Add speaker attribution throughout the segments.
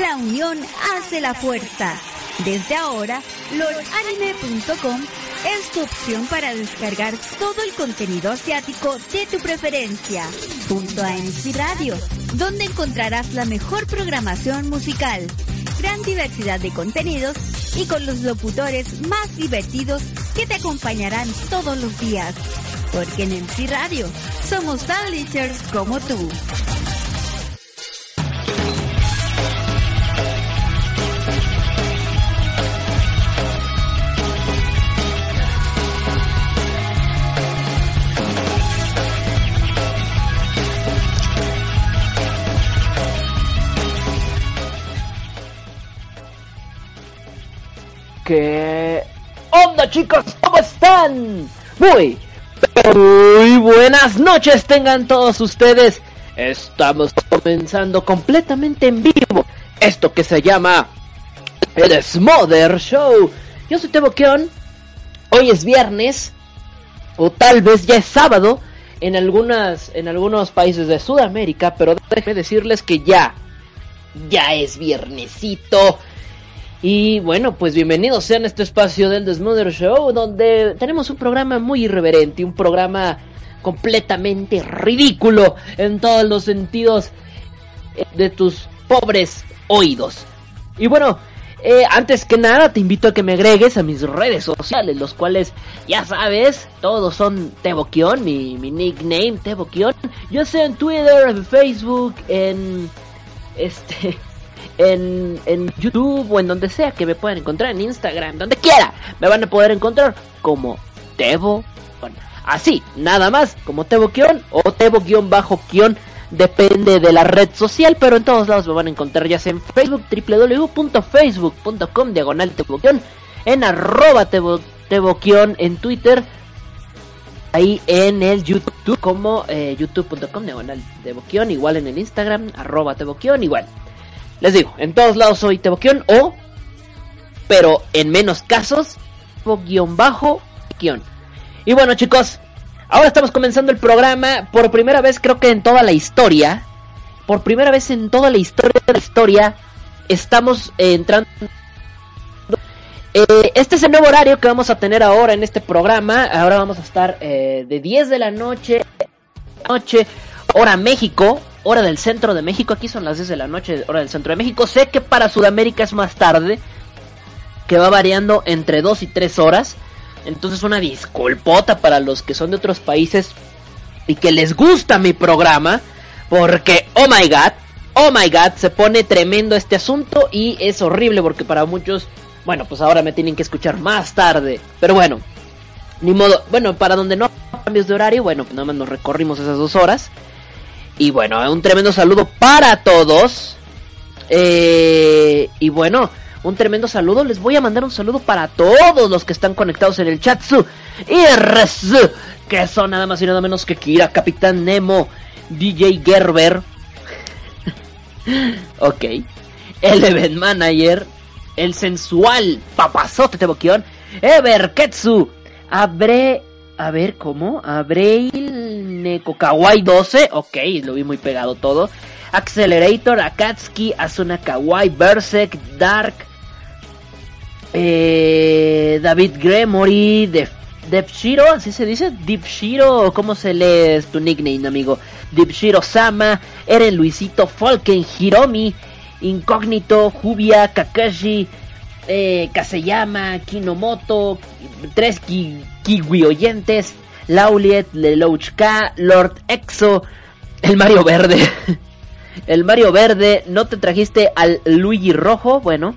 Speaker 1: La unión hace la fuerza. Desde ahora, lordanime.com es tu opción para descargar todo el contenido asiático de tu preferencia, junto a MC Radio, donde encontrarás la mejor programación musical, gran diversidad de contenidos y con los locutores más divertidos que te acompañarán todos los días. Porque en MC Radio somos tan como tú.
Speaker 2: ¿Qué onda chicos? ¿Cómo están? Muy, muy buenas noches tengan todos ustedes. Estamos comenzando completamente en vivo esto que se llama el Smother Show. Yo soy Tebo Keon. Hoy es viernes o tal vez ya es sábado en algunas en algunos países de Sudamérica, pero déjenme decirles que ya ya es viernesito. Y bueno, pues bienvenidos sean a este espacio del Desmother Show, donde tenemos un programa muy irreverente, un programa completamente ridículo en todos los sentidos de tus pobres oídos. Y bueno, eh, antes que nada te invito a que me agregues a mis redes sociales, los cuales ya sabes, todos son Teboquion, mi, mi nickname Teboquion. Yo sé en Twitter, en Facebook, en este en, en YouTube o en donde sea que me puedan encontrar, en Instagram, donde quiera, me van a poder encontrar como Tebo. Así, nada más, como Tebo Kion o Tebo-Kion, depende de la red social, pero en todos lados me van a encontrar, ya sea en Facebook, www.facebook.com, diagonal Teboquion, en arroba Tebo, en Twitter, ahí en el YouTube como eh, youtube.com diagonal Teboquion, igual en el Instagram, arroba Teboquion, igual. Les digo, en todos lados soy Teboquion o, pero en menos casos, bajo Kion. Y bueno chicos, ahora estamos comenzando el programa por primera vez creo que en toda la historia. Por primera vez en toda la historia de la historia estamos entrando eh, este es el nuevo horario que vamos a tener ahora en este programa. Ahora vamos a estar eh, de 10 de la noche, noche, hora México, hora del centro de México. Aquí son las 10 de la noche, hora del centro de México. Sé que para Sudamérica es más tarde, que va variando entre 2 y 3 horas. Entonces una disculpota para los que son de otros países y que les gusta mi programa. Porque, oh my god, oh my god, se pone tremendo este asunto y es horrible porque para muchos, bueno, pues ahora me tienen que escuchar más tarde. Pero bueno, ni modo, bueno, para donde no cambios de horario, bueno, pues nada más nos recorrimos esas dos horas. Y bueno, un tremendo saludo para todos. Eh, y bueno, un tremendo saludo. Les voy a mandar un saludo para todos los que están conectados en el chat. Y que son nada más y nada menos que Kira, Capitán Nemo, DJ Gerber. ok. El Event Manager. El sensual papazote Teboquión. Everketsu. Abre a ver, ¿cómo? Abreil Neko Kawaii 12. Ok, lo vi muy pegado todo. Accelerator, Akatsuki, Asuna Kawaii, Berserk, Dark. Eh, David Gremory, Def, Shiro, ¿así se dice? Deep Shiro, ¿cómo se lee tu nickname, amigo? Deep Shiro Sama, Eren Luisito, Falken, Hiromi, Incógnito, Jubia, Kakashi, eh, Kaseyama, Kinomoto, tres Kiwi oyentes, Lauliet, Lelouch K, Lord Exo, el Mario Verde. el Mario Verde, no te trajiste al Luigi Rojo, bueno.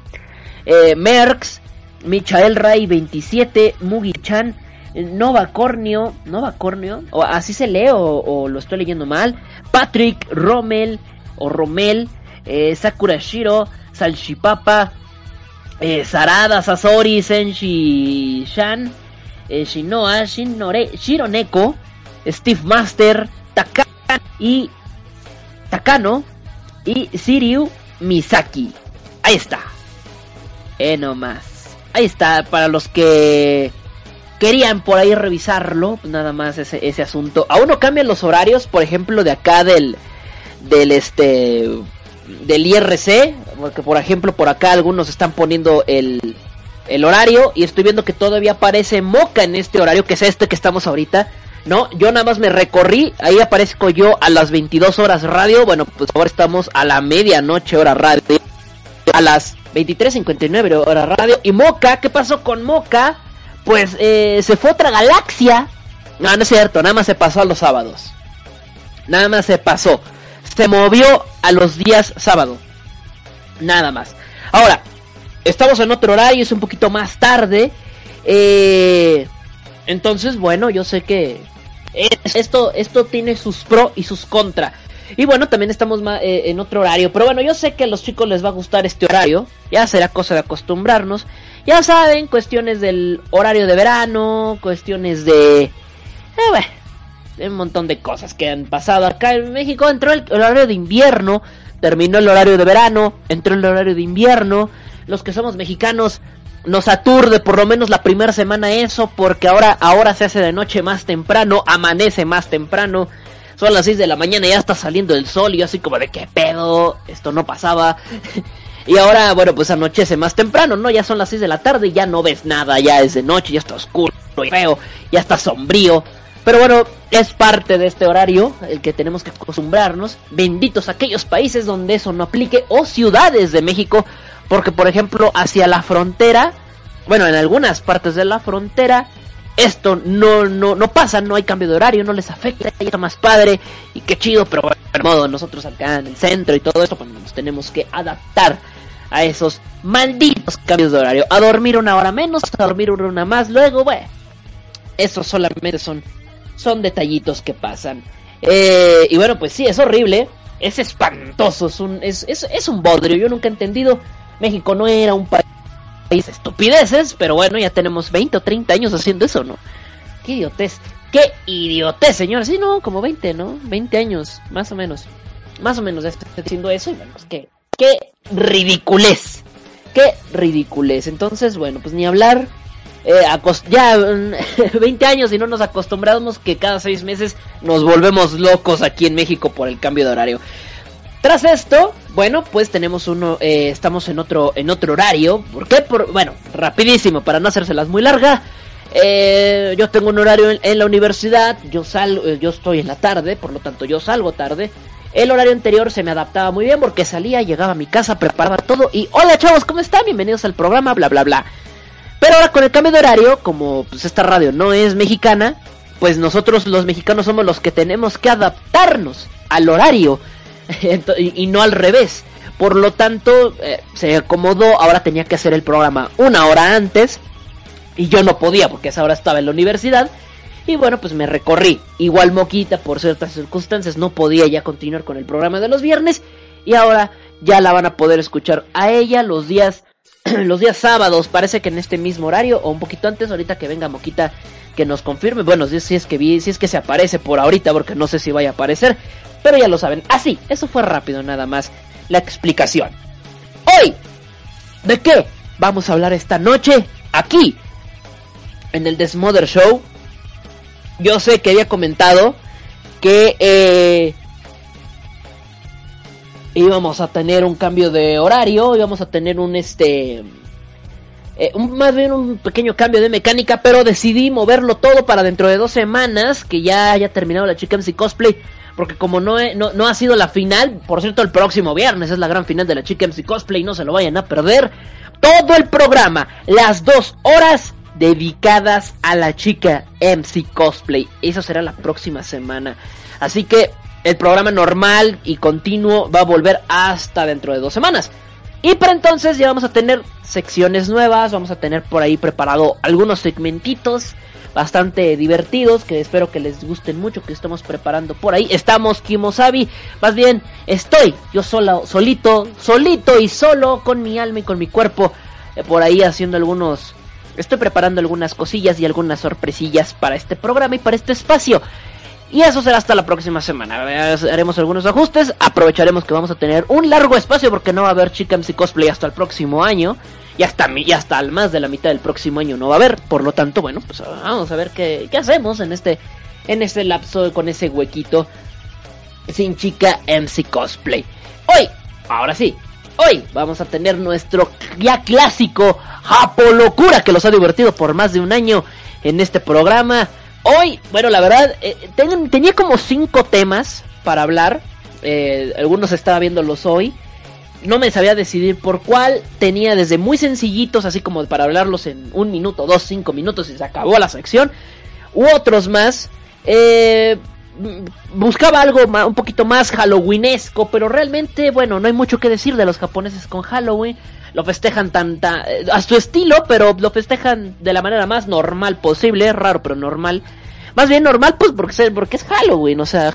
Speaker 2: Eh, Merx, Michael Ray 27, Mugi-chan, Nova Cornio, Nova Cornio, o así se lee o, lo estoy leyendo mal. Patrick, Rommel o Rommel, eh, Sakurashiro, Salchipapa, eh, Sarada, Sasori, Senshi Shan, eh, Shinoa, Shinore, Shironeko, Steve Master, Takano y Takano y Siriu Misaki. Ahí está. Eh, no más. Ahí está, para los que querían por ahí revisarlo, pues nada más ese, ese asunto. Aún no cambian los horarios, por ejemplo, de acá del, del este, del IRC, porque por ejemplo por acá algunos están poniendo el, el horario y estoy viendo que todavía aparece Moca en este horario, que es este que estamos ahorita. No, yo nada más me recorrí, ahí aparezco yo a las 22 horas radio, bueno, pues ahora estamos a la medianoche hora radio, a las 23.59 hora radio. Y Moca, ¿qué pasó con Moca? Pues eh, se fue otra galaxia. No, no es cierto, nada más se pasó a los sábados. Nada más se pasó. Se movió a los días sábado. Nada más. Ahora, estamos en otro horario, es un poquito más tarde. Eh, entonces, bueno, yo sé que esto, esto tiene sus pro y sus contra. Y bueno, también estamos eh, en otro horario. Pero bueno, yo sé que a los chicos les va a gustar este horario. Ya será cosa de acostumbrarnos. Ya saben, cuestiones del horario de verano, cuestiones de... Eh, un montón de cosas que han pasado acá en México. Entró el horario de invierno, terminó el horario de verano, entró el horario de invierno. Los que somos mexicanos nos aturde por lo menos la primera semana eso, porque ahora, ahora se hace de noche más temprano, amanece más temprano. Son las 6 de la mañana y ya está saliendo el sol y yo así como de qué pedo, esto no pasaba. y ahora, bueno, pues anochece más temprano, ¿no? Ya son las 6 de la tarde y ya no ves nada, ya es de noche, ya está oscuro y feo, ya está sombrío. Pero bueno, es parte de este horario el que tenemos que acostumbrarnos. Benditos aquellos países donde eso no aplique o ciudades de México, porque por ejemplo hacia la frontera, bueno, en algunas partes de la frontera esto no, no, no pasa, no hay cambio de horario, no les afecta, ya está más padre y qué chido, pero bueno, modo, nosotros acá en el centro y todo esto, pues nos tenemos que adaptar a esos malditos cambios de horario, a dormir una hora menos, a dormir una más, luego, bueno, eso solamente son, son detallitos que pasan. Eh, y bueno, pues sí, es horrible, es espantoso, es un, es, es, es un bodrio, yo nunca he entendido, México no era un país estupideces, pero bueno, ya tenemos 20 o 30 años haciendo eso, ¿no? Qué idiotez, qué idiotez, señor. Sí, no, como 20, ¿no? 20 años, más o menos. Más o menos haciendo eso y bueno, pues qué, qué ridiculez. Qué ridiculez. Entonces, bueno, pues ni hablar. Eh, ya 20 años y no nos acostumbramos que cada 6 meses nos volvemos locos aquí en México por el cambio de horario. Tras esto, bueno, pues tenemos uno, eh, estamos en otro, en otro horario. ¿Por qué? Por, bueno, rapidísimo, para no hacérselas muy larga. Eh, yo tengo un horario en, la universidad, yo salgo, eh, yo estoy en la tarde, por lo tanto yo salgo tarde. El horario anterior se me adaptaba muy bien porque salía, llegaba a mi casa, preparaba todo y hola chavos, ¿cómo están? Bienvenidos al programa, bla bla bla. Pero ahora con el cambio de horario, como pues esta radio no es mexicana, pues nosotros los mexicanos somos los que tenemos que adaptarnos al horario y, no al revés. Por lo tanto, eh, se acomodó, ahora tenía que hacer el programa una hora antes y yo no podía porque esa hora estaba en la universidad. Y bueno, pues me recorrí. Igual Moquita, por ciertas circunstancias, no podía ya continuar con el programa de los viernes. Y ahora ya la van a poder escuchar a ella los días, los días sábados. Parece que en este mismo horario o un poquito antes, ahorita que venga Moquita que nos confirme. Bueno, si es que vi, si es que se aparece por ahorita, porque no sé si vaya a aparecer. Pero ya lo saben. Así, ah, eso fue rápido nada más la explicación. Hoy, ¿de qué vamos a hablar esta noche? Aquí, en el Desmother Show. Yo sé que había comentado que eh, íbamos a tener un cambio de horario, íbamos a tener un este eh, más bien un pequeño cambio de mecánica, pero decidí moverlo todo para dentro de dos semanas, que ya haya terminado la Chica MC Cosplay, porque como no, no, ha sido la final, por cierto, el próximo viernes es la gran final de la Chica MC Cosplay, no se lo vayan a perder, todo el programa, las dos horas dedicadas a la Chica MC Cosplay, eso será la próxima semana, así que el programa normal y continuo va a volver hasta dentro de dos semanas. Y para entonces ya vamos a tener secciones nuevas, vamos a tener por ahí preparado algunos segmentitos bastante divertidos que espero que les gusten mucho que estamos preparando por ahí. Estamos Kimosabi, más bien estoy yo solo, solito, solito y solo con mi alma y con mi cuerpo eh, por ahí haciendo algunos estoy preparando algunas cosillas y algunas sorpresillas para este programa y para este espacio. Y eso será hasta la próxima semana. Haremos algunos ajustes. Aprovecharemos que vamos a tener un largo espacio porque no va a haber Chicams y Cosplay hasta el próximo año. Y hasta, y hasta más de la mitad del próximo año no va a haber. Por lo tanto, bueno, pues vamos a ver qué, qué hacemos en este, en este lapso con ese huequito sin chica MC Cosplay. Hoy, ahora sí, hoy vamos a tener nuestro ya clásico Japo Locura que los ha divertido por más de un año en este programa. Hoy, bueno, la verdad, eh, tenía como cinco temas para hablar. Eh, algunos estaba viéndolos hoy. No me sabía decidir por cuál. Tenía desde muy sencillitos, así como para hablarlos en un minuto, dos, cinco minutos y se acabó la sección. U otros más. Eh, buscaba algo un poquito más halloweenesco, pero realmente, bueno, no hay mucho que decir de los japoneses con Halloween. Lo festejan tan, eh, a su estilo, pero lo festejan de la manera más normal posible, es raro, pero normal. Más bien normal, pues porque, porque es Halloween, o sea,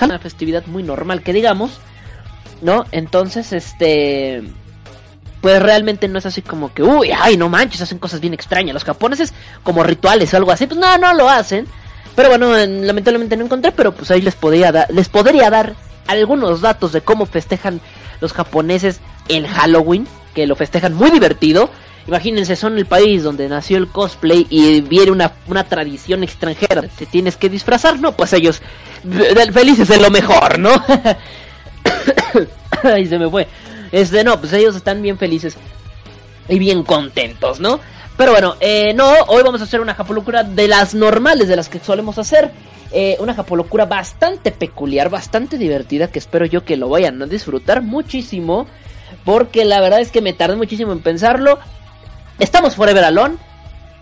Speaker 2: una festividad muy normal, que digamos, ¿no? Entonces, este, pues realmente no es así como que, uy, ay, no manches, hacen cosas bien extrañas. Los japoneses, como rituales o algo así, pues no, no lo hacen. Pero bueno, lamentablemente no encontré, pero pues ahí les podría les podría dar algunos datos de cómo festejan los japoneses el Halloween, que lo festejan muy divertido. Imagínense, son el país donde nació el cosplay y viene una, una tradición extranjera. Te tienes que disfrazar, ¿no? Pues ellos felices de lo mejor, ¿no? Ahí se me fue. Este, no, pues ellos están bien felices y bien contentos, ¿no? Pero bueno, eh, no, hoy vamos a hacer una japolocura de las normales, de las que solemos hacer. Eh, una japolocura bastante peculiar, bastante divertida, que espero yo que lo vayan a disfrutar muchísimo. Porque la verdad es que me tardé muchísimo en pensarlo. Estamos Forever Alone.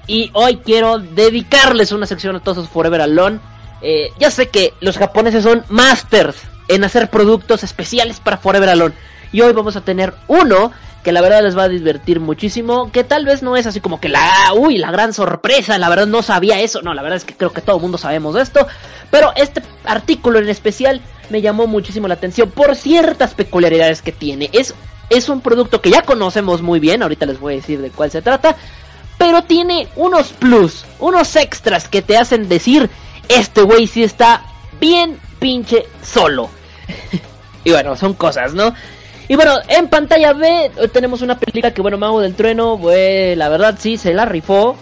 Speaker 2: Y hoy quiero dedicarles una sección a todos los Forever Alone. Eh, ya sé que los japoneses son masters en hacer productos especiales para Forever Alone. Y hoy vamos a tener uno que la verdad les va a divertir muchísimo, que tal vez no es así como que la, uy, la gran sorpresa, la verdad no sabía eso, no, la verdad es que creo que todo el mundo sabemos esto, pero este artículo en especial me llamó muchísimo la atención por ciertas peculiaridades que tiene. Es, es un producto que ya conocemos muy bien, ahorita les voy a decir de cuál se trata, pero tiene unos plus, unos extras que te hacen decir, este güey sí está bien pinche solo. y bueno, son cosas, ¿no? Y bueno, en pantalla B tenemos una película que, bueno, Mago del Trueno, pues, la verdad sí, se la rifó.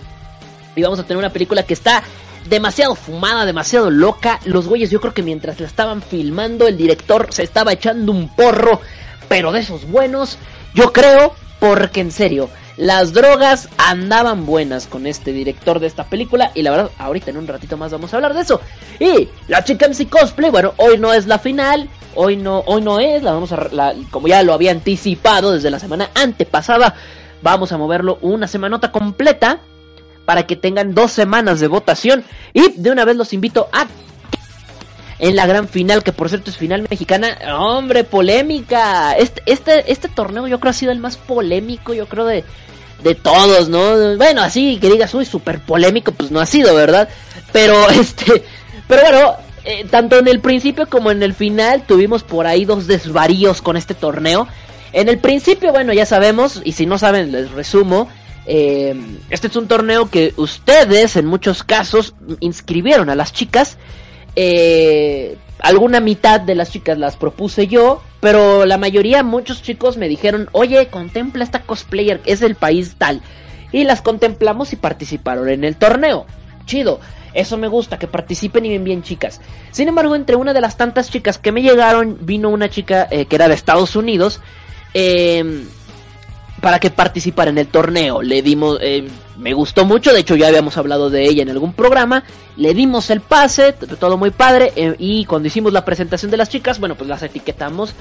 Speaker 2: Y vamos a tener una película que está demasiado fumada, demasiado loca. Los güeyes, yo creo que mientras la estaban filmando, el director se estaba echando un porro, pero de esos buenos, yo creo, porque en serio, las drogas andaban buenas con este director de esta película y la verdad, ahorita en un ratito más vamos a hablar de eso. Y la Chica Cosplay, bueno, hoy no es la final, hoy no, hoy no es, la vamos a, como ya lo había anticipado desde la semana antepasada, vamos a moverlo una semanota completa para que tengan dos semanas de votación y de una vez los invito a en la gran final, que por cierto es final mexicana. Hombre, polémica. Este, este, este torneo yo creo ha sido el más polémico, yo creo, de, de todos, ¿no? Bueno, así que digas, uy, súper polémico, pues no ha sido, ¿verdad? Pero este, pero bueno, eh, tanto en el principio como en el final tuvimos por ahí dos desvaríos con este torneo. En el principio, bueno, ya sabemos, y si no saben, les resumo. Eh, este es un torneo que ustedes, en muchos casos, inscribieron a las chicas. Eh, alguna mitad de las chicas las propuse yo, pero la mayoría, muchos chicos me dijeron, oye, contempla esta cosplayer, es del país tal. Y las contemplamos y participaron en el torneo. Chido, eso me gusta, que participen y bien bien chicas. Sin embargo, entre una de las tantas chicas que me llegaron, vino una chica eh, que era de Estados Unidos. Eh, para que participara en el torneo. Le dimos, eh, me gustó mucho, de hecho ya habíamos hablado de ella en algún programa. Le dimos el pase, todo muy padre. Eh, y cuando hicimos la presentación de las chicas, bueno, pues las etiquetamos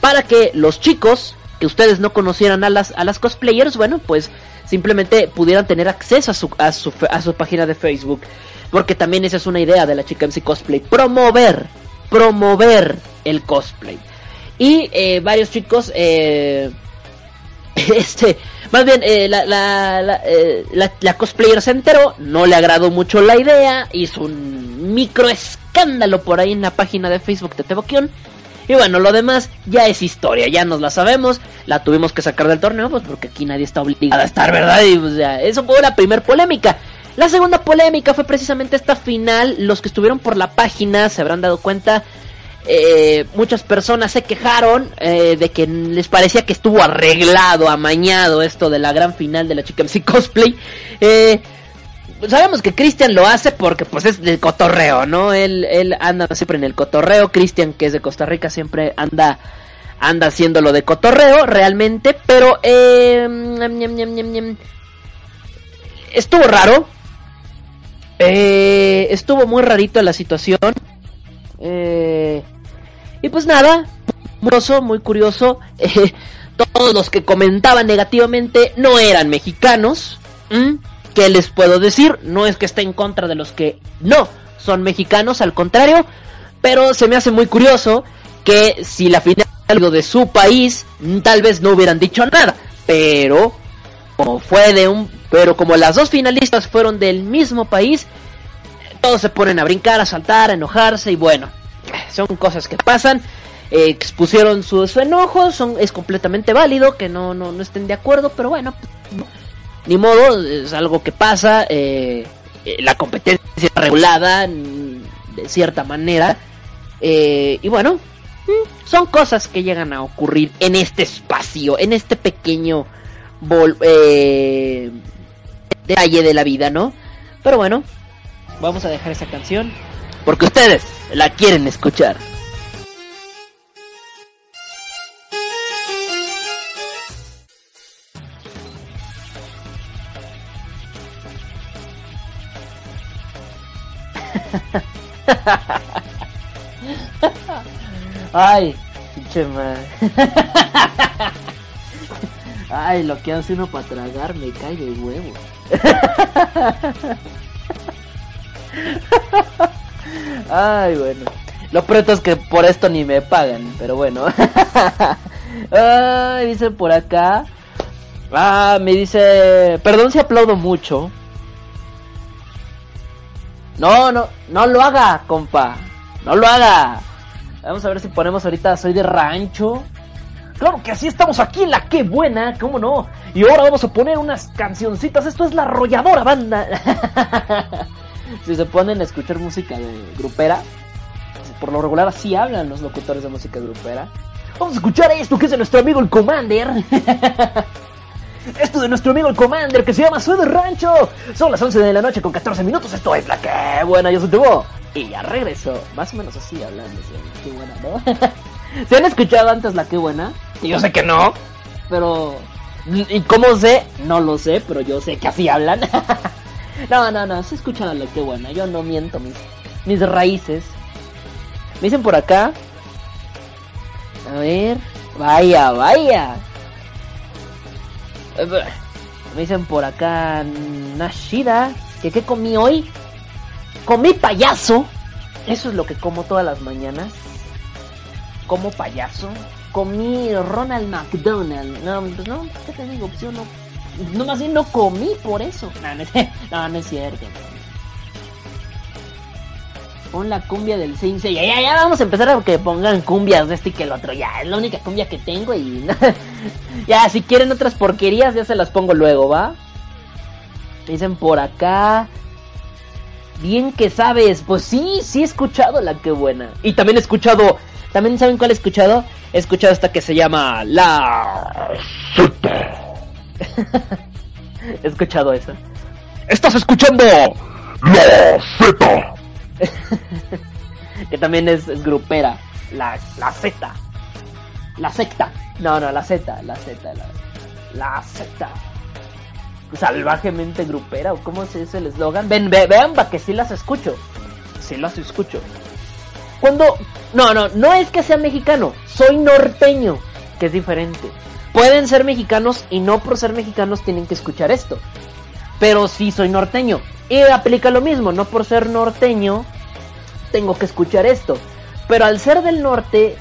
Speaker 2: para que los chicos que ustedes no conocieran a las, a las cosplayers, bueno, pues simplemente pudieran tener acceso a su, a su, a su página de Facebook. Porque también esa es una idea de la chica MC Cosplay. Promover, promover el cosplay. Y eh, varios chicos eh, este, más bien, eh, la, la, eh, la, la, cosplayer se enteró, no le agradó mucho la idea, hizo un micro escándalo por ahí en la página de Facebook de Teboquión. Y bueno, lo demás ya es historia, ya nos la sabemos, la tuvimos que sacar del torneo, pues porque aquí nadie está obligado a estar, ¿verdad? Y pues ya, eso fue la primera polémica. La segunda polémica fue precisamente esta final, los que estuvieron por la página se habrán dado cuenta eh, muchas personas se quejaron eh, de que les parecía que estuvo arreglado, amañado esto de la gran final de la chica MC Cosplay. Eh, sabemos que Cristian lo hace porque pues es del cotorreo, ¿no? Él, él anda siempre en el cotorreo. Cristian, que es de Costa Rica, siempre anda anda haciéndolo de cotorreo realmente, pero eh, estuvo raro. Eh, estuvo muy rarito la situación. Eh, y pues nada, muy curioso, muy curioso. Eh, todos los que comentaban negativamente no eran mexicanos. ¿Mm? ¿Qué les puedo decir? No es que esté en contra de los que no son mexicanos, al contrario. Pero se me hace muy curioso que si la final de su país, tal vez no hubieran dicho nada. Pero como fue de un, pero como las dos finalistas fueron del mismo país, todos se ponen a brincar, a saltar, a enojarse y bueno, son cosas que pasan. expusieron su, enojo, son, es completamente válido que no, no, no estén de acuerdo, pero bueno, ni modo, es algo que pasa. Eh, eh, la competencia regulada de cierta manera. Eh, y bueno, mm, son cosas que llegan a ocurrir en este espacio, en este pequeño eh, detalle de la vida, ¿no? Pero bueno, vamos a dejar esa canción porque ustedes la quieren escuchar. Ay, pinche madre. Ay, lo que hace uno para tragar me cae de huevo. Ay, bueno. Lo pronto es que por esto ni me pagan, pero bueno. Ay, dice por acá. Ah, me dice, perdón si aplaudo mucho. No, no, no lo haga, compa. No lo haga. Vamos a ver si ponemos ahorita Soy de Rancho. Claro que así estamos aquí en la que buena, ¿cómo no? Y ahora vamos a poner unas cancioncitas. Esto es la arrolladora banda. si se ponen a escuchar música de grupera, por lo regular así hablan los locutores de música grupera. Vamos a escuchar esto que es de nuestro amigo el Commander. Esto de nuestro amigo el Commander que se llama de Rancho. Son las 11 de la noche con 14 minutos. Esto es la que buena. Yo soy tu Y ya regreso. Más o menos así hablando. Qué buena, ¿no? ¿Se han escuchado antes la que buena? Y yo sé que no. Pero. ¿Y cómo sé? No lo sé, pero yo sé que así hablan. no, no, no. Se escuchan la que buena. Yo no miento mis, mis raíces. Me dicen por acá. A ver. Vaya, vaya. Me dicen por acá, Nashida, que qué comí hoy. Comí payaso. Eso es lo que como todas las mañanas. Como payaso. Comí Ronald McDonald. No, pues no, ¿qué te digo? Pues no. No, más bien no comí por eso. No, no, no es cierto pon la cumbia del Sensei. Ya, ya, ya vamos a empezar a que pongan cumbias de este y que el otro. Ya, es la única cumbia que tengo y. ya, si quieren otras porquerías, ya se las pongo luego, ¿va? Dicen por acá. Bien que sabes. Pues sí, sí he escuchado la que buena. Y también he escuchado. ¿También saben cuál he escuchado? He escuchado esta que se llama La he escuchado esa. Estás escuchando La Z. que también es, grupera. La, la Z. La secta. No, no, la Z, la Z, la, la secta. Salvajemente grupera, o cómo se dice el eslogan. Ven, vean, va que sí las escucho. Sí las escucho. Cuando. No, no, no es que sea mexicano. Soy norteño, que es diferente. Pueden ser mexicanos y no por ser mexicanos tienen que escuchar esto. Pero sí soy norteño. Y aplica lo mismo, no por ser norteño tengo que escuchar esto. Pero al ser del norte,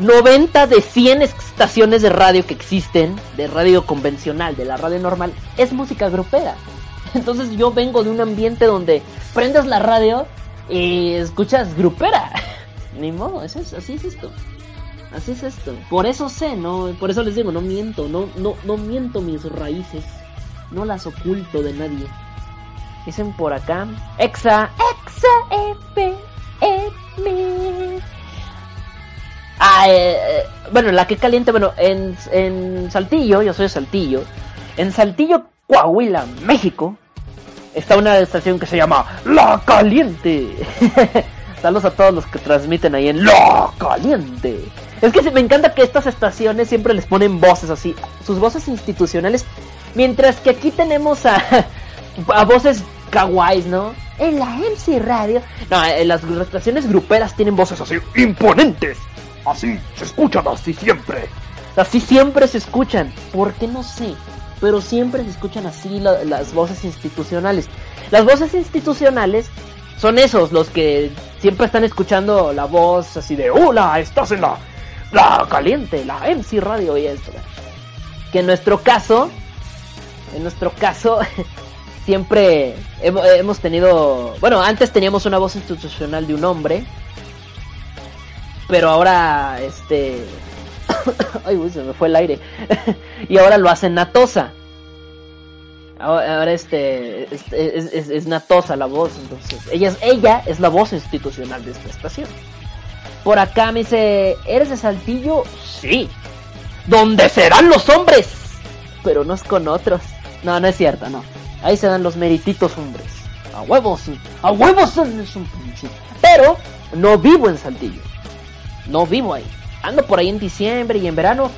Speaker 2: 90 eh, de 100 estaciones de radio que existen, de radio convencional, de la radio normal, es música grupera. Entonces yo vengo de un ambiente donde prendes la radio y escuchas grupera. Ni modo, es así es esto. Así es esto. Por eso sé, no, por eso les digo, no miento, no, no, no miento mis raíces no las oculto de nadie. Dicen por acá, Exa, Exa, F, M. Ah, eh, eh, bueno, la que caliente, bueno, en, en Saltillo, yo soy Saltillo, en Saltillo, Coahuila, México, está una estación que se llama La Caliente. Saludos a todos los que transmiten ahí en Lo Caliente. Es que me encanta que estas estaciones siempre les ponen voces así, sus voces institucionales, mientras que aquí tenemos a, a voces kawaiis, ¿no? En la MC Radio. No, las estaciones gruperas tienen voces así imponentes. Así, se escuchan así siempre. Así siempre se escuchan. ¿Por qué no sé? Pero siempre se escuchan así las voces institucionales. Las voces institucionales son esos, los que siempre están escuchando la voz así de ¡Hola! Estás en la, la caliente, la MC Radio y esto. Que en nuestro caso, en nuestro caso, siempre hemos, tenido, bueno, antes teníamos una voz institucional de un hombre, pero ahora, este, ay, uy, se me fue el aire, y ahora lo hace Natosa. Ahora este, este es, es, Natosa la voz, entonces ella es, ella es la voz institucional de esta estación. Por acá me dice, ¿eres de Saltillo? Sí. ¿Dónde serán los hombres? Pero no es con otros. No, no es cierto, no. Ahí se dan los merititos hombres. A huevos, a huevos son un Pero no vivo en Saltillo. No vivo ahí. Ando por ahí en diciembre y en verano,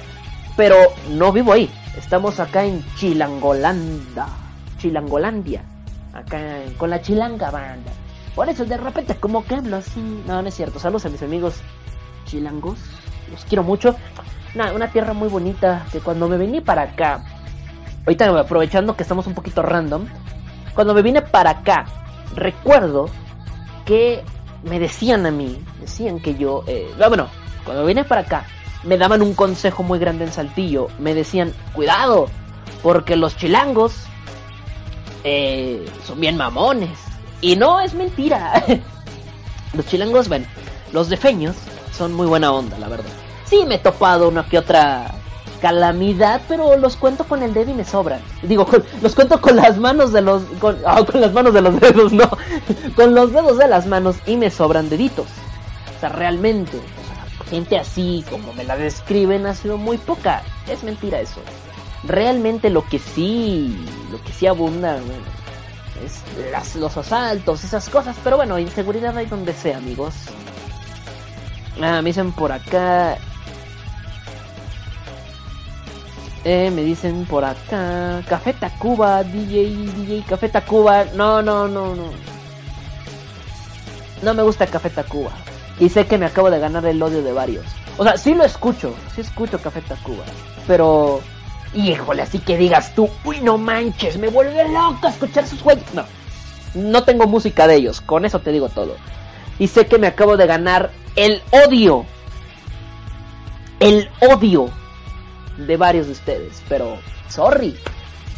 Speaker 2: pero no vivo ahí. Estamos acá en Chilangolanda. Chilangolandia. Acá con la chilanga banda. Por eso de repente como que hablo así. No, no es cierto. Saludos a mis amigos chilangos. Los quiero mucho. Una, tierra muy bonita que cuando me vení para acá ahorita aprovechando que estamos un poquito random, cuando me vine para acá, recuerdo que me decían a mí, decían que yo, eh, ah, bueno, cuando vine para acá, me daban un consejo muy grande en Saltillo, me decían, cuidado, porque los chilangos eh, son bien mamones. Y no es mentira. los chilangos, bueno, los defeños son muy buena onda, la verdad. Sí, me he topado una que otra calamidad, pero los cuento con el dedo y me sobran. Digo, los cuento con las manos de los. Ah, con, las manos de los dedos, no. con los dedos de las manos y me sobran deditos. O sea, realmente, gente así como me la describen ha sido muy poca. Es mentira eso. Realmente lo que sí. Lo que sí abunda, las, los asaltos, esas cosas. Pero bueno, inseguridad hay donde sea, amigos. Ah, me dicen por acá. Eh, me dicen por acá. Café Tacuba, DJ, DJ, Café Tacuba. No, no, no, no. No me gusta Café Tacuba. Y sé que me acabo de ganar el odio de varios. O sea, sí lo escucho. Sí escucho Café Tacuba. Pero. Híjole, así que digas tú, uy, no manches, me vuelve loco escuchar sus güeyes. No. No tengo música de ellos. Con eso te digo todo. Y sé que me acabo de ganar el odio. El odio de varios de ustedes, pero sorry.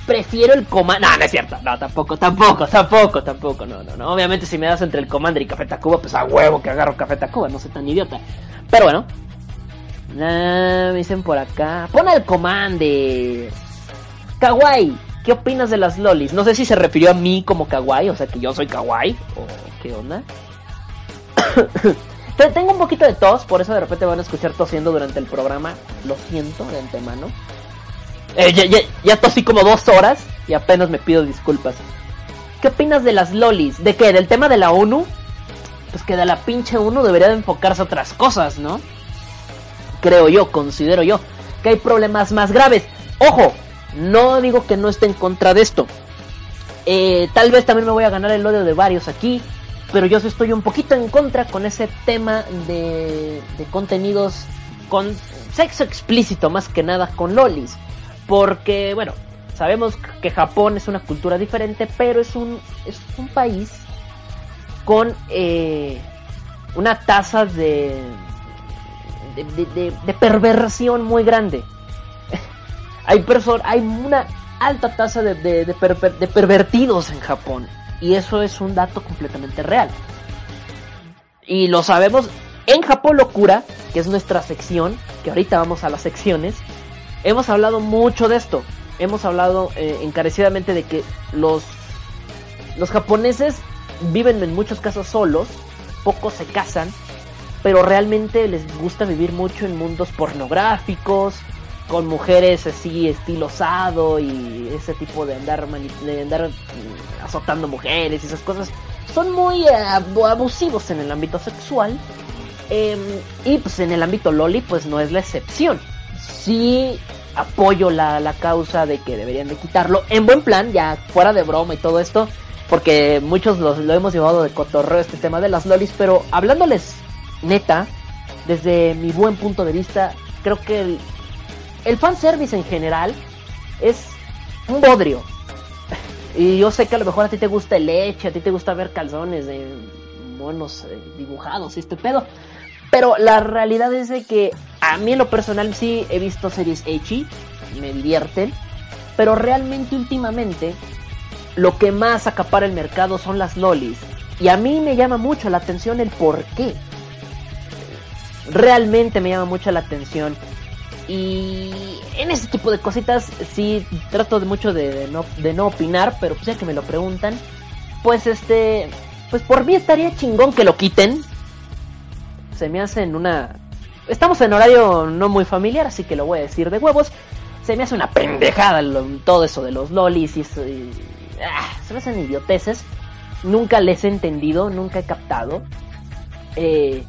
Speaker 2: Prefiero el Commander. No, no es cierto. No, tampoco, tampoco, tampoco, tampoco. No, no, no. Obviamente, si me das entre el Commander y Café Tacuba, pues a huevo que agarro Café Tacuba. No soy tan idiota. Pero bueno. Me dicen por acá. Pon el Commander. Kawaii. ¿Qué opinas de las lolis? No sé si se refirió a mí como kawaii, o sea que yo soy kawaii, o qué onda. Tengo un poquito de tos, por eso de repente van a escuchar tosiendo durante el programa. Lo siento de antemano. Eh, ya, ya, tosí como dos horas y apenas me pido disculpas. ¿Qué opinas de las lolis? ¿De qué? ¿Del tema de la ONU? Pues que de la pinche ONU debería de enfocarse a otras cosas, ¿no? Creo yo, considero yo, que hay problemas más graves. Ojo, no digo que no esté en contra de esto. Eh, tal vez también me voy a ganar el odio de varios aquí pero yo estoy un poquito en contra con ese tema de, de contenidos con sexo explícito más que nada con lolis. Porque, bueno, sabemos que Japón es una cultura diferente, pero es un, es un país con eh, una tasa de, de, de, perversión muy grande. hay, hay una alta tasa de, de pervertidos en Japón. Y eso es un dato completamente real. Y lo sabemos en Japón Locura, que es nuestra sección, que ahorita vamos a las secciones. Hemos hablado mucho de esto. Hemos hablado eh, encarecidamente de que los, los japoneses viven en muchos casos solos, pocos se casan, pero realmente les gusta vivir mucho en mundos pornográficos, con mujeres así estilosado y ese tipo de andar de andar mm, azotando mujeres y esas cosas son muy eh, abusivos en el ámbito sexual. Em, y pues en el ámbito loli pues no es la excepción. Sí apoyo la, la causa de que deberían de quitarlo. En buen plan, ya fuera de broma y todo esto. Porque muchos lo, lo hemos llevado de cotorreo este tema de las lolis. Pero hablándoles neta, desde mi buen punto de vista, creo que el, el fanservice en general es un bodrio. Y yo sé que a lo mejor a ti te gusta el leche, a ti te gusta ver calzones de monos eh, dibujados y este pedo. Pero la realidad es de que a mí en lo personal sí he visto series Echi, me divierten. Pero realmente últimamente lo que más acapara el mercado son las lolis. Y a mí me llama mucho la atención el por qué. Realmente me llama mucho la atención y en ese tipo de cositas sí trato de mucho de, no, de no opinar, pero pues ya que me lo preguntan, pues este, pues por mí estaría chingón que lo quiten. Se me hace en una... Estamos en horario no muy familiar, así que lo voy a decir de huevos. Se me hace una pendejada todo eso de los lolis y, ah, se me hacen idioteces. Nunca les he entendido, nunca he captado. Eh,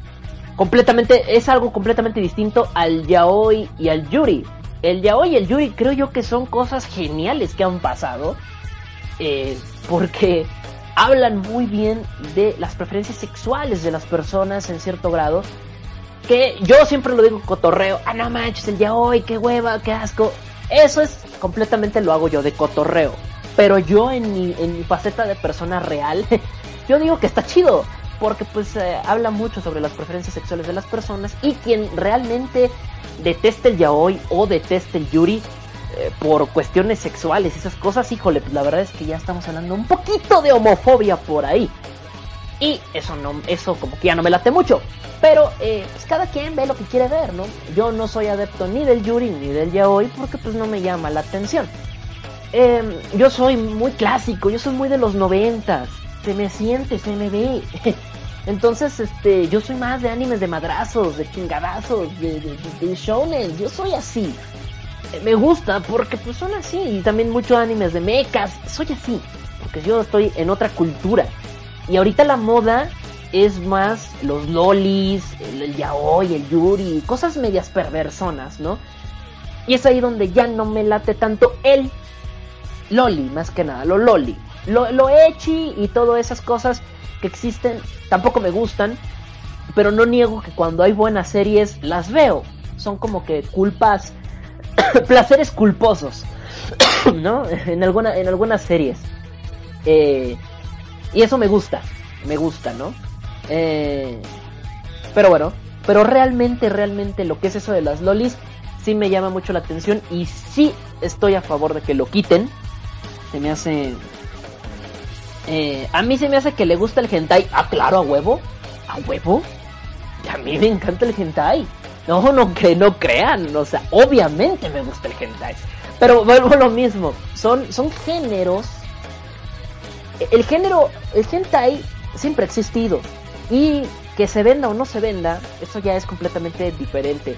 Speaker 2: completamente, es algo completamente distinto al yaoi y al yuri. El yaoi y el yuri creo yo que son cosas geniales que han pasado. Eh, porque hablan muy bien de las preferencias sexuales de las personas en cierto grado. Que yo siempre lo digo cotorreo. Ah, no manches, el yaoi, qué hueva, qué asco. Eso es completamente lo hago yo de cotorreo. Pero yo en mi, en mi faceta de persona real, yo digo que está chido porque pues eh, habla mucho sobre las preferencias sexuales de las personas y quien realmente deteste el yaoi o deteste el yuri eh, por cuestiones sexuales esas cosas, híjole, pues la verdad es que ya estamos hablando un poquito de homofobia por ahí. Y eso no, eso como que ya no me late mucho. Pero eh, pues cada quien ve lo que quiere ver, ¿no? Yo no soy adepto ni del yuri ni del yaoi porque pues no me llama la atención. Em, yo soy muy clásico, yo soy muy de los noventas. Se me siente, se me ve. Entonces, este, yo soy más de animes de madrazos, de chingadazos, de, de, shonen, yo soy así. Eh, me gusta porque pues son así, y también muchos animes de mechas, soy así, porque yo estoy en otra cultura. Y ahorita la moda es más los lolis, el, el yaoi, el yuri, cosas medias perversonas, ¿no? Y es ahí donde ya no me late tanto el loli, más que nada, lo loli. Lo, lo echi y todas esas cosas que existen tampoco me gustan, pero no niego que cuando hay buenas series las veo. Son como que culpas, placeres culposos, ¿no? En, alguna, en algunas series. Eh, y eso me gusta, me gusta, ¿no? Eh, pero bueno, pero realmente, realmente lo que es eso de las lolis sí me llama mucho la atención y sí estoy a favor de que lo quiten. Se me hace eh, a mí se me hace que le gusta el hentai. Ah, claro, a huevo. A huevo. a mí me encanta el hentai. No, no que no crean. O sea, obviamente me gusta el hentai. Pero vuelvo a lo mismo. Son, son géneros. El género, el hentai siempre ha existido. Y que se venda o no se venda, eso ya es completamente diferente.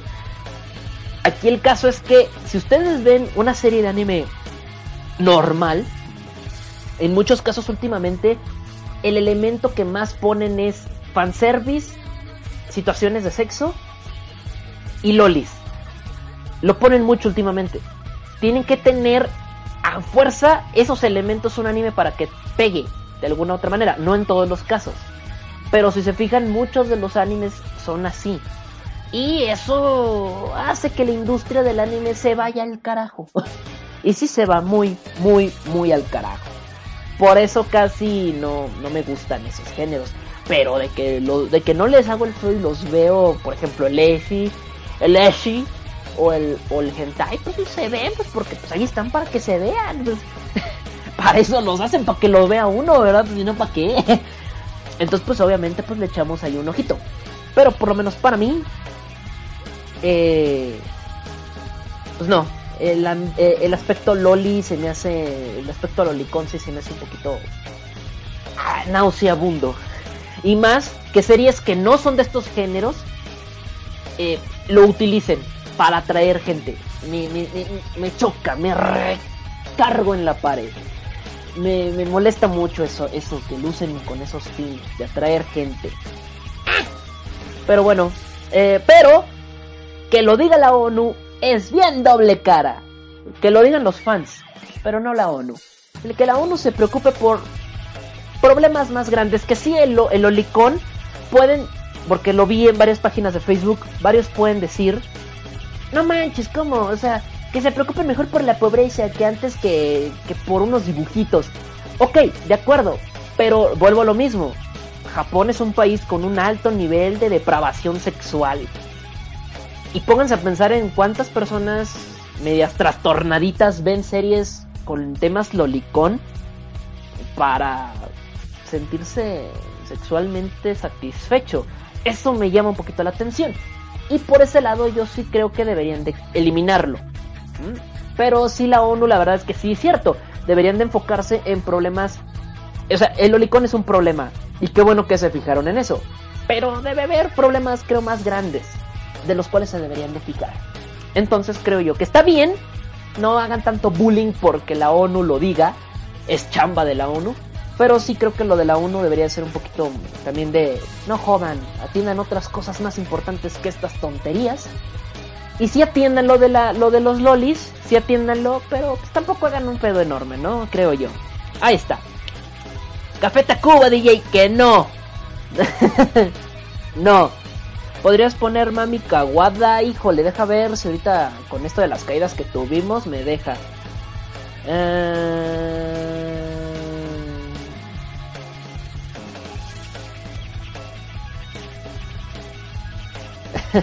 Speaker 2: Aquí el caso es que si ustedes ven una serie de anime normal, en muchos casos últimamente el elemento que más ponen es fanservice, situaciones de sexo y lolis. Lo ponen mucho últimamente. Tienen que tener a fuerza esos elementos un anime para que pegue de alguna otra manera, no en todos los casos. Pero si se fijan, muchos de los animes son así. Y eso hace que la industria del anime se vaya al carajo. y sí se va muy, muy, muy al carajo. Por eso casi no, no me gustan esos géneros. Pero de que, de que no les hago el feo y los veo, por ejemplo, el Eshi, el Eshi o el, o el Hentai, pues se ven, pues porque pues ahí están para que se vean. Pues. para eso los hacen, para que lo vea uno, ¿verdad? Pues no, ¿para qué? Entonces, pues obviamente, pues le echamos ahí un ojito. Pero por lo menos para mí, eh, pues no, el, eh, el, aspecto loli se me hace, el aspecto lolicón se me hace un poquito ah, nauseabundo. Y más que series que no son de estos géneros eh, lo utilicen para atraer gente. Me, me, me, choca, me recargo en la pared. me, me molesta mucho eso, eso que lucen con esos fines de atraer gente. Pero bueno, eh, pero que lo diga la ONU es bien doble cara. Que lo digan los fans, pero no la ONU. El que la ONU se preocupe por problemas más grandes, que sí el, el olicón pueden, porque lo vi en varias páginas de Facebook, varios pueden decir, no manches, ¿cómo? O sea, que se preocupen mejor por la pobreza que antes que, que por unos dibujitos. Ok, de acuerdo, pero vuelvo a lo mismo. Japón es un país con un alto nivel de depravación sexual. Y pónganse a pensar en cuántas personas medias trastornaditas ven series con temas lolicón para sentirse sexualmente satisfecho. Eso me llama un poquito la atención. Y por ese lado yo sí creo que deberían de eliminarlo. Pero sí la ONU la verdad es que sí es cierto. Deberían de enfocarse en problemas... O sea, el lolicón es un problema. Y qué bueno que se fijaron en eso. Pero debe haber problemas creo más grandes. De los cuales se deberían de fijar. Entonces creo yo que está bien. No hagan tanto bullying porque la ONU lo diga. Es chamba de la ONU. Pero sí creo que lo de la ONU debería ser un poquito también de... No jodan, atiendan otras cosas más importantes que estas tonterías. Y sí atiendan lo de, la, lo de los lolis, sí atiéndanlo, pero pues tampoco hagan un pedo enorme, ¿no? Creo yo. Ahí está. Café Tacuba, DJ, que no. no. Podrías poner Mami Kawada, híjole, deja ver si ahorita con esto de las caídas que tuvimos me deja. Eh...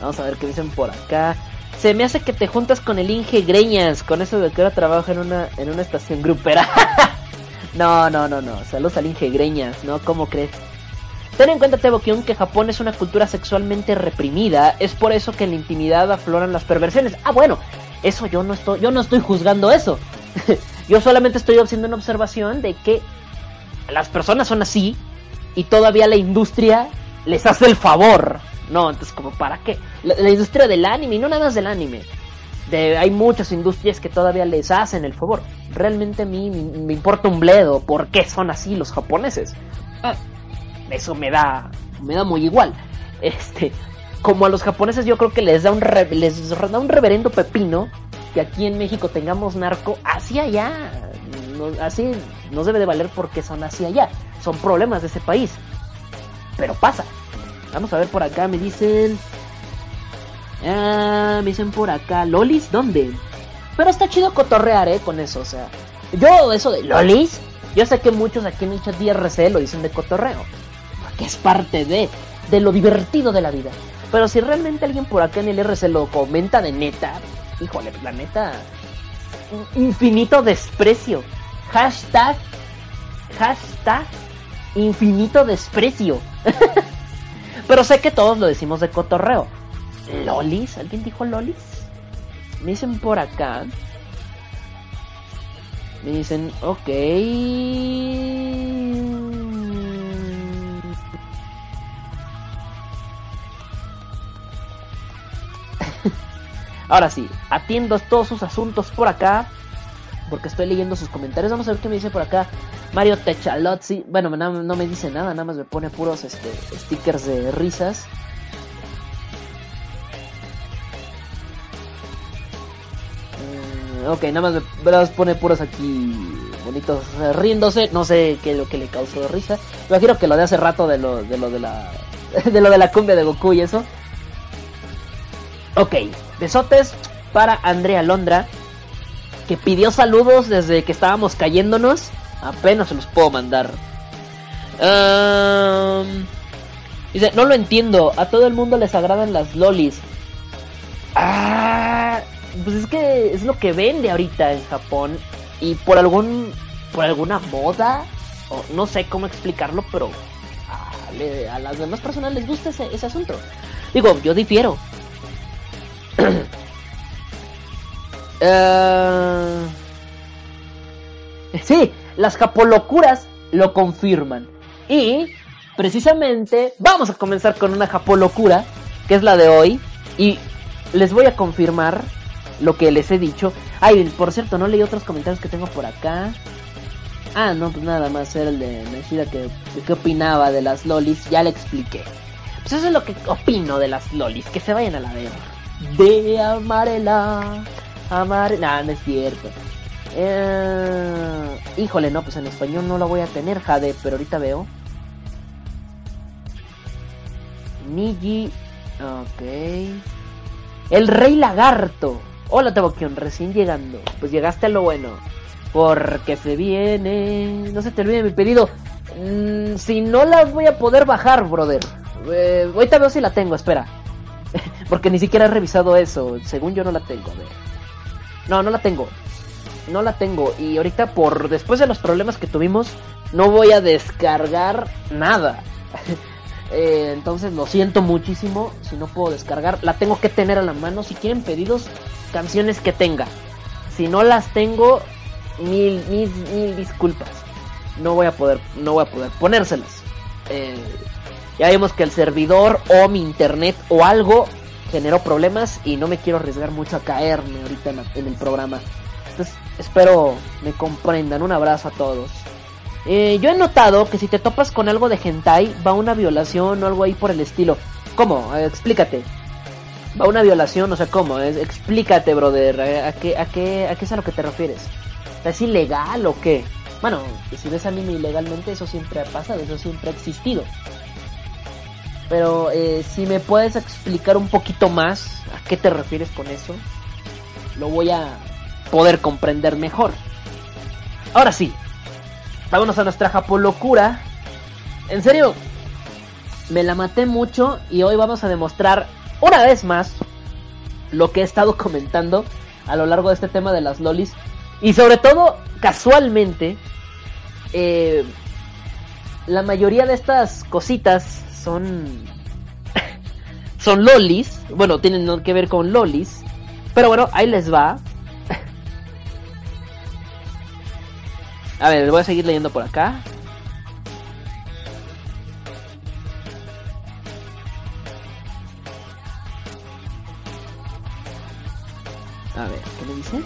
Speaker 2: Vamos a ver qué dicen por acá. Se me hace que te juntas con el Inge Greñas, con eso de que ahora trabaja en una, en una estación grupera. no, no, no, no. Saludos al Inge Greñas, ¿no? ¿Cómo crees? Ten en cuenta, Tebo que Japón es una cultura sexualmente reprimida, es por eso que en la intimidad afloran las perversiones. Ah, bueno, eso yo no estoy, yo no estoy juzgando eso. yo solamente estoy haciendo una observación de que las personas son así y todavía la industria les hace el favor no, entonces como para qué? La, industria del anime, y no nada más del anime. Hay muchas industrias que todavía les hacen el favor. Realmente a mí me, importa un bledo por qué son así los japoneses. Ah, eso me da, me da muy igual. Este, como a los japoneses yo creo que les da un les da un reverendo pepino que aquí en México tengamos narco así allá. así no debe de valer porque son así allá. Son problemas de ese país. Pero pasa. Vamos a ver por acá, me dicen... Ah, me dicen por acá, ¿Lolis? ¿Dónde? Pero está chido cotorrear, ¿eh? Con eso, o sea... Yo, eso de ¿Lolis? Yo sé que muchos aquí en el chat de IRC lo dicen de cotorreo. Es parte de, de lo divertido de la vida. Pero si realmente alguien por acá en el IRC lo comenta de neta, híjole, la neta... Infinito desprecio. Hashtag... Hashtag... Infinito desprecio. Pero sé que todos lo decimos de cotorreo. ¿Lolis? ¿Alguien dijo Lolis? Me dicen por acá. Me dicen, ok. Ahora sí, atiendo todos sus asuntos por acá porque estoy leyendo sus comentarios. Vamos a ver qué me dice por acá Mario Techalozzi. Bueno, no, me dice nada, nada más me pone puros este, stickers de risas. Mm, ok, nada más me pone puros aquí bonitos riéndose. No sé qué es lo que le causó risa. Me imagino que lo de hace rato de lo de, lo de la de lo de la cumbia de Goku y eso. Ok, besotes para Andrea Londra que pidió saludos desde que estábamos cayéndonos. Apenas se los puedo mandar. dice, no lo entiendo. A todo el mundo les agradan las lolis. Ah, pues es que es lo que vende ahorita en Japón. Y por algún. por alguna moda. O no sé cómo explicarlo, pero. A, las demás personas les gusta ese, ese asunto. Digo, yo difiero. Uh... Sí, las japolocuras lo confirman. Y precisamente vamos a comenzar con una japolocura, que es la de hoy. Y les voy a confirmar lo que les he dicho. Ay, por cierto, no leí otros comentarios que tengo por acá. Ah, no, pues nada más era el de Meshida que, que opinaba de las lolis, ya le expliqué. Pues eso es lo que opino de las lolis, que se vayan a la verga. De amarela, amar... Nah, no es cierto. Eh... Híjole, no, pues en español no la voy a tener, Jade, pero ahorita veo. Niji. Ok. El Rey Lagarto. Hola, Tebokion, recién llegando. Pues llegaste a lo bueno. Porque se viene. No se te mi pedido. Mm, si no las voy a poder bajar, brother. Eh, ahorita veo si la tengo, espera. Porque ni siquiera he revisado eso. Según yo no la tengo. A ver. No, no la tengo. No la tengo. Y ahorita por después de los problemas que tuvimos, no voy a descargar nada. eh, entonces lo siento muchísimo si no puedo descargar. La tengo que tener a la mano. Si quieren pedidos, canciones que tenga. Si no las tengo, mil, mil, mil disculpas. No voy a poder, no voy a poder ponérselas. Eh, ya vimos que el servidor o mi internet o algo generó problemas y no me quiero arriesgar mucho a caerme ahorita en, en el programa. Entonces espero me comprendan. Un abrazo a todos. Eh, yo he notado que si te topas con algo de hentai, va una violación o algo ahí por el estilo. ¿Cómo? Explícate. Va una violación, o sea, ¿cómo? Explícate, brother. ¿A qué, a, qué, ¿A qué es a lo que te refieres? ¿Es ilegal o qué? Bueno, si ves anime ilegalmente, eso siempre ha pasado, eso siempre ha existido. Pero eh, si me puedes explicar un poquito más a qué te refieres con eso, lo voy a poder comprender mejor. Ahora sí, vámonos a nuestra japolocura. En serio, me la maté mucho y hoy vamos a demostrar una vez más lo que he estado comentando a lo largo de este tema de las lolis. Y sobre todo, casualmente, eh, la mayoría de estas cositas son son lolis, bueno, tienen que ver con lolis, pero bueno, ahí les va. A ver, voy a seguir leyendo por acá. A ver, ¿qué me dice?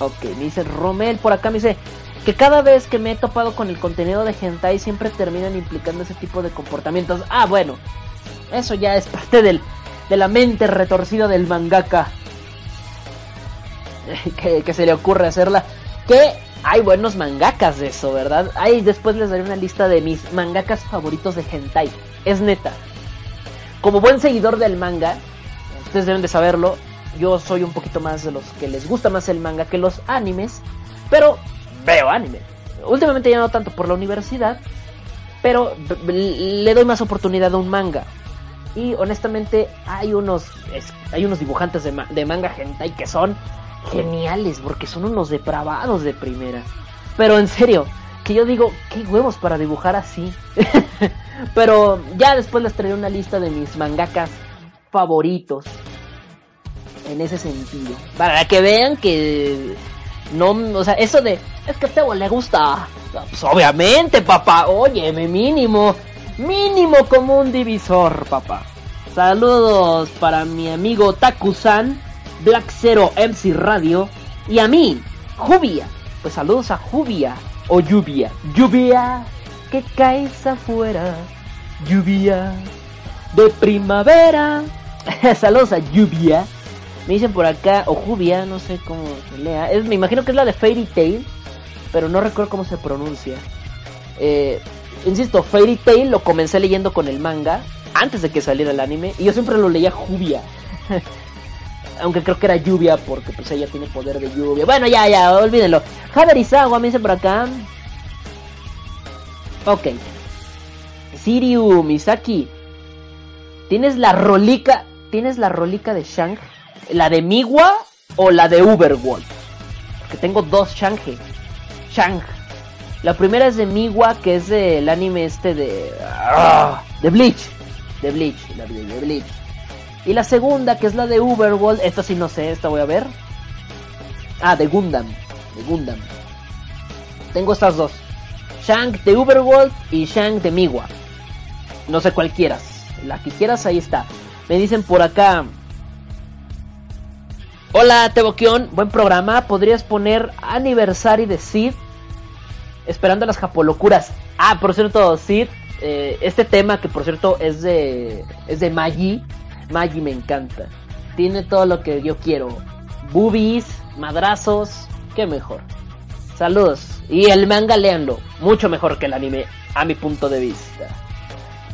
Speaker 2: Ok, me dice Romel por acá, me dice que cada vez que me he topado con el contenido de hentai siempre terminan implicando ese tipo de comportamientos. Ah, bueno, eso ya es parte del, de la mente retorcida del mangaka. que, que, se le ocurre hacerla. Que hay buenos mangakas de eso, ¿verdad? Ahí después les daré una lista de mis mangakas favoritos de hentai. Es neta. Como buen seguidor del manga, ustedes deben de saberlo, yo soy un poquito más de los que les gusta más el manga que los animes, pero veo anime. Últimamente ya no tanto por la universidad, pero le doy más oportunidad a un manga. Y honestamente hay unos hay unos dibujantes de, de manga hentai que son geniales porque son unos depravados de primera. Pero en serio, que yo digo, qué huevos para dibujar así. Pero ya después les traeré una lista de mis mangakas favoritos. En ese sentido. Para que vean que no, o sea, eso de es que a Tebo le gusta. Pues obviamente, papá. Óyeme, mínimo. Mínimo como un divisor, papá. Saludos para mi amigo Takusan, Black Zero MC Radio y a mí, Jubia. Pues saludos a Jubia o lluvia. Lluvia que caes afuera. Lluvia de primavera. saludos a lluvia. Me dicen por acá, o Jubia, no sé cómo se lea. Es, me imagino que es la de Fairy Tail, pero no recuerdo cómo se pronuncia. Eh, insisto, Fairy Tail lo comencé leyendo con el manga antes de que saliera el anime y yo siempre lo leía Jubia. Aunque creo que era lluvia porque pues ella tiene poder de lluvia. Bueno, ya, ya, olvídenlo. Javier Izawa me dice por acá. Ok. Siriu Misaki. ¿Tienes la rolica? ¿Tienes la rolica de Shang? ¿La de Miwa o la de Uberworld? Porque tengo dos Shang. Shang. La primera es de Miwa, que es del anime este de. de Bleach. De Bleach, la de Bleach. Y la segunda, que es la de Uberworld. Esta sí no sé, esta voy a ver. Ah, de Gundam. De Gundam. Tengo estas dos. Shang de Uberworld y Shang de Miwa. No sé cuál quieras. La que quieras, ahí está. Me dicen por acá. Hola, Teboquión. Buen programa. ¿Podrías poner aniversario de Sid? esperando las japolocuras. Ah, por cierto, Sid, eh, este tema que por cierto es de es de Maggie, Maggie me encanta. Tiene todo lo que yo quiero. Boobies, madrazos, qué mejor. Saludos. Y el manga leanlo, mucho mejor que el anime, a mi punto de vista.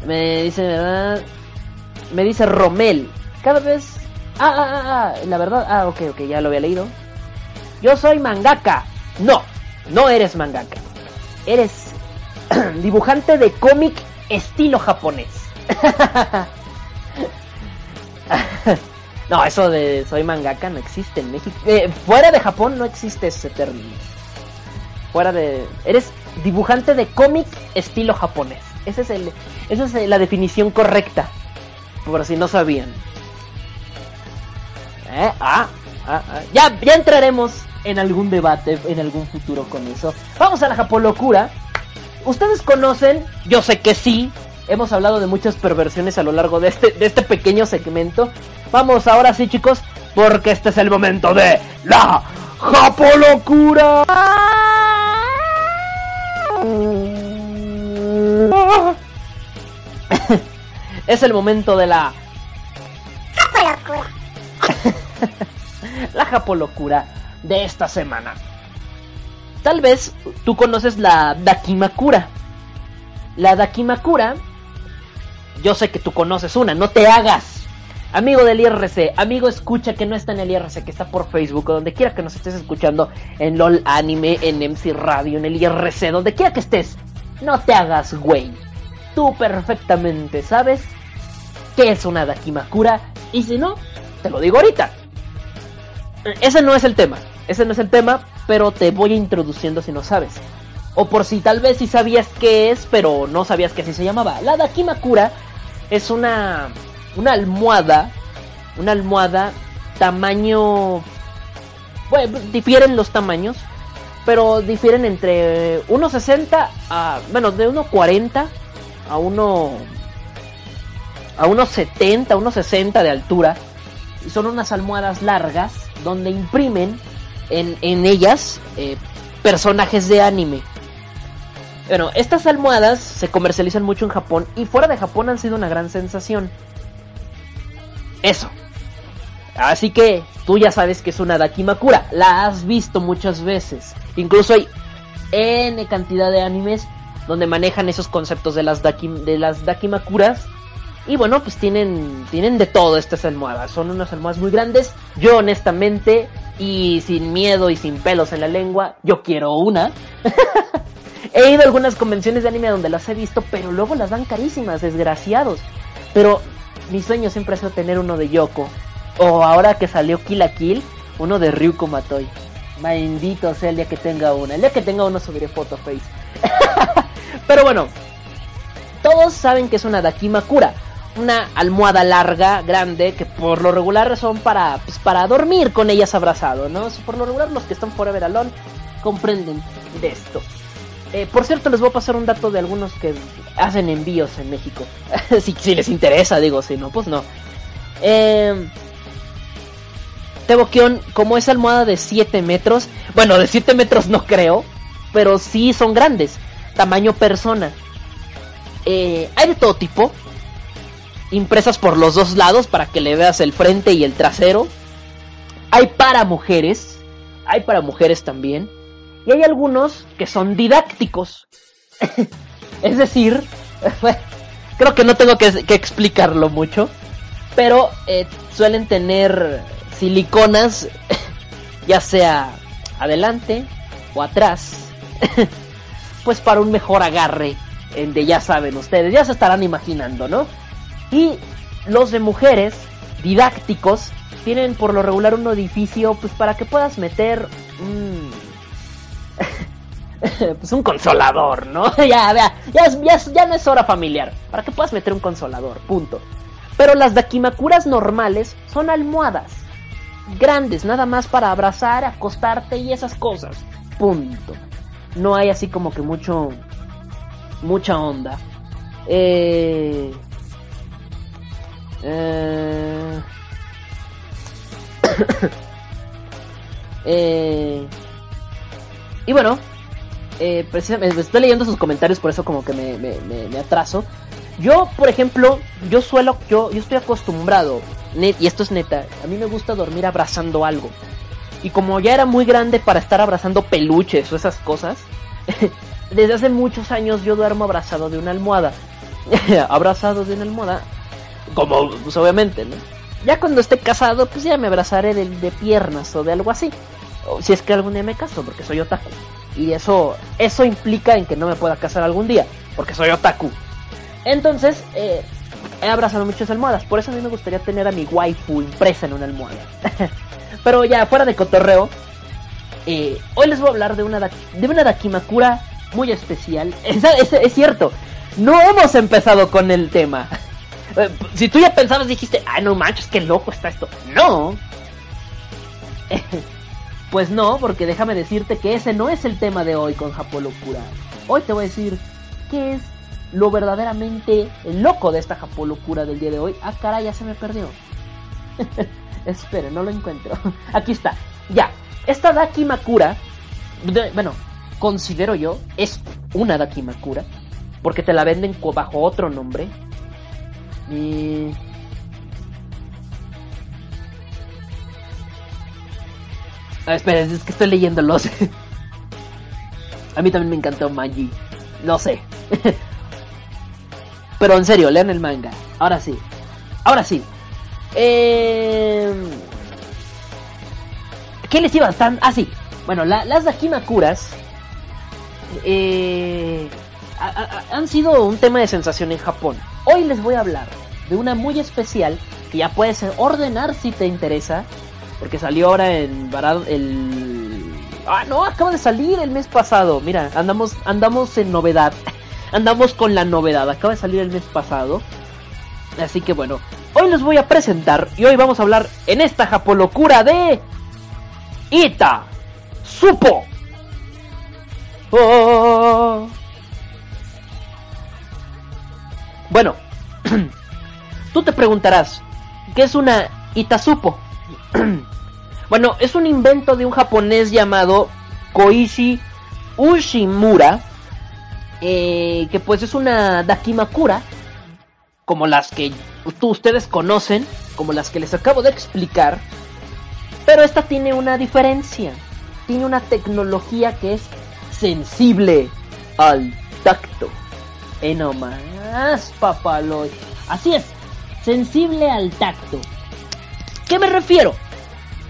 Speaker 2: Me dice, ¿verdad? Me dice Romel. Cada vez. Ah, ah, ah, ah, la verdad. Ah, ok, ok, ya lo había leído. Yo soy mangaka. No, no eres mangaka. Eres dibujante de cómic estilo japonés. no, eso de soy mangaka no existe en México. Eh, fuera de Japón no existe ese término. Fuera de... Eres dibujante de cómic estilo japonés. Ese es el, esa es la definición correcta. Por si no sabían. ¿Eh? Ah, ah, ah. Ya, ya entraremos en algún debate en algún futuro con eso. Vamos a la Japolocura. Ustedes conocen, yo sé que sí, hemos hablado de muchas perversiones a lo largo de este, de este pequeño segmento. Vamos ahora sí chicos, porque este es el momento de la Japolocura. es el momento de la
Speaker 3: Japolocura.
Speaker 2: la Japolocura de esta semana. Tal vez tú conoces la Dakimakura. La Dakimakura, yo sé que tú conoces una, no te hagas. Amigo del IRC, amigo escucha que no está en el IRC, que está por Facebook, o donde quiera que nos estés escuchando, en LOL Anime, en MC Radio, en el IRC, donde quiera que estés, no te hagas güey. Tú perfectamente sabes qué es una Dakimakura, y si no, te lo digo ahorita. Ese no es el tema, ese no es el tema, pero te voy introduciendo si no sabes. O por si tal vez si sabías qué es, pero no sabías que así se llamaba. La Dakimakura es una una almohada, una almohada tamaño bueno, difieren los tamaños, pero difieren entre 1.60 a bueno, de 1.40 a 1 a 1.70, 1.60 de altura. Son unas almohadas largas donde imprimen en, en ellas eh, personajes de anime. Bueno, estas almohadas se comercializan mucho en Japón y fuera de Japón han sido una gran sensación. Eso. Así que tú ya sabes que es una Dakimakura. La has visto muchas veces. Incluso hay N cantidad de animes donde manejan esos conceptos de las, daki, de las Dakimakuras. Y bueno, pues tienen, tienen de todo estas almohadas. Son unas almohadas muy grandes. Yo honestamente, y sin miedo y sin pelos en la lengua, yo quiero una. he ido a algunas convenciones de anime donde las he visto, pero luego las dan carísimas, desgraciados. Pero mi sueño siempre ha sido tener uno de Yoko. O ahora que salió Kill la Kill, uno de Ryuko Matoi. Maldito sea el día que tenga una. El día que tenga uno subiré foto face. Pero bueno, todos saben que es una Dakimakura. Una almohada larga, grande, que por lo regular son para, pues, para dormir con ellas abrazado, ¿no? Por lo regular los que están Forever Alone comprenden de esto. Eh, por cierto, les voy a pasar un dato de algunos que hacen envíos en México. si, les interesa, digo, si no, pues no. Eh, Tebokion, como es almohada de 7 metros, bueno, de 7 metros no creo, pero sí son grandes, tamaño persona. Eh, hay de todo tipo, impresas por los dos lados para que le veas el frente y el trasero. Hay para mujeres, hay para mujeres también. Y hay algunos que son didácticos. es decir, creo que no tengo que, explicarlo mucho. Pero eh, suelen tener siliconas, ya sea adelante o atrás. pues para un mejor agarre. En de ya saben ustedes, ya se estarán imaginando, ¿no? Y los de mujeres didácticos tienen por lo regular un edificio pues para que puedas meter un pues un consolador, ¿no? ya, ya, ya, ya, no es hora familiar. Para que puedas meter un consolador, punto. Pero las dakimakuras normales son almohadas. Grandes, nada más para abrazar, acostarte y esas cosas. Punto. No hay así como que mucho. Mucha onda. Eh. Eh. eh y bueno, eh, estoy leyendo sus comentarios, por eso como que me, me, me, atraso. Yo, por ejemplo, yo suelo, yo, yo estoy acostumbrado, y esto es neta, a mí me gusta dormir abrazando algo. Y como ya era muy grande para estar abrazando peluches o esas cosas, desde hace muchos años yo duermo abrazado de una almohada. abrazado de una almohada, como, pues obviamente, ¿no? Ya cuando esté casado, pues ya me abrazaré de, piernas o de algo así. O si es que algún día me caso, porque soy otaku. Y eso, eso implica en que no me pueda casar algún día, porque soy otaku. Entonces, eh, he abrazado muchas almohadas. Por eso a mí me gustaría tener a mi waifu impresa en una almohada. Pero ya, fuera de cotorreo, eh, hoy les voy a hablar de una, de una Dakimakura muy especial. Es, es, cierto, no hemos empezado con el tema. Si tú ya pensabas, dijiste, ay, no manches, qué loco está esto. No. Pues no, porque déjame decirte que ese no es el tema de hoy con Japolocura. Hoy te voy a decir qué es lo verdaderamente loco de esta Japolocura del día de hoy. Ah, caray, ya se me perdió. Espere, no lo encuentro. Aquí está. Ya. Esta Dakimakura, bueno, considero yo, es una Dakimakura. Porque te la venden bajo otro nombre. Ah, espera, es que estoy leyéndolos. A mí también me encantó Magi. No sé. Pero en serio, lean el manga. Ahora sí. Ahora sí. Eh... ¿Qué les iba tan Ah, sí. Bueno, las Dakimakuras eh, han sido un tema de sensación en Japón. Hoy les voy a hablar de una muy especial que ya puedes ordenar si te interesa porque salió ahora en el... Ah, no, acaba de salir el mes pasado. Mira, andamos, andamos en novedad. andamos con la novedad. Acaba de salir el mes pasado. Así que bueno, hoy les voy a presentar y hoy vamos a hablar en esta japolocura de... Ita Supo. Oh. Bueno, tú te preguntarás, ¿qué es una Itasupo? bueno, es un invento de un japonés llamado Koichi Ushimura, eh, que pues es una Dakimakura, como las que ustedes conocen, como las que les acabo de explicar, pero esta tiene una diferencia, tiene una tecnología que es sensible al tacto. Eh, más, papaloy. Así es, sensible al tacto. ¿Qué me refiero?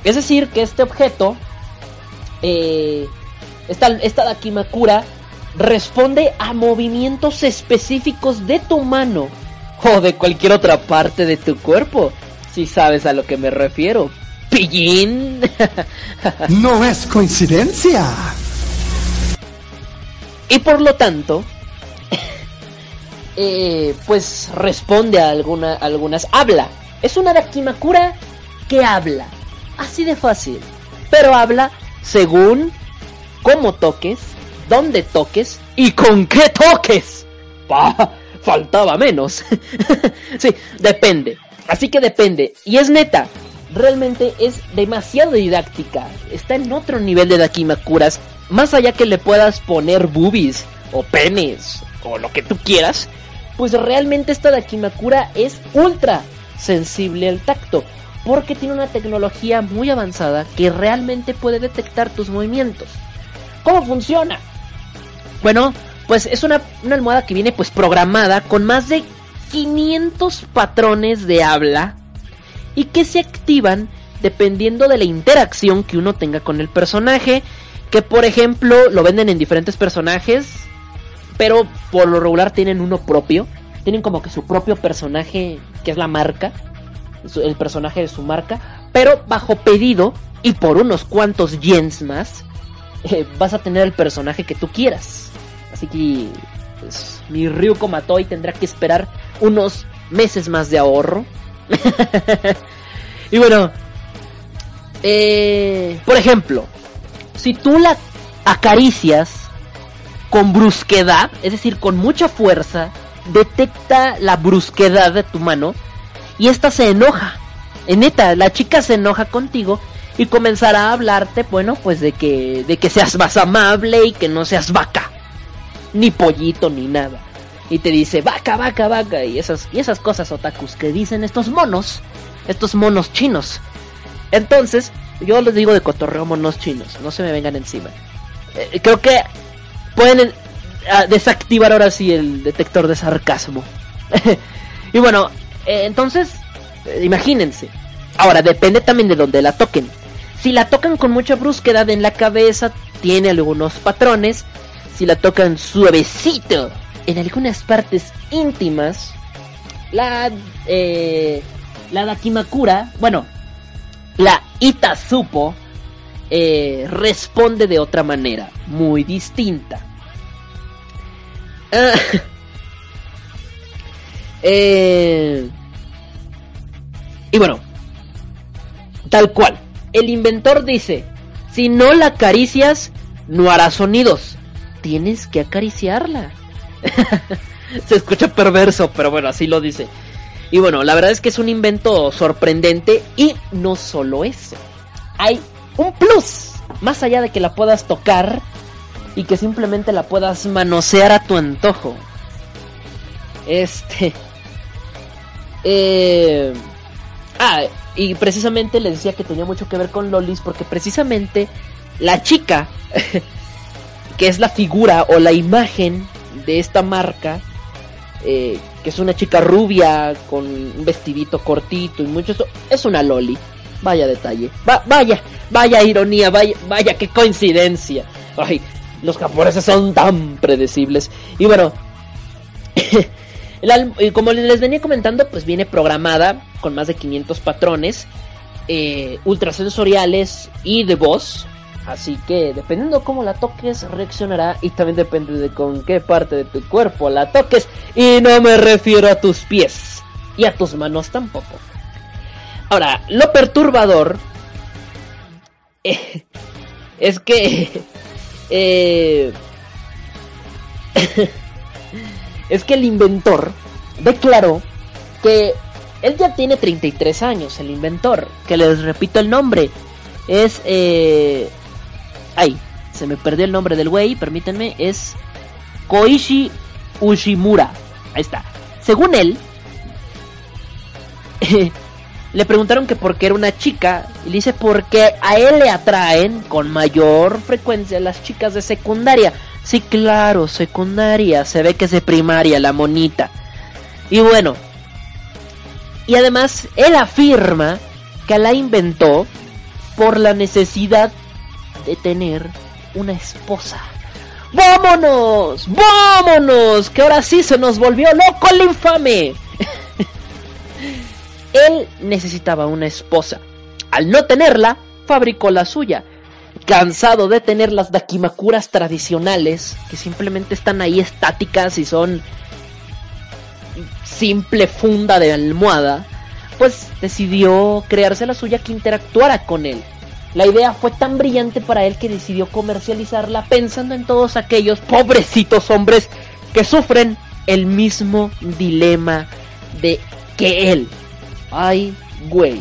Speaker 2: Es decir, que este objeto, eh, esta, esta Dakimakura, responde a movimientos específicos de tu mano o de cualquier otra parte de tu cuerpo, si sabes a lo que me refiero. Pillín.
Speaker 4: no es coincidencia.
Speaker 2: Y por lo tanto, eh, pues responde a alguna, algunas. Habla. Es una Dakimakura que habla. Así de fácil. Pero habla según cómo toques, dónde toques y con qué toques. Pa, faltaba menos. sí, depende. Así que depende. Y es neta. Realmente es demasiado didáctica. Está en otro nivel de Dakimakuras. Más allá que le puedas poner boobies o penes o lo que tú quieras. Pues realmente esta Dakimakura es ultra sensible al tacto porque tiene una tecnología muy avanzada que realmente puede detectar tus movimientos. ¿Cómo funciona? Bueno, pues es una, almohada que viene pues programada con más de 500 patrones de habla y que se activan dependiendo de la interacción que uno tenga con el personaje, que por ejemplo lo venden en diferentes personajes, pero por lo regular tienen uno propio, tienen como que su propio personaje que es la marca el personaje de su marca, pero bajo pedido y por unos cuantos yens más, eh, vas a tener el personaje que tú quieras. Así que pues, mi Ryuko Matoi tendrá que esperar unos meses más de ahorro. y bueno, eh, por ejemplo, si tú la acaricias con brusquedad, es decir, con mucha fuerza, detecta la brusquedad de tu mano y esta se enoja. En neta, la chica se enoja contigo y comenzará a hablarte, bueno, pues de que de que seas más amable y que no seas vaca, ni pollito ni nada. Y te dice vaca, vaca, vaca y esas y esas cosas otakus que dicen estos monos, estos monos chinos. Entonces, yo les digo de cotorreo monos chinos, no se me vengan encima. Eh, creo que pueden eh, desactivar ahora sí el detector de sarcasmo. y bueno, eh, entonces, imagínense. Ahora, depende también de donde la toquen. Si la tocan con mucha brusquedad en la cabeza, tiene algunos patrones. Si la tocan suavecito en algunas partes íntimas, la, eh, la Dakimakura, bueno, la Itazupo, eh, responde de otra manera, muy distinta. Eh, y bueno, tal cual. El inventor dice, si no la acaricias, no hará sonidos. Tienes que acariciarla. Se escucha perverso, pero bueno, así lo dice. Y bueno, la verdad es que es un invento sorprendente y no solo eso. Hay un plus, más allá de que la puedas tocar y que simplemente la puedas manosear a tu antojo. Este... Eh... Ah, y precisamente les decía que tenía mucho que ver con Lolis porque precisamente la chica, que es la figura o la imagen de esta marca, eh, que es una chica rubia con un vestidito cortito y mucho eso, es una Loli. Vaya detalle. vaya, vaya ironía, vaya, vaya qué coincidencia. Ay, los japoneses son tan predecibles. Y bueno, como les venía comentando, pues viene programada con más de 500 patrones eh, ultrasensoriales y de voz. Así que dependiendo cómo la toques, reaccionará y también depende de con qué parte de tu cuerpo la toques. Y no me refiero a tus pies y a tus manos tampoco. Ahora, lo perturbador eh, es que... Eh, es que el inventor declaró que él ya tiene 33 años, el inventor, que les repito el nombre, es... Eh... Ay, se me perdió el nombre del güey, permítanme, es Koichi Ushimura. Ahí está. Según él, le preguntaron que por qué era una chica y le dice porque a él le atraen con mayor frecuencia las chicas de secundaria. Sí, claro, secundaria. Se ve que es de primaria la monita. Y bueno. Y además, él afirma que la inventó por la necesidad de tener una esposa. ¡Vámonos! ¡Vámonos! Que ahora sí se nos volvió loco el infame. él necesitaba una esposa. Al no tenerla, fabricó la suya cansado de tener las dakimakuras tradicionales que simplemente están ahí estáticas y son simple funda de almohada, pues decidió crearse la suya que interactuara con él. La idea fue tan brillante para él que decidió comercializarla pensando en todos aquellos pobrecitos hombres que sufren el mismo dilema de que él. Ay, güey.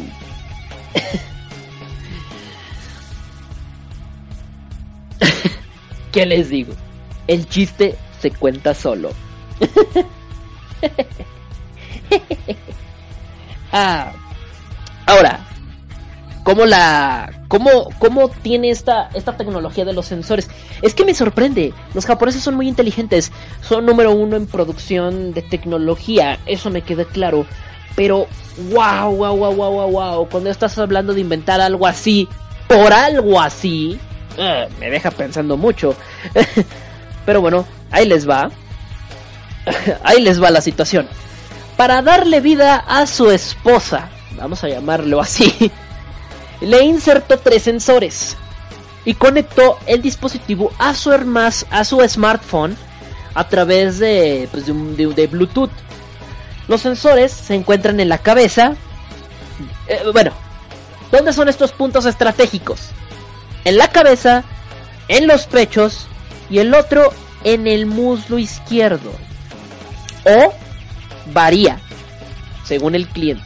Speaker 2: ¿Qué les digo? El chiste se cuenta solo. ah, ahora, ¿cómo la cómo cómo tiene esta esta tecnología de los sensores? Es que me sorprende. Los japoneses son muy inteligentes, son número uno en producción de tecnología, eso me queda claro. Pero wow, wow, wow, wow, wow, wow, cuando estás hablando de inventar algo así por algo así, eh, me deja pensando mucho. Pero bueno, ahí les va. ahí les va la situación. Para darle vida a su esposa, vamos a llamarlo así, le insertó tres sensores y conectó el dispositivo a su, a su smartphone a través de, pues, de, Bluetooth. Los sensores se encuentran en la cabeza. Eh, bueno, ¿dónde son estos puntos estratégicos? en la cabeza, en los pechos y el otro en el muslo izquierdo. O varía según el cliente.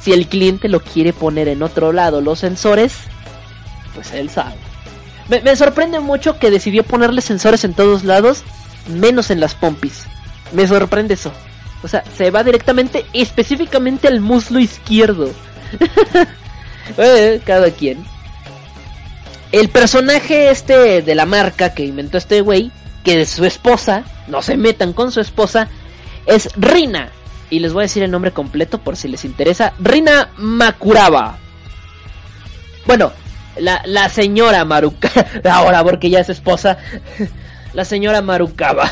Speaker 2: Si el cliente lo quiere poner en otro lado los sensores, pues él sabe. Me, me sorprende mucho que decidió ponerle sensores en todos lados, menos en las pompis. Me sorprende eso. O sea, se va directamente, específicamente al muslo izquierdo. Eh, cada quien. El personaje este de la marca que inventó este güey, que es su esposa, no se metan con su esposa, es Rina. Y les voy a decir el nombre completo por si les interesa. Rina Makuraba. Bueno, la, la señora Maruka. Ahora, porque ya es esposa. La señora Marukaba.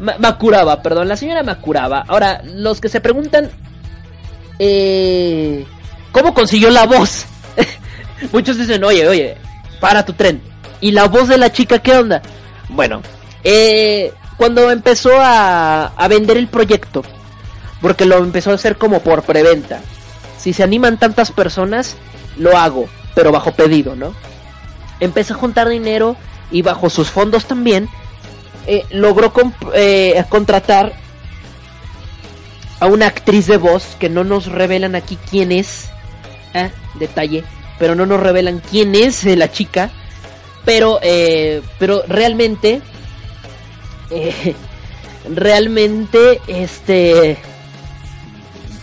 Speaker 2: Ma- Makuraba, perdón, la señora Makuraba. Ahora, los que se preguntan, eh, ¿cómo consiguió la voz? Muchos dicen, oye, oye, para tu tren. ¿Y la voz de la chica qué onda? Bueno, eh, cuando empezó a, a vender el proyecto, porque lo empezó a hacer como por preventa. Si se animan tantas personas, lo hago, pero bajo pedido, ¿no? Empezó a juntar dinero y bajo sus fondos también eh, logró eh, contratar a una actriz de voz que no nos revelan aquí quién es. Ah, detalle. Pero no nos revelan quién es eh, la chica. Pero, eh, pero realmente, eh, realmente, este,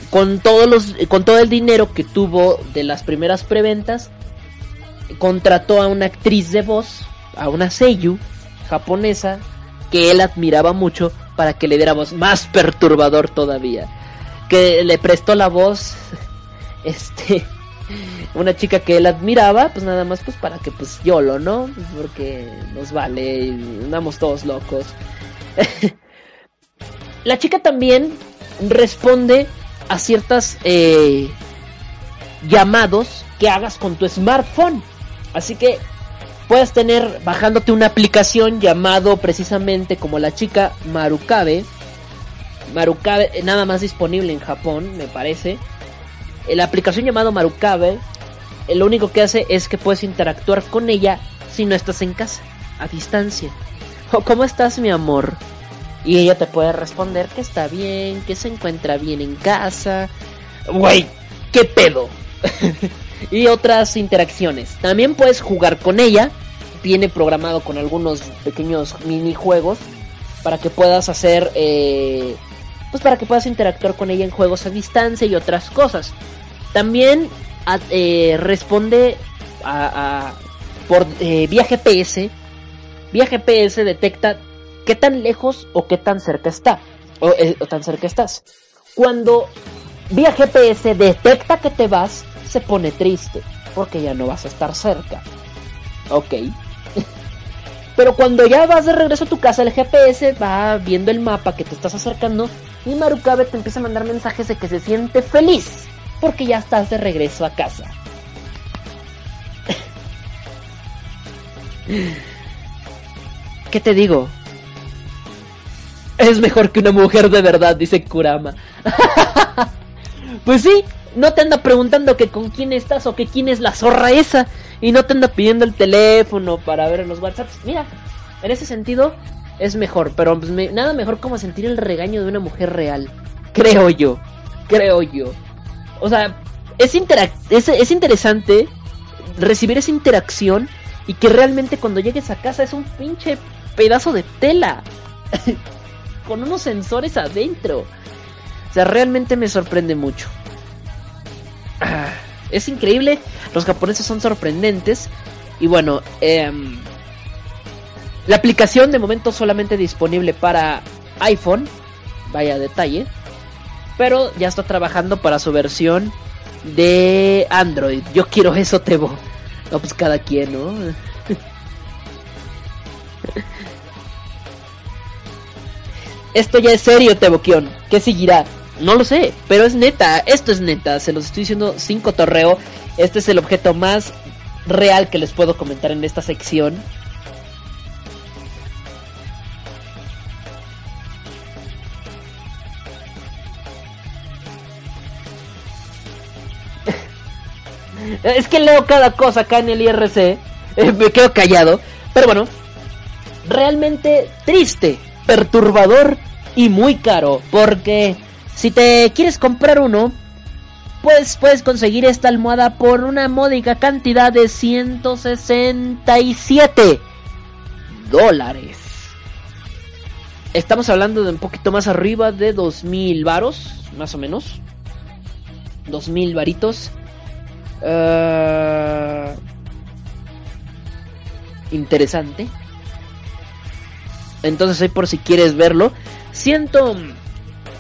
Speaker 2: con todos los, con todo el dinero que tuvo de las primeras preventas, contrató a una actriz de voz, a una seiyu japonesa que él admiraba mucho para que le diera voz más perturbador todavía. Que le prestó la voz este una chica que él admiraba, pues nada más pues para que pues YOLO, ¿no? Porque nos vale, y andamos todos locos. la chica también responde a ciertas eh, llamados que hagas con tu smartphone. Así que puedes tener bajándote una aplicación llamado precisamente como la chica Marukabe. Marukabe, eh, nada más disponible en Japón, me parece. Eh, La aplicación llamado Marukabe, eh, lo único que hace es que puedes interactuar con ella si no estás en casa, a distancia. O ¿cómo estás, mi amor? Y ella te puede responder que está bien, que se encuentra bien en casa. Güey, ¿qué pedo? y otras interacciones. También puedes jugar con ella. Tiene programado con algunos pequeños minijuegos para que puedas hacer, eh, pues para que puedas interactuar con ella en juegos a distancia y otras cosas. También eh, responde a, a- por eh, vía GPS. Vía GPS detecta qué tan lejos o qué tan cerca está o, eh, o tan cerca estás. Cuando vía GPS detecta que te vas, se pone triste, porque ya no vas a estar cerca. Ok. Pero cuando ya vas de regreso a tu casa, el GPS va viendo el mapa que te estás acercando y Marukabe te empieza a mandar mensajes de que se siente feliz, porque ya estás de regreso a casa. ¿Qué te digo? Es mejor que una mujer de verdad, dice Kurama. Pues sí, no te anda preguntando que con quién estás o que quién es la zorra esa. Y no te anda pidiendo el teléfono para ver en los WhatsApps. Mira, en ese sentido es mejor. Pero pues, nada mejor como sentir el regaño de una mujer real. Creo yo. Creo yo. O sea, es, es, es interesante recibir esa interacción. Y que realmente cuando llegues a casa es un pinche pedazo de tela. con unos sensores adentro. O sea, realmente me sorprende mucho. Es increíble. Los japoneses son sorprendentes. Y bueno, em, la aplicación de momento solamente disponible para iPhone. Vaya detalle. Pero ya está trabajando para su versión de Android. Yo quiero eso, Tebo. No, pues cada quien, ¿no? Esto ya es serio, Teboquión. ¿Qué seguirá? No lo sé, pero es neta. Esto es neta. Se los estoy diciendo sin cotorreo. Este es el objeto más real que les puedo comentar en esta sección. Es que leo cada cosa acá en el IRC. eh, me quedo callado. Pero bueno, realmente triste, perturbador y muy caro. Porque si te quieres comprar uno, pues puedes conseguir esta almohada por una módica cantidad de 167 dólares. Estamos hablando de un poquito más arriba de 2000 varos, más o menos. 2000 varitos. Uh, interesante. Entonces ahí por si quieres verlo. 100,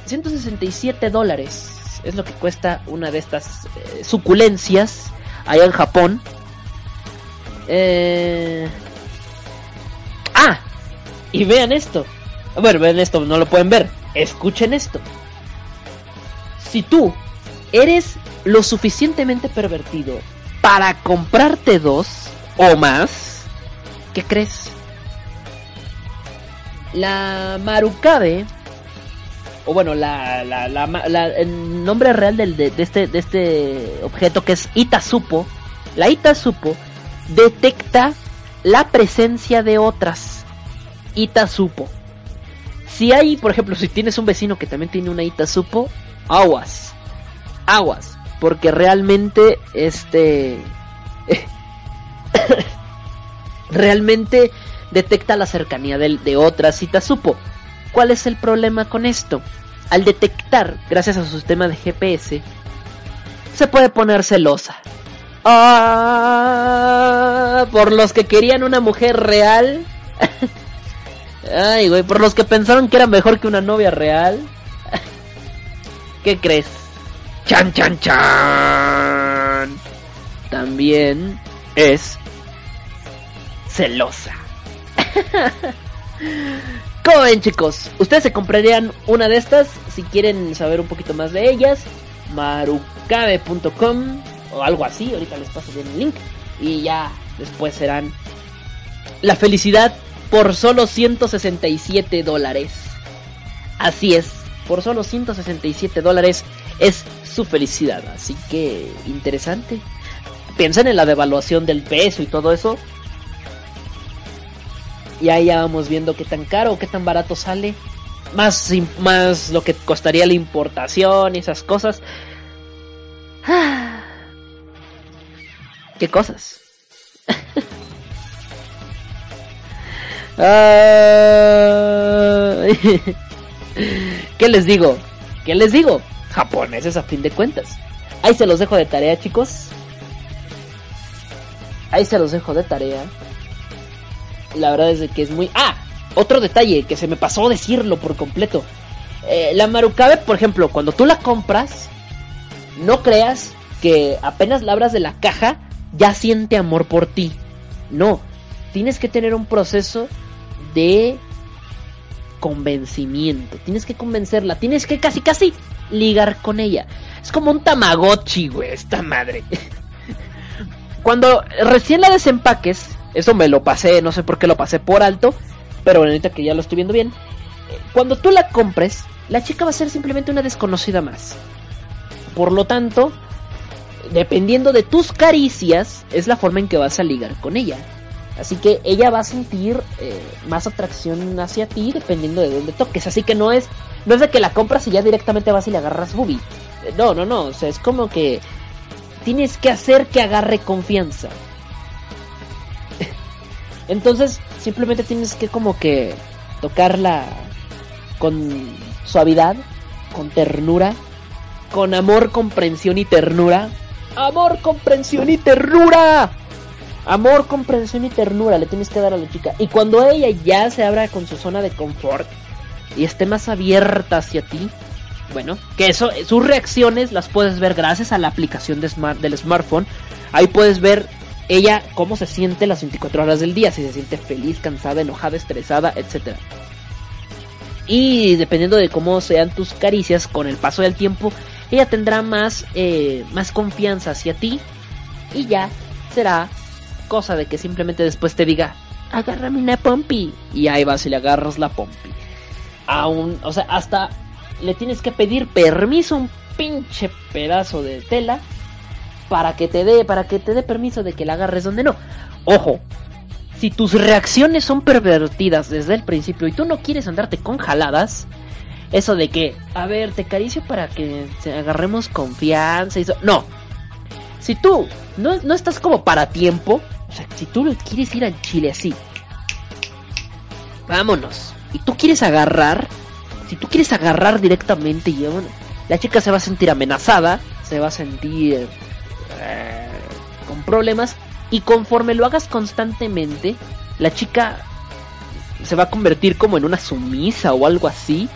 Speaker 2: 167 dólares es lo que cuesta una de estas eh, suculencias allá en Japón. Eh... Ah, y vean esto. Bueno, vean esto, no lo pueden ver. Escuchen esto. Si tú eres lo suficientemente pervertido para comprarte dos o más, ¿qué crees? La Marukabe, o bueno, la, la, la, el nombre real del, de, este, de este objeto que es Itasupo, la Itasupo detecta la presencia de otras. Itasupo. Si hay, por ejemplo, si tienes un vecino que también tiene una Itasupo, aguas. Aguas. Porque realmente, este... realmente detecta la cercanía de, de otras Itasupo. ¿Cuál es el problema con esto? Al detectar, gracias a su sistema de GPS, se puede poner celosa. Ah, por los que querían una mujer real. Ay, güey, por los que pensaron que era mejor que una novia real. ¿Qué crees? Chan, chan, chan. También es celosa. ¿Cómo chicos? ¿Ustedes se comprarían una de estas? Si quieren saber un poquito más de ellas, marucabe.com o algo así, ahorita les paso bien el link y ya después serán la felicidad por solo 167 dólares. Así es, por solo 167 dólares es su felicidad, así que interesante. Piensen en la devaluación del peso y todo eso. Y ahí ya vamos viendo qué tan caro o qué tan barato sale. Más, más lo que costaría la importación y esas cosas. ¿Qué cosas? ¿Qué les digo? ¿Qué les digo? Japoneses a fin de cuentas. Ahí se los dejo de tarea, chicos. Ahí se los dejo de tarea. La verdad es que es muy... Ah, otro detalle que se me pasó decirlo por completo. Eh, la Marukabe, por ejemplo, cuando tú la compras, no creas que apenas la abras de la caja, ya siente amor por ti. No, tienes que tener un proceso de convencimiento. Tienes que convencerla, tienes que casi casi ligar con ella. Es como un tamagotchi, güey, esta madre. Cuando recién la desempaques, eso me lo pasé, no sé por qué lo pasé por alto, pero ahorita que ya lo estoy viendo bien. Cuando tú la compres, la chica va a ser simplemente una desconocida más. Por lo tanto, dependiendo de tus caricias, es la forma en que vas a ligar con ella. Así que ella va a sentir eh, más atracción hacia ti dependiendo de dónde toques. Así que no es, no es de que la compras y ya directamente vas y le agarras booby. No, no, no. O sea, es como que tienes que hacer que agarre confianza. Entonces, simplemente tienes que como que tocarla con suavidad, con ternura, con amor, comprensión y ternura. Amor, comprensión y ternura. Amor, comprensión y ternura le tienes que dar a la chica. Y cuando ella ya se abra con su zona de confort y esté más abierta hacia ti, bueno, que eso, sus reacciones las puedes ver gracias a la aplicación del smartphone. Ahí puedes ver ella cómo se siente las 24 horas del día, si se siente feliz, cansada, enojada, estresada, etc. Y dependiendo de cómo sean tus caricias con el paso del tiempo, ella tendrá más, eh, más confianza hacia ti y ya será cosa de que simplemente después te diga, agárrame una pompi. Y ahí vas y le agarras la pompi. Aún, o sea, hasta le tienes que pedir permiso a un pinche pedazo de tela para que te dé, para que te dé permiso de que la agarres donde no. Ojo, si tus reacciones son pervertidas desde el principio y tú no quieres andarte con jaladas, eso de que, a ver, te acaricio para que agarremos confianza y eso. No. Si tú no, no estás como para tiempo, o sea, si tú quieres ir al chile así, vámonos. Y tú quieres agarrar, si tú quieres agarrar directamente, y bueno, la chica se va a sentir amenazada, se va a sentir eh, con problemas, y conforme lo hagas constantemente, la chica se va a convertir como en una sumisa o algo así,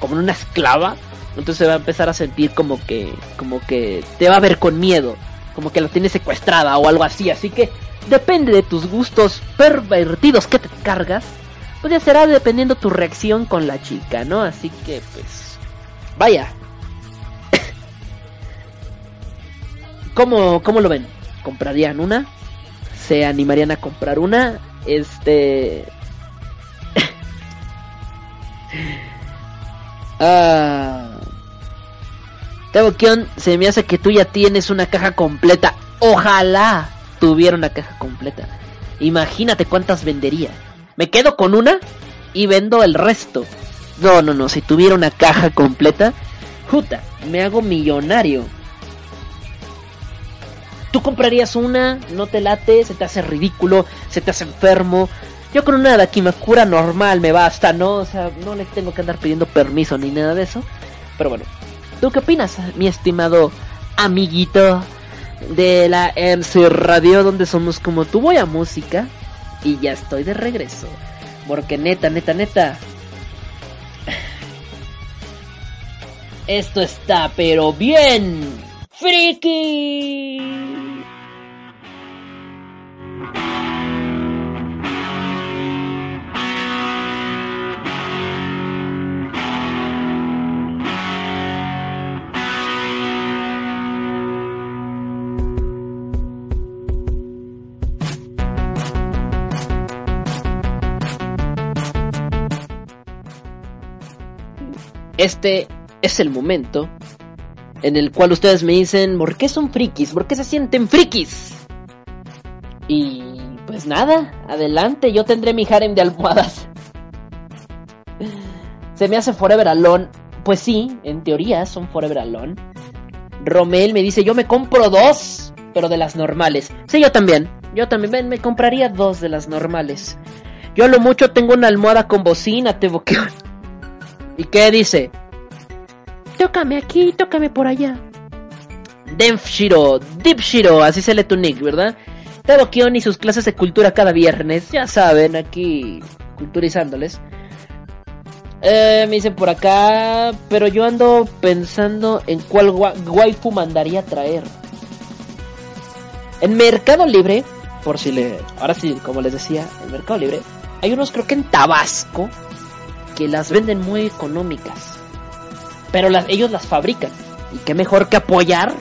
Speaker 2: como en una esclava. Entonces se va a empezar a sentir como que, como que te va a ver con miedo, como que la tienes secuestrada o algo así. Así que depende de tus gustos pervertidos que te cargas, pues ya será dependiendo tu reacción con la chica, ¿no? Así que pues, vaya. ¿Cómo, cómo lo ven? ¿Comprarían una? ¿Se animarían a comprar una? Este... Ah. Kion, se me hace que tú ya tienes una caja completa. Ojalá tuviera una caja completa. Imagínate cuántas vendería. Me quedo con una y vendo el resto. No, no, no. Si tuviera una caja completa, puta, me hago millonario. Tú comprarías una, no te late, se te hace ridículo, se te hace enfermo. Yo con una Dakimakura normal me basta, ¿no? O sea, no le tengo que andar pidiendo permiso ni nada de eso. Pero bueno, ¿tú qué opinas, mi estimado amiguito de la MC Radio, donde somos como tú? Voy a música y ya estoy de regreso. Porque neta, neta, neta. Esto está pero bien. ¡Friki! Este es el momento en el cual ustedes me dicen, ¿por qué son frikis? ¿Por qué se sienten frikis? Y pues nada, adelante, yo tendré mi harem de almohadas. Se me hace Forever Alone. Pues sí, en teoría son Forever Alone. Romel me dice, yo me compro dos, pero de las normales. Sí, yo también. Yo también me compraría dos de las normales. Yo a lo mucho tengo una almohada con bocina, te boqueo. ¿Y qué dice? Tócame aquí, tócame por allá. Denfshiro, Dipshiro, así se lee tu nick, ¿verdad? Tado Kion y sus clases de cultura cada viernes, ya saben, aquí culturizándoles. Eh, me dicen por acá, pero yo ando pensando en cuál wa- waifu mandaría traer. En Mercado Libre, por si le... Ahora sí, como les decía, en Mercado Libre, hay unos creo que en Tabasco que las venden muy económicas. Pero las, ellos las fabrican. Y qué mejor que apoyar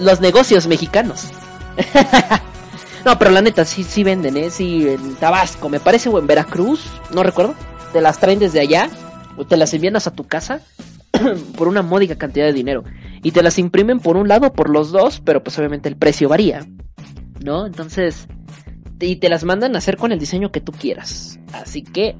Speaker 2: los negocios mexicanos. no, pero la neta, sí, sí venden, ¿eh? Sí, en Tabasco, me parece, o en Veracruz, no recuerdo. Te las traen desde allá, o te las envían hasta tu casa por una módica cantidad de dinero. Y te las imprimen por un lado, por los dos, pero pues obviamente el precio varía. ¿No? Entonces, y te las mandan a hacer con el diseño que tú quieras. Así que,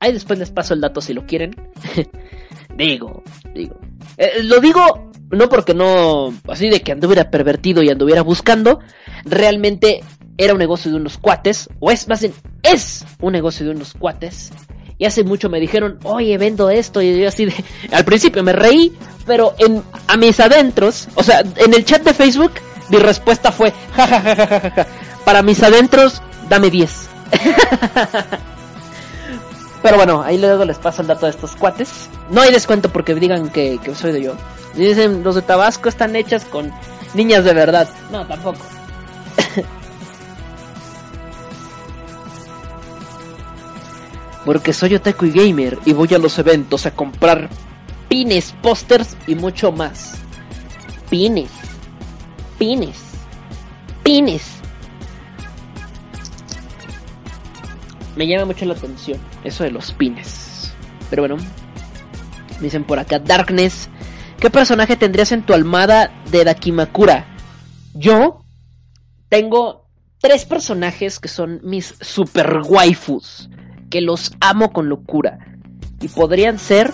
Speaker 2: ahí después les paso el dato si lo quieren. digo, digo. Eh, lo digo no porque no, así de que anduviera pervertido y anduviera buscando. Realmente era un negocio de unos cuates, o es más bien, es un negocio de unos cuates. Y hace mucho me dijeron, oye, vendo esto. Y yo así de, al principio me reí, pero en, a mis adentros, o sea, en el chat de Facebook, mi respuesta fue, jajajajaja, para mis adentros, dame 10. Pero bueno, ahí luego les paso el dato de estos cuates. No hay descuento porque digan que, soy de yo. Dicen, los de Tabasco están hechas con niñas de verdad. No, tampoco. Porque soy otaku y gamer y voy a los eventos a comprar pines, pósters y mucho más. Pines. Pines. Pines. Me llama mucho la atención eso de los pines. Pero bueno, me dicen por acá Darkness. ¿Qué personaje tendrías en tu almada de Dakimakura? Yo tengo tres personajes que son mis super waifus. Que los amo con locura. Y podrían ser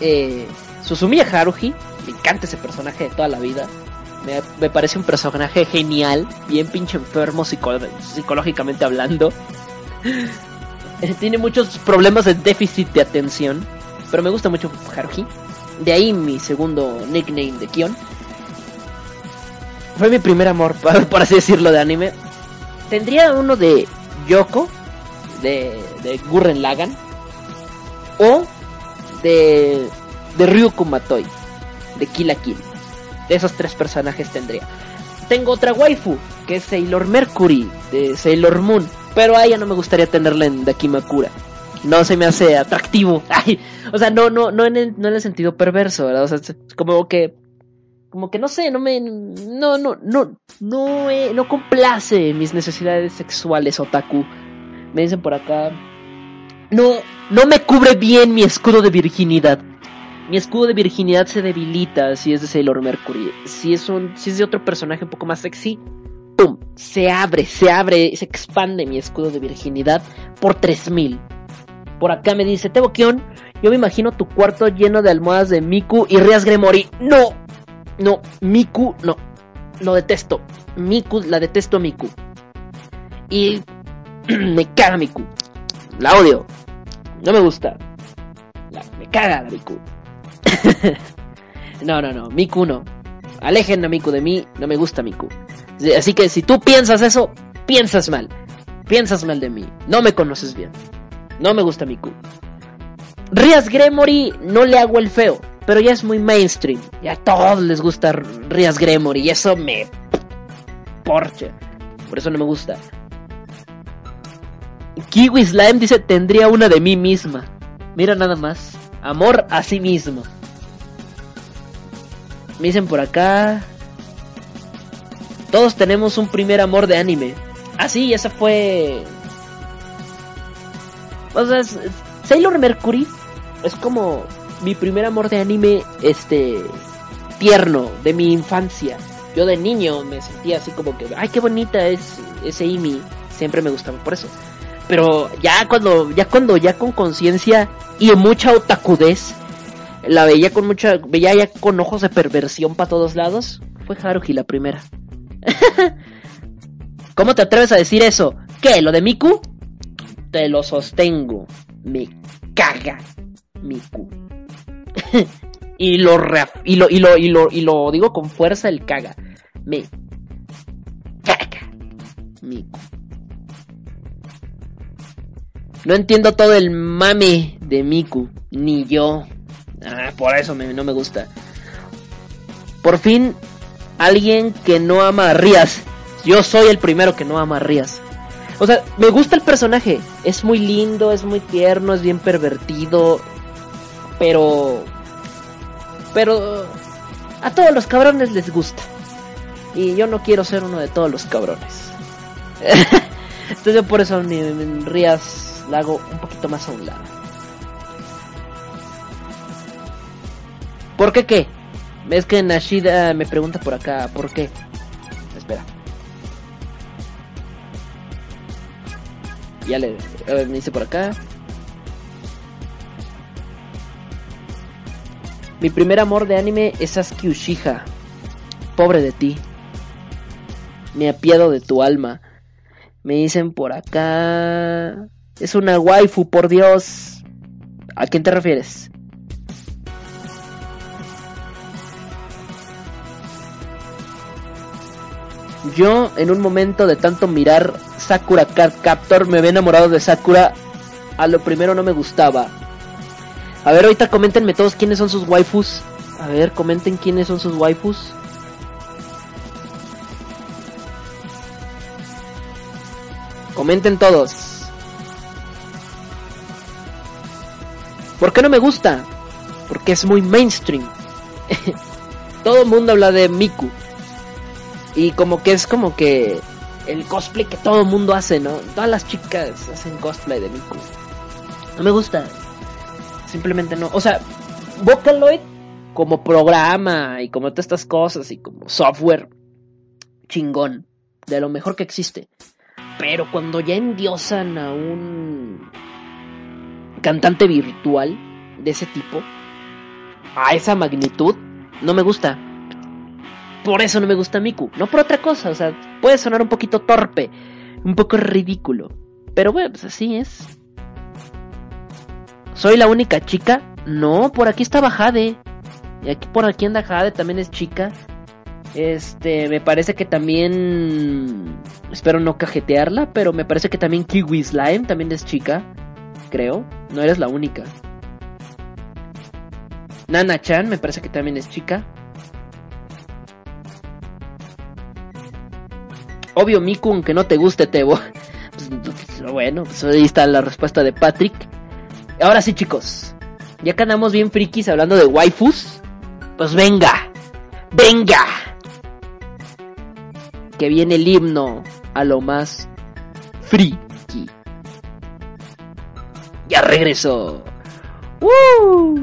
Speaker 2: eh, Susumiya Haruhi. Me encanta ese personaje de toda la vida. Me, parece un personaje genial, bien pinche enfermo psico- psicológicamente hablando. Tiene muchos problemas de déficit de atención, pero me gusta mucho Haruhi. De ahí mi segundo nickname de Kion. Fue mi primer amor, por, así decirlo, de anime. Tendría uno de Yoko, de, de Gurren Lagann, o de, de Matoi, de Kill la Kill. Esos tres personajes tendría. Tengo otra waifu, que es Sailor Mercury, de Sailor Moon. Pero a ella no me gustaría tenerla en Dakimakura. No se me hace atractivo. Ay, o sea, no, no, no en el, sentido perverso, ¿verdad? O sea, como que, como que no sé, no me, no, no, no, no, eh, no complace mis necesidades sexuales, otaku. Me dicen por acá, no, no me cubre bien mi escudo de virginidad. Mi escudo de virginidad se debilita si es de Sailor Mercury. Si es un, si es de otro personaje un poco más sexy, ¡pum! Se abre, se abre, se expande mi escudo de virginidad por 3000. Por acá me dice, Tebo Kion, yo me imagino tu cuarto lleno de almohadas de Miku y Rias Gremory. No, no, Miku, no. Lo detesto. Miku, la detesto Miku. Y me caga Miku. La odio. No me gusta. Me caga la Miku. no, no, no. Miku no. Alejen a Miku de mí. No me gusta Miku. Así que si tú piensas eso, piensas mal. Piensas mal de mí. No me conoces bien. No me gusta Miku. Rias Gremory no le hago el feo, pero ya es muy mainstream. Ya a todos les gusta Rias Gremory y eso me porche. Por eso no me gusta. Kiwi Slime dice, tendría una de mí misma. Mira nada más. Amor a sí mismo. Me dicen por acá. Todos tenemos un primer amor de anime. Ah, sí, esa fue. O sea, es- Sailor Mercury es como mi primer amor de anime, este. tierno, de mi infancia. Yo de niño me sentía así como que, ay, qué bonita es ese Imi. Siempre me gustaba por eso. Pero ya cuando, ya cuando, ya con conciencia y mucha otakudez, la veía con mucha, veía ya con ojos de perversión para todos lados, fue Haruhi la primera. ¿Cómo te atreves a decir eso? ¿Qué? ¿Lo de Miku? Te lo sostengo. Me caga Miku. y lo y lo y lo y lo y lo digo con fuerza el caga. Me caga Miku. No entiendo todo el mame de Miku, ni yo. Ah, por eso no me gusta. Por fin, alguien que no ama a Rías. Yo soy el primero que no ama a Rías. O sea, me gusta el personaje. Es muy lindo, es muy tierno, es bien pervertido. Pero... Pero... A todos los cabrones les gusta. Y yo no quiero ser uno de todos los cabrones. Entonces por eso ni Rías la hago un poquito más a un lado. ¿Por qué qué? Es que Nashida me pregunta por acá, ¿por qué? Espera. Ya le... Ver, me dice por acá. Mi primer amor de anime es Uchiha. Pobre de ti. Me apiado de tu alma. Me dicen por acá... Es una waifu, por Dios. ¿A quién te refieres? Yo, en un momento de tanto mirar Sakura Card Captor, me había enamorado de Sakura. A lo primero no me gustaba. A ver, ahorita coméntenme todos quiénes son sus waifus. A ver, comenten quiénes son sus waifus. Comenten todos. ¿Por qué no me gusta? Porque es muy mainstream. Todo el mundo habla de Miku. Y como que es como que el cosplay que todo el mundo hace, ¿no? Todas las chicas hacen cosplay de Miku. No me gusta. Simplemente no. O sea, Vocaloid como programa y como todas estas cosas y como software chingón. De lo mejor que existe. Pero cuando ya endiosan a un cantante virtual de ese tipo, a esa magnitud, no me gusta. Por eso no me gusta Miku, no por otra cosa, o sea, puede sonar un poquito torpe, un poco ridículo, pero bueno, pues así es. ¿Soy la única chica? No, por aquí está Jade. Y aquí por aquí anda Jade, también es chica. Este, me parece que también. Espero no cajetearla, pero me parece que también Kiwi Slime también es chica. Creo. No eres la única. Nana Chan me parece que también es chica. Obvio, Miku, aunque no te guste, Tebo. Pues, pues, bueno, pues ahí está la respuesta de Patrick. Ahora sí, chicos. Ya que andamos bien frikis hablando de waifus. Pues venga. Venga. Que viene el himno a lo más friki. Ya regreso. ¡Woo!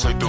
Speaker 5: Y yo soy tu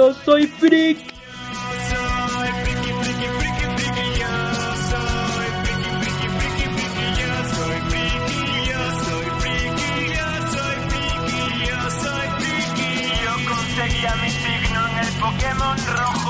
Speaker 5: yo soy
Speaker 2: freak.
Speaker 5: Yo. Yo conseguía mi signo en el Pokémon rojo.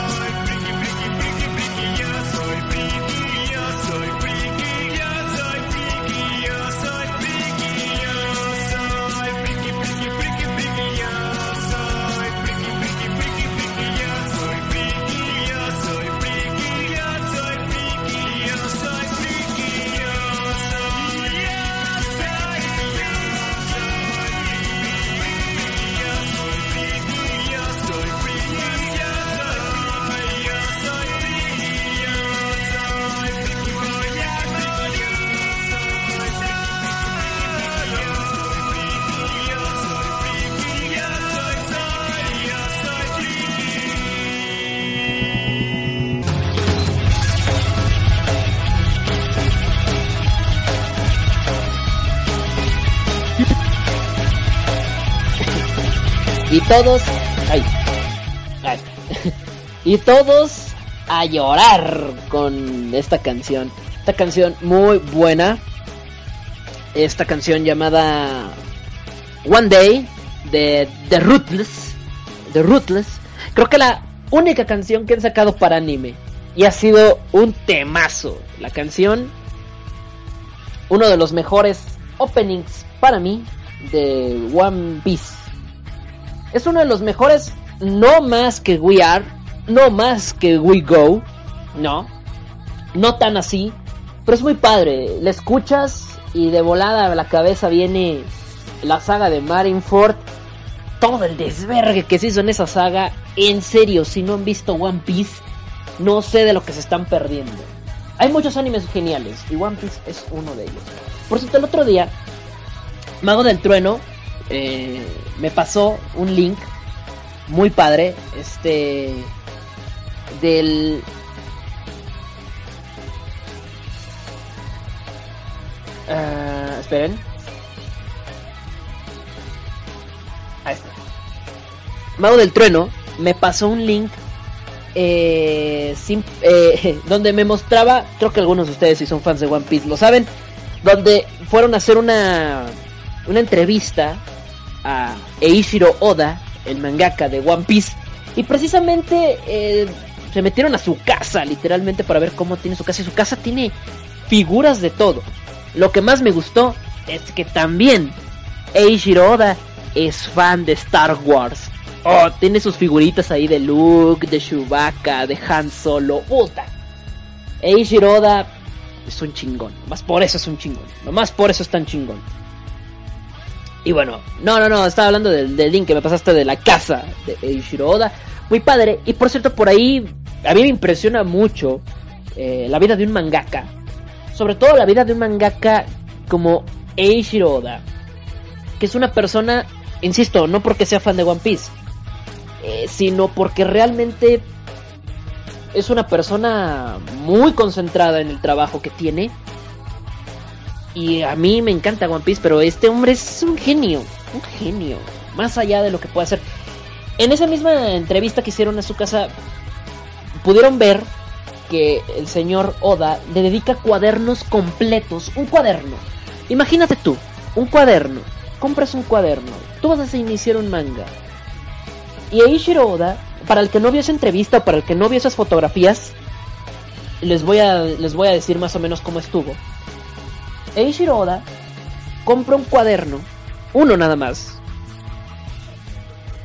Speaker 2: todos... Y todos a llorar con esta canción. Esta canción muy buena. Esta canción llamada One Day de The Rootless. The Rootless. Creo que la única canción que han sacado para anime. Y ha sido un temazo. La canción. Uno de los mejores openings para mí de One Piece. Es uno de los mejores. No más que We Are. No más que We Go. No. No tan así. Pero es muy padre. La escuchas y de volada a la cabeza viene la saga de Marineford. Todo el desvergue que se hizo en esa saga. En serio, si no han visto One Piece, no sé de lo que se están perdiendo. Hay muchos animes geniales y One Piece es uno de ellos. Por cierto, el otro día, Mago del Trueno me pasó un link muy padre. Este. Del. Uh, esperen. Ahí está. Mago del Trueno me pasó un link eh, sin, eh, donde me mostraba, creo que algunos de ustedes si son fans de One Piece lo saben, donde fueron a hacer una, una entrevista a Eiichiro Oda, el mangaka de One Piece, y precisamente eh, se metieron a su casa, literalmente, para ver cómo tiene su casa, y su casa tiene figuras de todo. Lo que más me gustó es que también Eiichiro Oda es fan de Star Wars. Oh, tiene sus figuritas ahí de Luke, de Chewbacca, de Han Solo. Puta. Eiichiro Oda es un chingón. Más por eso es un chingón. Nomás por eso es tan chingón. Y bueno, no, no, no, estaba hablando del, del link que me pasaste de la casa de Eiichiro Oda. Muy padre. Y por cierto, por ahí a mí me impresiona mucho eh, la vida de un mangaka. Sobre todo la vida de un mangaka como Eiichiro Oda. Que es una persona, insisto, no porque sea fan de One Piece. Eh, sino porque realmente es una persona muy concentrada en el trabajo que tiene. Y a mí me encanta One Piece, pero este hombre es un genio, un genio, más allá de lo que puede hacer. En esa misma entrevista que hicieron a su casa, pudieron ver que el señor Oda le dedica cuadernos completos, un cuaderno. Imagínate tú, un cuaderno, compras un cuaderno, tú vas a iniciar un manga. Y Eiichiro Oda, para el que no vio esa entrevista o para el que no vio esas fotografías, les voy a, les voy a decir más o menos cómo estuvo. Eiichiro Oda compra un cuaderno, uno nada más,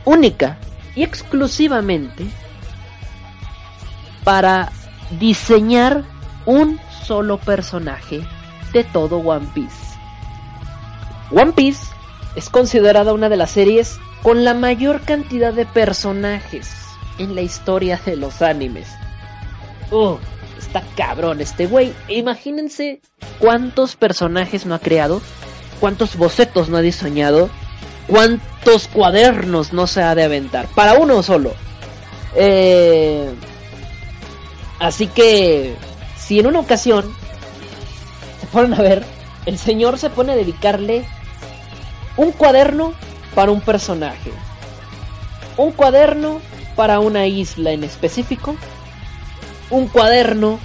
Speaker 2: única y exclusivamente para diseñar un solo personaje de todo One Piece. One Piece es considerada una de las series con la mayor cantidad de personajes en la historia de los animes. Uh, está cabrón este güey. Imagínense cuántos personajes no ha creado, cuántos bocetos no ha diseñado, cuántos cuadernos no se ha de aventar. Para uno solo. Eh, así que, si en una ocasión se ponen a ver, el señor se pone a dedicarle un cuaderno para un personaje, un cuaderno para una isla en específico, un cuaderno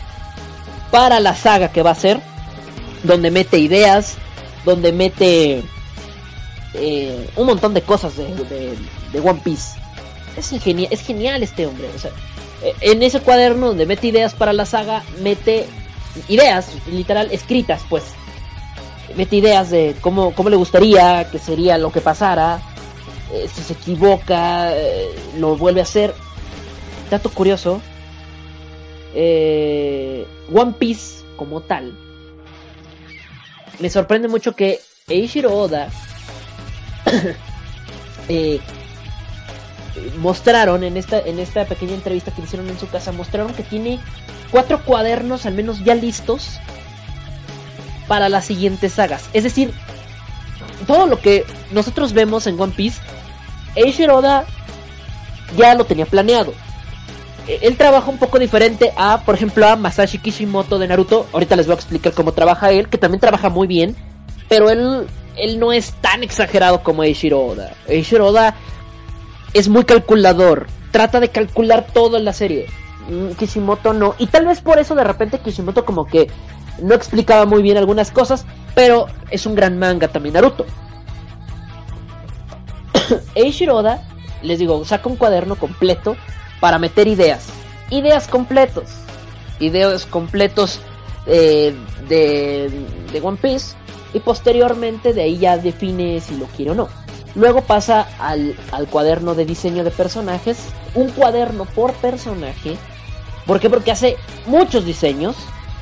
Speaker 2: para la saga que va a ser, donde mete ideas, donde mete eh, un montón de cosas de, One Piece. Es, es genial este hombre. O sea, en ese cuaderno donde mete ideas para la saga, mete ideas, literal, escritas, pues. Mete ideas de cómo, cómo le gustaría que sería lo que pasara. Eh, si se equivoca, eh, lo vuelve a hacer. Dato curioso. Eh, One Piece como tal. Me sorprende mucho que Eiichiro Oda eh, mostraron en esta, en esta pequeña entrevista que hicieron en su casa, mostraron que tiene cuatro cuadernos al menos ya listos para las siguientes sagas. Es decir, todo lo que nosotros vemos en One Piece, Eiichiro Oda ya lo tenía planeado. Él trabaja un poco diferente a, por ejemplo, a Masashi Kishimoto de Naruto. Ahorita les voy a explicar cómo trabaja él, que también trabaja muy bien. Pero él, él no es tan exagerado como Eiichiro Oda. Es muy calculador. Trata de calcular todo en la serie. Mm, Kishimoto no. Y tal vez por eso de repente Kishimoto como que no explicaba muy bien algunas cosas. Pero es un gran manga también Naruto. Eiichiro les digo, saca un cuaderno completo para meter ideas. Ideas completos. Ideas completos eh, de, de One Piece. Y posteriormente de ahí ya define si lo quiere o no. Luego pasa al, al cuaderno de diseño de personajes. Un cuaderno por personaje. ¿Por qué? Porque hace muchos diseños.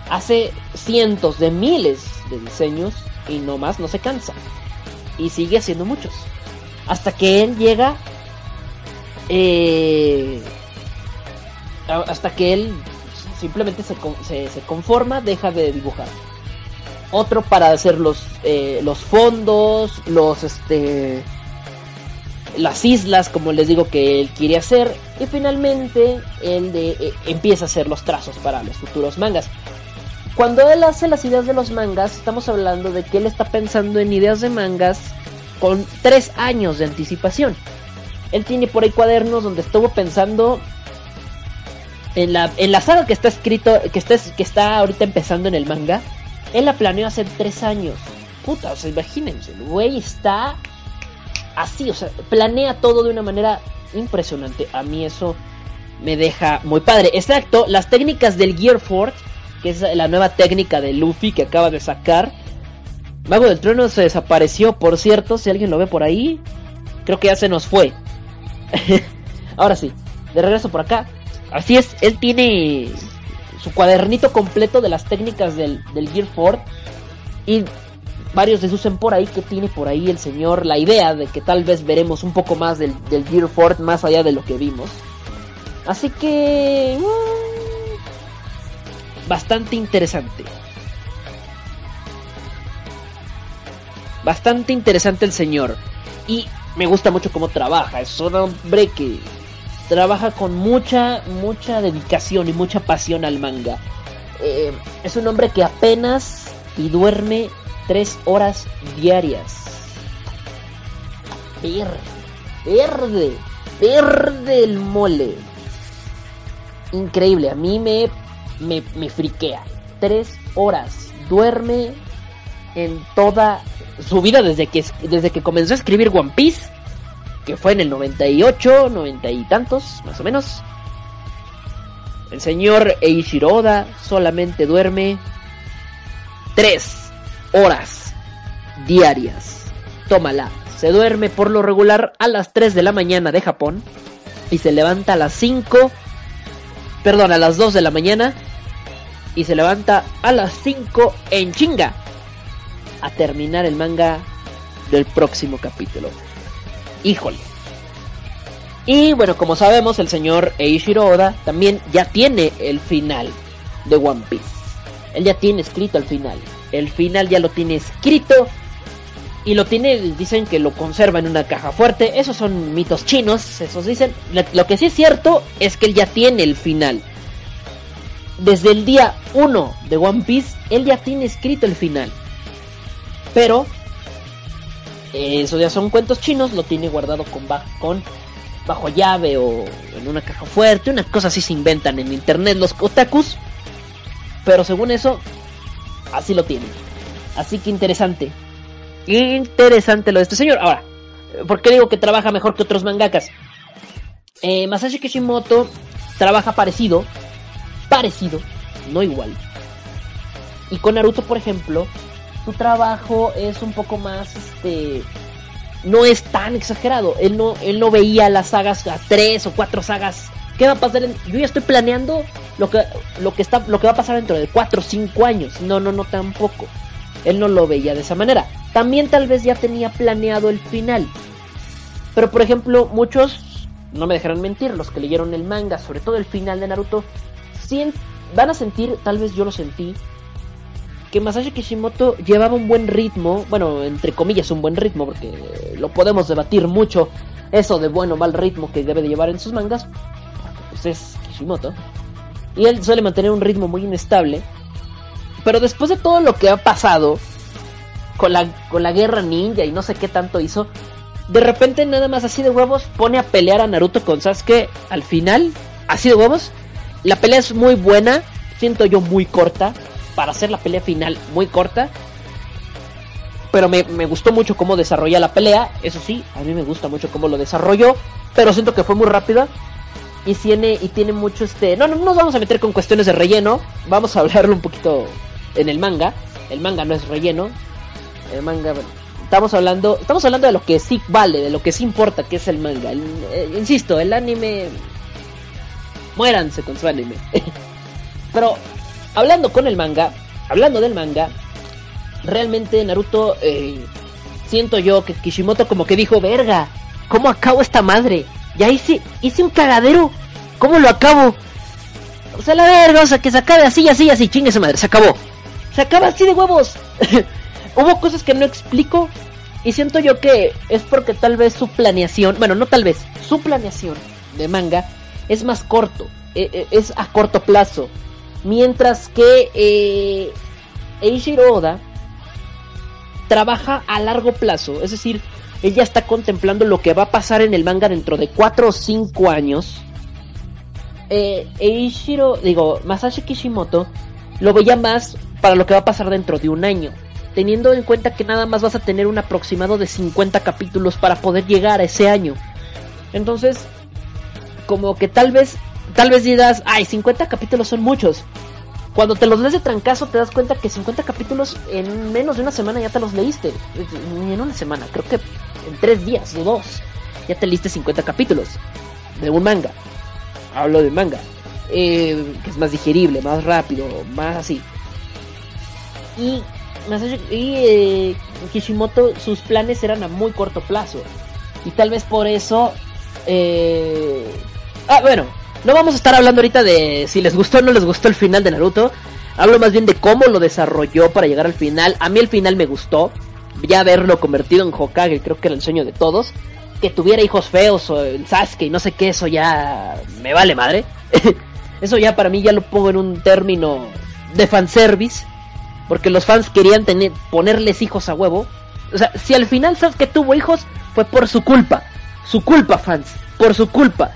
Speaker 2: Hace cientos de miles de diseños. Y no más, no se cansa. Y sigue haciendo muchos. Hasta que él llega. Eh, hasta que él simplemente se, se- se conforma, deja de dibujar. Otro para hacer los, eh, los fondos, los este las islas, como les digo que él quiere hacer, y finalmente él de, eh, empieza a hacer los trazos para los futuros mangas. Cuando él hace las ideas de los mangas, estamos hablando de que él está pensando en ideas de mangas con tres años de anticipación. Él tiene por ahí cuadernos donde estuvo pensando en la, en saga que está escrito, que está, que está ahorita empezando en el manga. Él la planeó hace tres años. Puta, o sea, imagínense, el güey está así, o sea, planea todo de una manera impresionante. A mí eso me deja muy padre. Exacto, las técnicas del Gear Fort, que es la nueva técnica de Luffy que acaba de sacar. Mago del Trueno se desapareció, por cierto, si alguien lo ve por ahí, creo que ya se nos fue. Ahora sí, de regreso por acá. Así es, él tiene su cuadernito completo de las técnicas del, del Gear. Y varios deducen por ahí que tiene por ahí el señor la idea de que tal vez veremos un poco más del, del Gear Fort más allá de lo que vimos. Así que... mm, bastante interesante. Bastante interesante el señor. Y me gusta mucho cómo trabaja. Es un hombre que trabaja con mucha, mucha dedicación y mucha pasión al manga. Eh, es un hombre que apenas y duerme tres horas diarias. Verde, verde, verde el mole. Increíble, a mí me, me, me friquea. Tres horas. Duerme en toda su vida desde que, desde que comenzó a escribir One Piece. Que fue en el 98, 90 y tantos, más o menos. El señor Eiichiro Oda solamente duerme tres horas diarias. Tómala. Se duerme por lo regular a las 3 de la mañana de Japón y se levanta a las 5, perdón, a las 2 de la mañana y se levanta a las 5 en chinga a terminar el manga del próximo capítulo. Híjole. Y bueno, como sabemos, el señor Eiichiro Oda también ya tiene el final de One Piece. Él ya tiene escrito el final. El final ya lo tiene escrito. Y lo tiene, dicen que lo conserva en una caja fuerte. Esos son mitos chinos, esos dicen. Lo que sí es cierto es que él ya tiene el final. Desde el día 1 de One Piece, él ya tiene escrito el final. Pero, eso ya son cuentos chinos, lo tiene guardado con bajo llave o en una caja fuerte. Una cosa así se inventan en internet los otakus. Pero según eso, así lo tienen. Así que interesante. Interesante lo de este señor. Ahora, ¿por qué digo que trabaja mejor que otros mangakas? Eh, Masashi Kishimoto trabaja parecido. Parecido, no igual. Y con Naruto, por ejemplo, su trabajo es un poco más, este, no es tan exagerado. Él no, él no veía las sagas a tres o cuatro sagas. ¿Qué va a pasar? Yo ya estoy planeando lo que, lo que está, lo que va a pasar dentro de cuatro o cinco años. No, no, no tampoco. Él no lo veía de esa manera. También tal vez ya tenía planeado el final. Pero por ejemplo, muchos, no me dejarán mentir, los que leyeron el manga, sobre todo el final de Naruto, van a sentir, tal vez yo lo sentí, que Masashi Kishimoto llevaba un buen ritmo, bueno, entre comillas un buen ritmo, porque lo podemos debatir mucho, eso de bueno o mal ritmo que debe de llevar en sus mangas, pues es Kishimoto, y él suele mantener un ritmo muy inestable, pero después de todo lo que ha pasado con la, con la guerra ninja y no sé qué tanto hizo, de repente nada más así de huevos pone a pelear a Naruto con Sasuke al final, así de huevos. La pelea es muy buena, siento yo muy corta, para hacer la pelea final muy corta. Pero me, me gustó mucho cómo desarrolla la pelea, eso sí, a mí me gusta mucho cómo lo desarrolló, pero siento que fue muy rápida. Y tiene, y tiene mucho este... No, no nos vamos a meter con cuestiones de relleno, vamos a hablarlo un poquito en el manga. El manga no es relleno, el manga estamos hablando estamos hablando de lo que sí vale de lo que sí importa que es el manga eh, insisto el anime muéranse con su anime pero hablando con el manga hablando del manga realmente Naruto eh, siento yo que Kishimoto como que dijo verga cómo acabo esta madre ya hice hice un cagadero cómo lo acabo o sea la verga o sea que se acabe así así así chingue esa madre se acabó. Se acaba así de huevos. Hubo cosas que no explico y siento yo que es porque tal vez su planeación, bueno, no tal vez, su planeación de manga es más corto, eh, eh, es a corto plazo, mientras que eh, Eiichiro Oda trabaja a largo plazo, es decir, ella está contemplando lo que va a pasar en el manga dentro de 4 o 5 años. Eh, Eiichiro, digo, Masashi Kishimoto lo veía más para lo que va a pasar dentro de un año teniendo en cuenta que nada más vas a tener un aproximado de 50 capítulos para poder llegar a ese año. Entonces, como que tal vez, tal vez dirás, ay, 50 capítulos son muchos. Cuando te los lees de trancazo te das cuenta que 50 capítulos en menos de una semana ya te los leíste. Ni en una semana, creo que en tres días o dos ya te leíste 50 capítulos de un manga. Hablo de manga. Eh, que es más digerible, más rápido, más así. Y y eh, Kishimoto sus planes eran a muy corto plazo y tal vez por eso eh... ah bueno no vamos a estar hablando ahorita de si les gustó o no les gustó el final de Naruto hablo más bien de cómo lo desarrolló para llegar al final a mí el final me gustó ya verlo convertido en Hokage creo que era el sueño de todos que tuviera hijos feos o el Sasuke y no sé qué eso ya me vale madre eso ya para mí ya lo pongo en un término de fanservice porque los fans querían tener, ponerles hijos a huevo. O sea, si al final Sasuke tuvo hijos, fue por su culpa. Su culpa, fans. Por su culpa.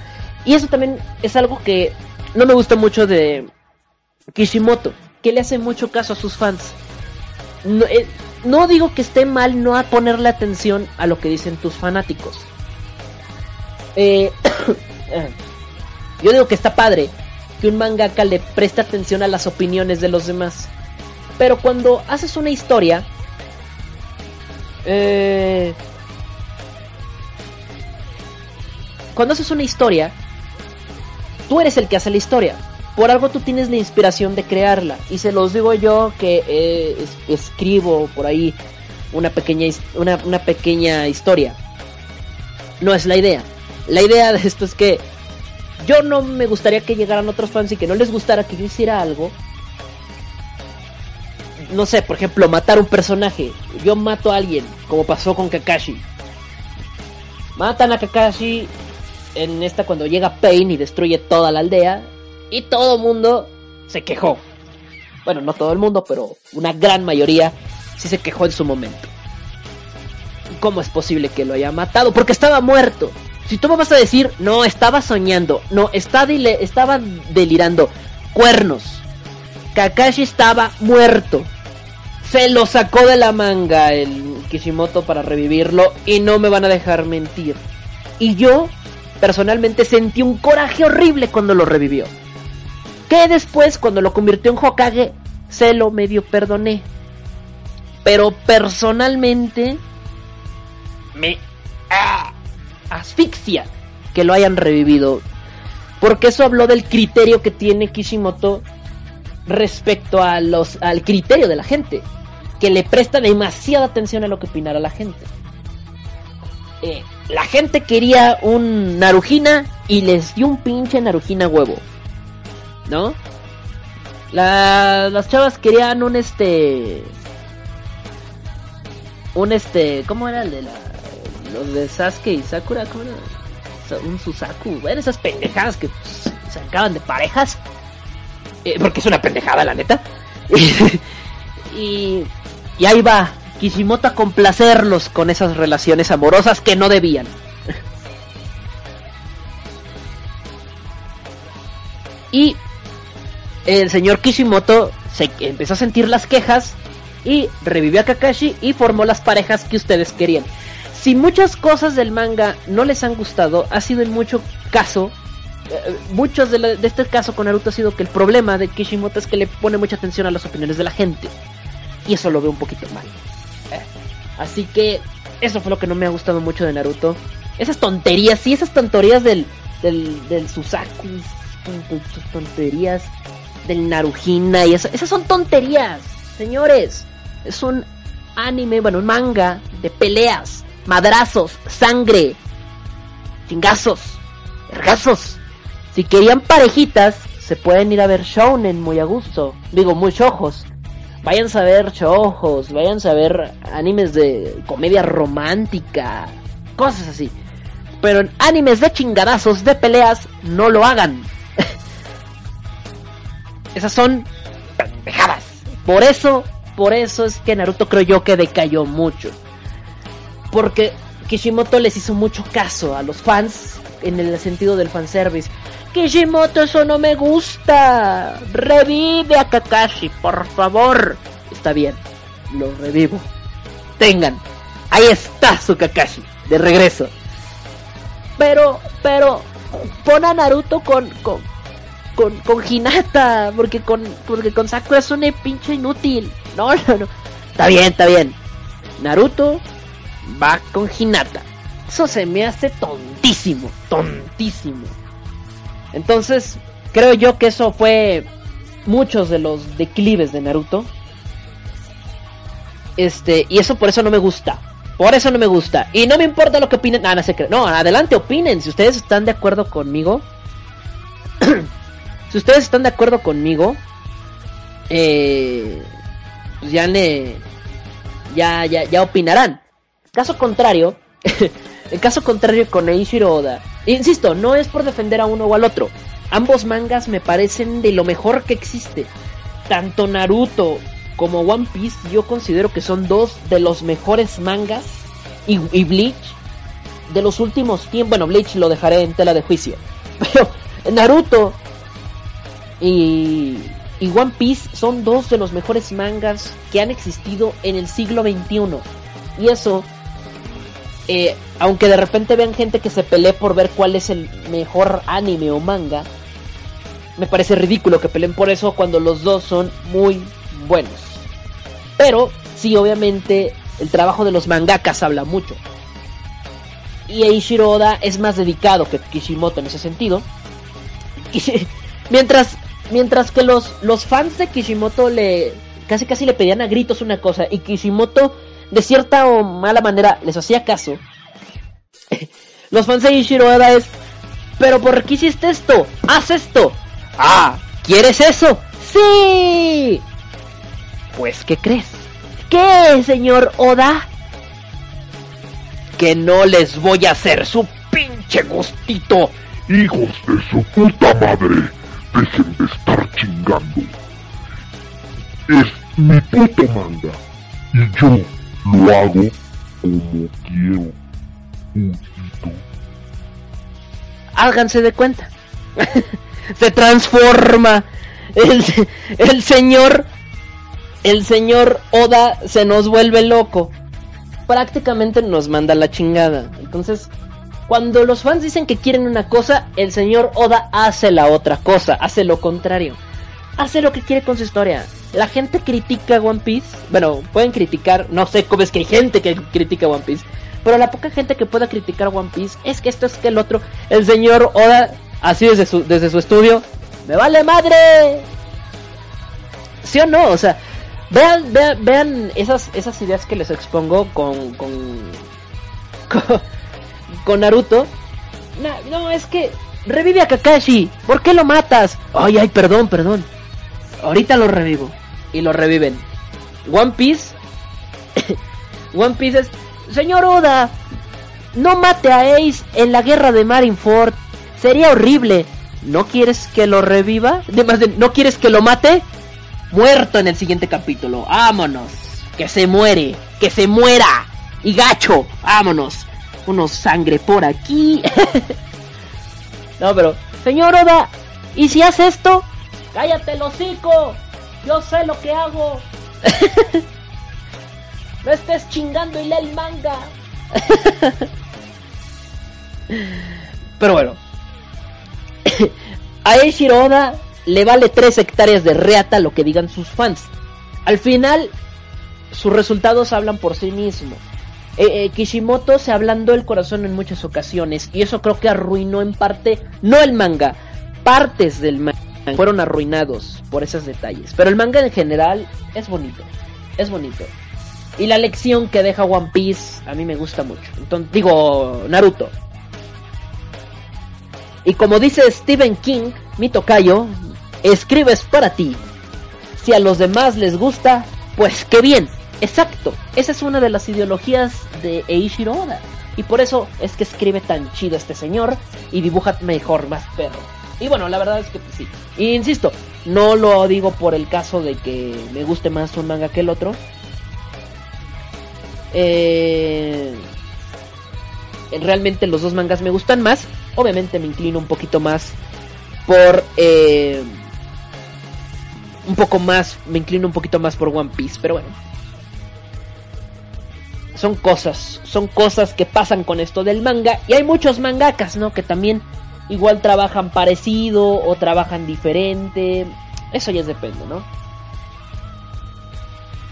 Speaker 2: Y eso también es algo que no me gusta mucho de Kishimoto. Que le hace mucho caso a sus fans. No, eh, digo que esté mal no a ponerle atención a lo que dicen tus fanáticos. Eh, yo digo que está padre que un mangaka le preste atención a las opiniones de los demás. Pero cuando haces una historia, eh, cuando haces una historia, tú eres el que hace la historia. Por algo tú tienes la inspiración de crearla. Y se los digo yo que eh, es- escribo por ahí una pequeña, una, una pequeña historia. No es la idea. La idea de esto es que yo no me gustaría que llegaran otros fans y que no les gustara que yo hiciera algo no sé, por ejemplo, matar un personaje. Yo mato a alguien, como pasó con Kakashi. Matan a Kakashi en esta cuando llega Pain y destruye toda la aldea. Y todo mundo se quejó. Bueno, no todo el mundo, pero una gran mayoría sí se quejó en su momento. ¿Cómo es posible que lo haya matado? Porque estaba muerto. Si tú me vas a decir, no, estaba soñando, no, está estaba delirando, cuernos. Kakashi estaba muerto. Se lo sacó de la manga el Kishimoto para revivirlo y no me van a dejar mentir. Y yo, personalmente, sentí un coraje horrible cuando lo revivió. Que después, cuando lo convirtió en Hokage, se lo medio perdoné. Pero personalmente, me asfixia que lo hayan revivido. Porque eso habló del criterio que tiene Kishimoto respecto a los, al criterio de la gente, que le presta demasiada atención a lo que opinara la gente. Eh, la gente quería un Narujina y les dio un pinche Narujina huevo, ¿no? La- las chavas querían un este, un este, ¿cómo era el de la, los de Sasuke y Sakura? ¿Cómo era? Un Susaku, bueno, esas pendejadas que pues, se acaban de parejas. Eh, porque es una pendejada, la neta. y, y ahí va. Kishimoto a complacerlos con esas relaciones amorosas que no debían. y el señor Kishimoto se empezó a sentir las quejas y revivió a Kakashi y formó las parejas que ustedes querían. Si muchas cosas del manga no les han gustado, ha sido en mucho caso, eh, muchos de, de este caso con Naruto ha sido que el problema de Kishimoto es que le pone mucha atención a las opiniones de la gente. Y eso lo veo un poquito mal. Así que eso fue lo que no me ha gustado mucho de Naruto. Esas tonterías, sí, esas tonterías del, del, del Susaku, sus tonterías del Narujina y eso, esas son tonterías, señores. Es un anime, bueno, un manga de peleas, madrazos, sangre, chingazos, vergazos. Si querían parejitas, se pueden ir a ver Shounen muy a gusto. Digo, muy ojos. Váyanse a ver ojos, váyanse a ver animes de comedia romántica, cosas así. Pero en animes de chingadazos, de peleas, no lo hagan. Esas son pendejadas. Por eso, por eso es que Naruto creo yo que decayó mucho. Porque Kishimoto les hizo mucho caso a los fans en el sentido del fanservice. Kishimoto, eso no me gusta. Revive a Kakashi, por favor. Está bien, lo revivo. Tengan, ahí está su Kakashi, de regreso. Pero, pero, pon a Naruto con, con, con, con Hinata, porque con, porque con Sakura es una pinche inútil. No, no, no. Está bien, está bien. Naruto va con Hinata. Eso se me hace tontísimo, tontísimo. Entonces, creo yo que eso fue muchos de los declives de Naruto. Este, y eso por eso no me gusta. Por eso no me gusta. Y no me importa lo que opinen. Ah, no qué. No, adelante, opinen. Si ustedes están de acuerdo conmigo. si ustedes están de acuerdo conmigo. Eh, pues ya le. Ya, ya, ya opinarán. Caso contrario. en caso contrario con Eiichiro Oda. Insisto, no es por defender a uno o al otro. Ambos mangas me parecen de lo mejor que existe. Tanto Naruto como One Piece yo considero que son dos de los mejores mangas y, y Bleach de los últimos tiempos. Bueno, Bleach lo dejaré en tela de juicio. Pero Naruto y, y One Piece son dos de los mejores mangas que han existido en el siglo XXI. Y eso, eh, aunque de repente vean gente que se pelee por ver cuál es el mejor anime o manga, me parece ridículo que peleen por eso cuando los dos son muy buenos. Pero sí, obviamente, el trabajo de los mangakas habla mucho. Y Eiichiro Oda es más dedicado que Kishimoto en ese sentido. Mientras, mientras que los, los fans de Kishimoto le casi casi le pedían a gritos una cosa y Kishimoto de cierta o mala manera les hacía caso. los fans de Eiichiro Oda es, pero ¿por qué hiciste esto? Haz esto. Ah, ¿quieres eso? Sí. Pues, ¿qué crees? ¿Qué, señor Oda? Que no les voy a hacer su pinche gustito.
Speaker 6: Hijos de su puta madre, dejen de estar chingando. Es mi puto manga y yo lo hago como quiero. Putito.
Speaker 2: Háganse de cuenta. Se transforma. El señor. El señor Oda se nos vuelve loco. Prácticamente nos manda la chingada. Entonces, cuando los fans dicen que quieren una cosa, el señor Oda hace la otra cosa, hace lo contrario. Hace lo que quiere con su historia. La gente critica One Piece. Bueno, pueden criticar, no sé cómo es que hay gente que critica One Piece. Pero la poca gente que pueda criticar One Piece es que esto es que el otro. El señor Oda, así desde su, desde su estudio, ¡me vale madre! ¿Sí o no? O sea, vean, vean, vean esas, esas ideas que les expongo con, con, con, con Naruto. No, no, es que revive a Kakashi. ¿Por qué lo matas? Ay, ay, perdón, perdón. Ahorita lo revivo. Y lo reviven. One Piece. One Piece es. Señor Oda, no mate a Ace en la guerra de Marineford. Sería horrible. ¿No quieres que lo reviva? Además de, ¿no quieres que lo mate? Muerto en el siguiente capítulo. Vámonos. que se muere, que se muera. Y gacho, vámonos. Unos sangre por aquí. no, pero, señor Oda, ¿y si hace esto? Cállate el hocico. Yo sé lo que hago. no estés chingando y lee el manga. pero bueno. A Eiichiro Oda le vale 3 hectáreas de reata lo que digan sus fans. Al final, sus resultados hablan por sí mismos. Eh, eh, Kishimoto se ablandó el corazón en muchas ocasiones y eso creo que arruinó en parte, no el manga, partes del manga fueron arruinados por esos detalles. Pero el manga en general es bonito, es bonito. Y la lección que deja One Piece a mí me gusta mucho. Entonces, digo, Naruto. Y como dice Stephen King, mi tocayo, escribes para ti. Si a los demás les gusta, pues qué bien. Exacto, esa es una de las ideologías de Eiichiro Oda. Y por eso es que escribe tan chido este señor y dibuja mejor, más perro. Y bueno, la verdad es que pues, sí. Y insisto, no lo digo por el caso de que me guste más un manga que el otro. Eh, realmente los dos mangas me gustan más. Obviamente me inclino un poquito más por... Eh, un poco más, me inclino un poquito más por One Piece, pero bueno. Son cosas, son cosas que pasan con esto del manga. Y hay muchos mangakas, ¿no? Que también igual trabajan parecido o trabajan diferente. Eso ya depende, ¿no?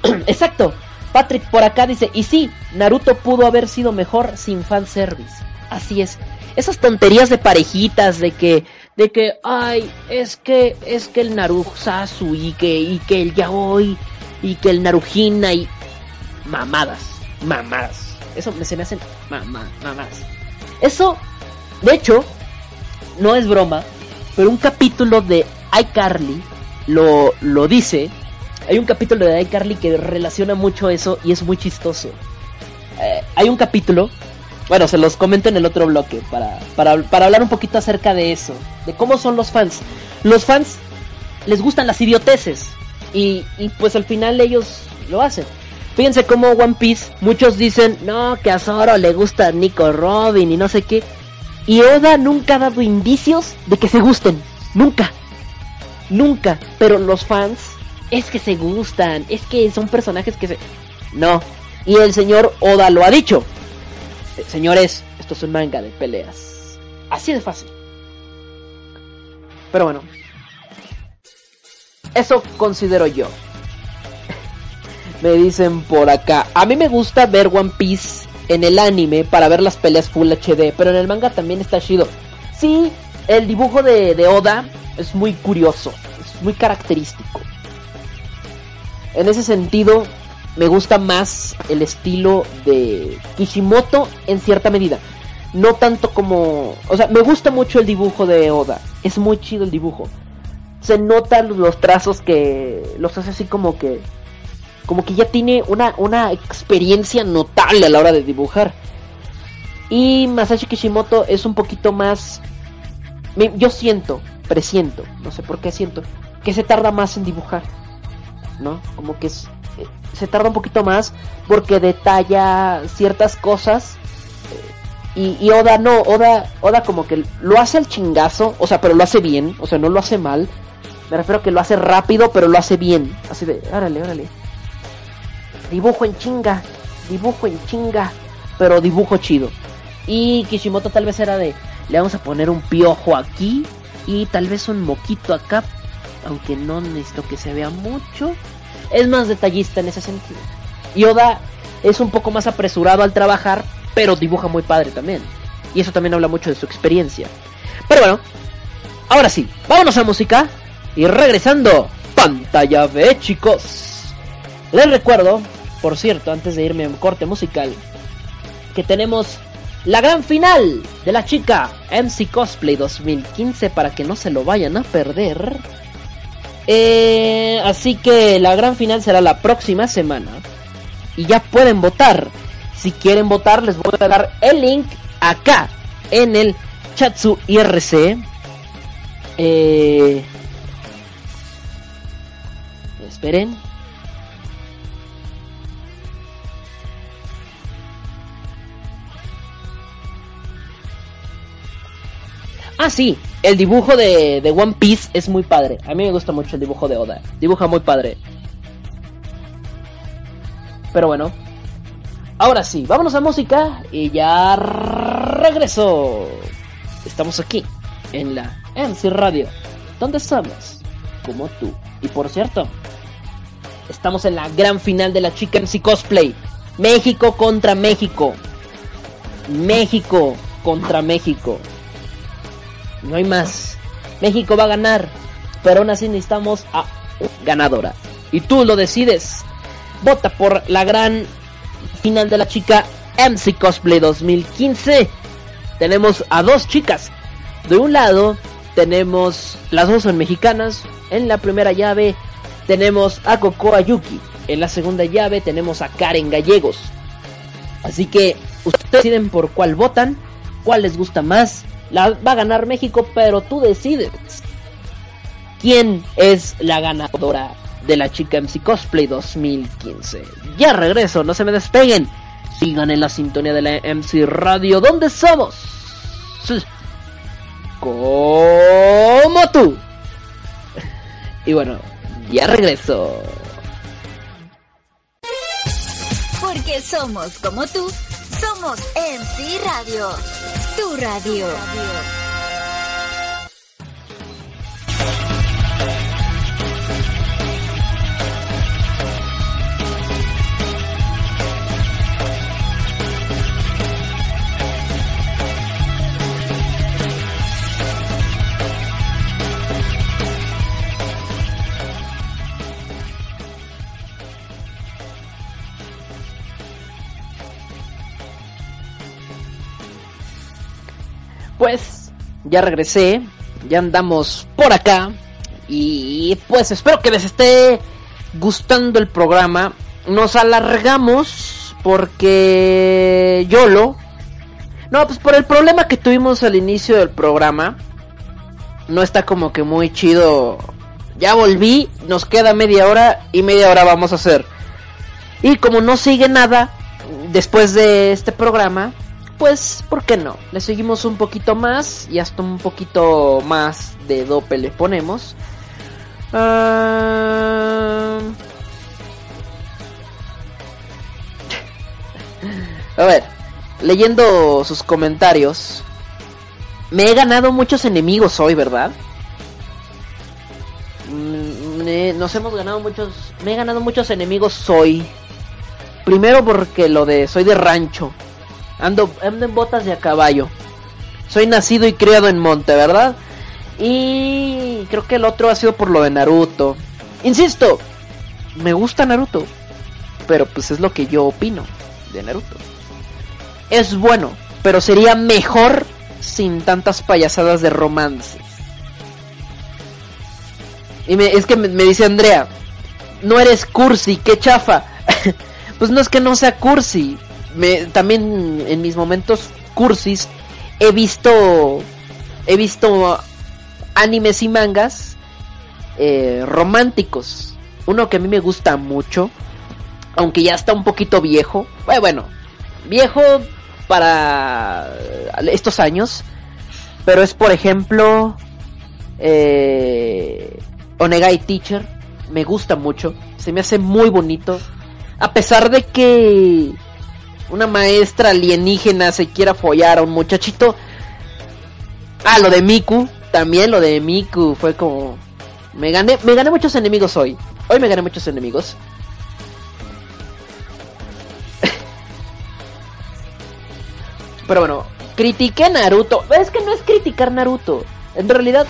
Speaker 2: Exacto. Patrick por acá dice, y sí, Naruto pudo haber sido mejor sin fanservice. Así es. Esas tonterías de parejitas, de que, de que, ay, es que, es que el Narusasu y que, y que el Yaoi y que el Narujina y mamadas, mamadas. Eso me se me hacen mamadas. Eso, de hecho, no es broma, pero un capítulo de iCarly lo, lo dice. Hay un capítulo de iCarly que relaciona mucho eso y es muy chistoso. Eh, hay un capítulo, bueno, se los comento en el otro bloque para, para, para hablar un poquito acerca de eso, de cómo son los fans. Los fans les gustan las idioteces y, y pues al final ellos lo hacen. Fíjense cómo One Piece, muchos dicen, no, que a Zoro le gusta Nico Robin y no sé qué. Y Oda nunca ha dado indicios de que se gusten. Nunca. Nunca. Pero los fans es que se gustan. Es que son personajes que se... No. Y el señor Oda lo ha dicho. Señores, esto es un manga de peleas. Así de fácil. Pero bueno. Eso considero yo. me dicen por acá. A mí me gusta ver One Piece en el anime para ver las peleas Full HD, pero en el manga también está chido. Sí, el dibujo de, de Oda es muy curioso, es muy característico. En ese sentido, me gusta más el estilo de Kishimoto en cierta medida. No tanto como... O sea, me gusta mucho el dibujo de Oda. Es muy chido el dibujo. Se notan los trazos que los hace así como que como que ya tiene una, una experiencia notable a la hora de dibujar. Y Masashi Kishimoto es un poquito más... yo siento, presiento, no sé por qué siento, que se tarda más en dibujar. ¿No? Como que es, se tarda un poquito más porque detalla ciertas cosas. Y, y, Oda no, Oda, Oda como que lo hace al chingazo, o sea, pero lo hace bien, o sea, no lo hace mal. Me refiero a que lo hace rápido, pero lo hace bien. Así de, órale, órale dibujo en chinga, dibujo en chinga, pero dibujo chido. Y Kishimoto tal vez era de, le vamos a poner un piojo aquí y tal vez un moquito acá, aunque no necesito que se vea mucho. Es más detallista en ese sentido. Y Oda es un poco más apresurado al trabajar, pero dibuja muy padre también. Y eso también habla mucho de su experiencia. Pero bueno, ahora sí, vámonos a música. Y regresando, pantalla B chicos. Les recuerdo por cierto, antes de irme a un corte musical, que tenemos la gran final de la chica MC Cosplay 2015 para que no se lo vayan a perder. Eh, así que la gran final será la próxima semana. Y ya pueden votar. Si quieren votar, les voy a dar el link acá en el Chatsu IRC. Eh, esperen. Ah, sí, el dibujo de, de One Piece es muy padre. A mí me gusta mucho el dibujo de Oda. Dibuja muy padre. Pero bueno. Ahora sí, vámonos a música y ya regreso. Estamos aquí, en la MC Radio, donde estamos, como tú. Y por cierto, estamos en la gran final de la Chica MC Cosplay. México contra México. México contra México. No hay más. México va a ganar. Pero aún así necesitamos a ganadora. Y tú lo decides. Vota por la gran final de la chica MC Cosplay 2015. Tenemos a dos chicas. De un lado tenemos, las dos son mexicanas. En la primera llave tenemos a Coco Ayuki. En la segunda llave tenemos a Karen Gallegos. Así que ustedes deciden por cuál votan, cuál les gusta más. La va a ganar México, pero tú decides quién es la ganadora de la chica MC Cosplay 2015. Ya regreso, no se me despeguen. Sigan en la sintonía de la MC Radio, ¿dónde somos? Como tú. Y bueno, ya regreso.
Speaker 1: Porque somos como tú, somos MC Radio. Tu radio.
Speaker 2: Pues ya regresé, ya andamos por acá y pues espero que les esté gustando el programa. Nos alargamos porque YOLO. No, pues por el problema que tuvimos al inicio del programa. No está como que muy chido. Ya volví, nos queda media hora y media hora vamos a hacer. Y como no sigue nada después de este programa, pues, ¿por qué no? Le seguimos un poquito más y hasta un poquito más de dope le ponemos. Ah, A ver, leyendo sus comentarios, me he ganado muchos enemigos hoy, ¿verdad? Mm, Nos hemos ganado muchos, me he ganado muchos enemigos hoy. Primero porque lo de soy de rancho. Ando, ando en botas de a caballo. Soy nacido y criado en monte, ¿verdad? Y creo que el otro ha sido por lo de Naruto. Insisto, me gusta Naruto. Pero pues es lo que yo opino de Naruto. Es bueno, pero sería mejor sin tantas payasadas de romances. Y me- es que me, me dice Andrea, no eres cursi, qué chafa. pues no es que no sea cursi. Me, también en mis momentos cursis he visto he visto animes y mangas eh, románticos. Uno que a mí me gusta mucho, aunque ya está un poquito viejo. Eh, bueno, viejo para estos años, pero es por ejemplo eh, Onegai Teacher. Me gusta mucho, se me hace muy bonito. A pesar de que una maestra alienígena se quiera follar a un muchachito. Ah, lo de Miku, también lo de Miku fue como me gané me gané muchos enemigos hoy. Hoy me gané muchos enemigos. Pero bueno, critiqué Naruto. Es que no es criticar Naruto. En realidad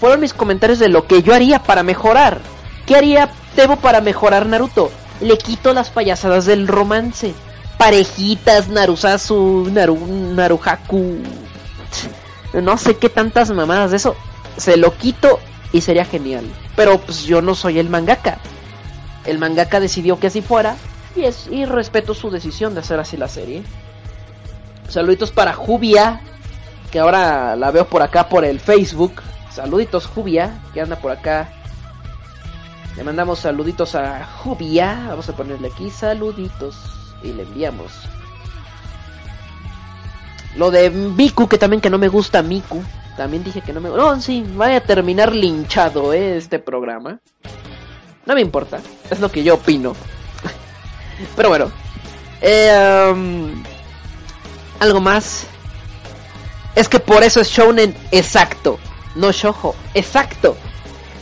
Speaker 2: fueron mis comentarios de lo que yo haría para mejorar. ¿Qué haría Tebo para mejorar Naruto? Le quito las payasadas del romance. Parejitas, Narusasu, Naru, Naruhaku. No sé qué tantas mamadas de eso. Se lo quito y sería genial. Pero pues yo no soy el mangaka. El mangaka decidió que así fuera. Y, es, y respeto su decisión de hacer así la serie. Saluditos para Jubia. Que ahora la veo por acá por el Facebook. Saluditos Jubia. Que anda por acá. Le mandamos saluditos a Jubia. Vamos a ponerle aquí saluditos. Y le enviamos. Lo de Miku, que también que no me gusta Miku. También dije que no me... No, sí, vaya a terminar linchado, ¿eh? Este programa. No me importa, es lo que yo opino. Pero bueno. Eh, um, algo más. Es que por eso es shounen exacto, no shoujo, exacto.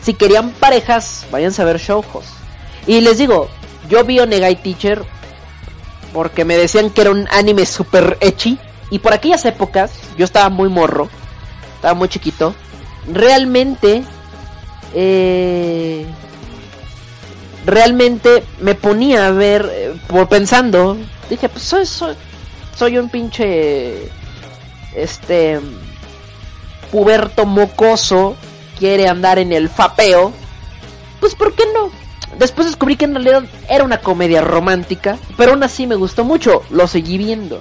Speaker 2: Si querían parejas, vayan a ver shoujos. Y les digo, yo vi Onegai Teacher porque me decían que era un anime super ecchi y por aquellas épocas yo estaba muy morro, estaba muy chiquito. Realmente eh, realmente me ponía a ver, eh, por pensando, dije, pues soy, soy, soy un pinche, este, puberto mocoso, quiere andar en el fapeo, pues ¿por qué no? Después descubrí que en realidad era una comedia romántica, pero aún así me gustó mucho, lo seguí viendo.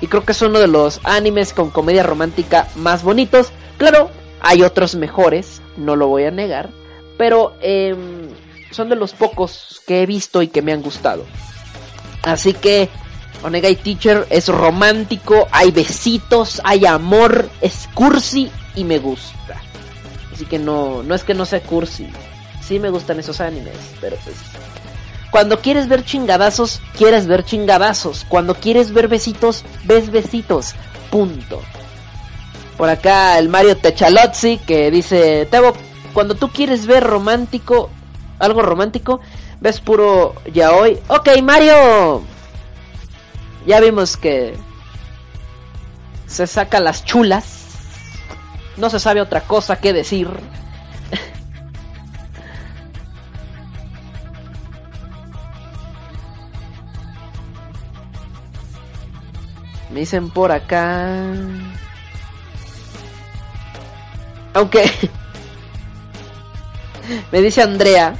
Speaker 2: Y creo que es uno de los animes con comedia romántica más bonitos. Claro, hay otros mejores, no lo voy a negar, pero eh, son de los pocos que he visto y que me han gustado. Así que Onegai Teacher es romántico, hay besitos, hay amor, es cursi y me gusta. Así que no, no es que no sea cursi. Sí me gustan esos animes, pero pues cuando quieres ver chingadazos, quieres ver chingadazos. Cuando quieres ver besitos, ves besitos. Punto. Por acá el Mario Techalozzi que dice, Tebo, cuando tú quieres ver romántico, algo romántico, ves puro ya hoy. Ok, Mario. Ya vimos que se saca las chulas. No se sabe otra cosa que decir. Me dicen por acá. Aunque me dice Andrea,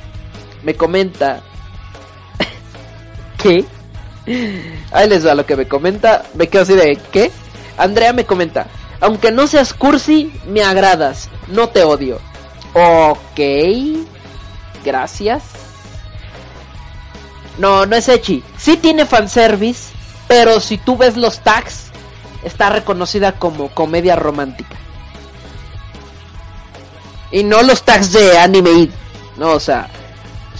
Speaker 2: me comenta que ahí les va lo que me comenta, me quedo así de ¿qué? Andrea me comenta, aunque no seas cursi, me agradas, no te odio. Ok, gracias. No, no es Echi. Sí tiene fanservice, pero si tú ves los tags, está reconocida como comedia romántica. Y no los tags de anime. No, o sea,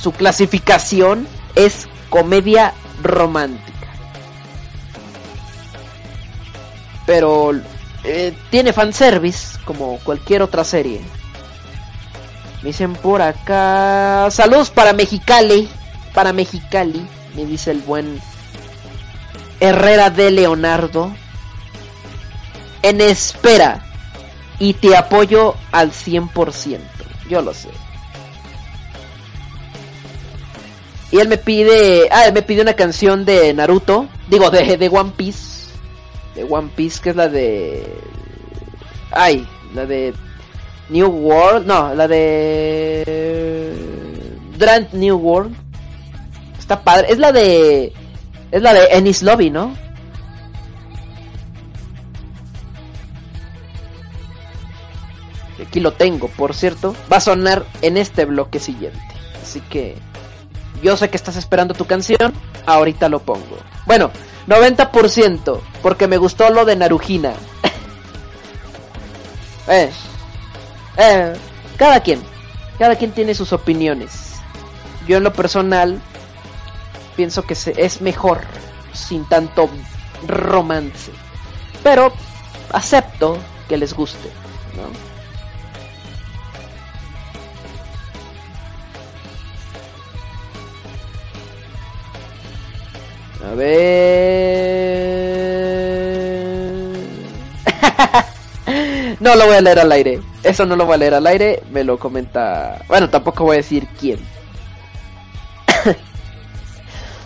Speaker 2: su clasificación es comedia romántica. Pero eh, tiene fanservice como cualquier otra serie. Me dicen por acá. Saludos para Mexicali. Para Mexicali. Me dice el buen Herrera de Leonardo. En espera. Y te apoyo al 100%. Yo lo sé. Y él me pide. Ah, él me pide una canción de Naruto. Digo, de, de One Piece. De One Piece, que es la de. Ay, la de. New World. No, la de. Grand New World. Está padre. Es la de. Es la de Ennis Lobby, ¿no? Aquí lo tengo, por cierto. Va a sonar en este bloque siguiente. Así que yo sé que estás esperando tu canción. Ahorita lo pongo. Bueno, 90%. Porque me gustó lo de Narujina. eh, eh, cada quien. Cada quien tiene sus opiniones. Yo en lo personal pienso que se, es mejor sin tanto romance. Pero acepto que les guste, ¿no? A ver. no lo voy a leer al aire. Eso no lo voy a leer al aire. Me lo comenta. Bueno, tampoco voy a decir quién.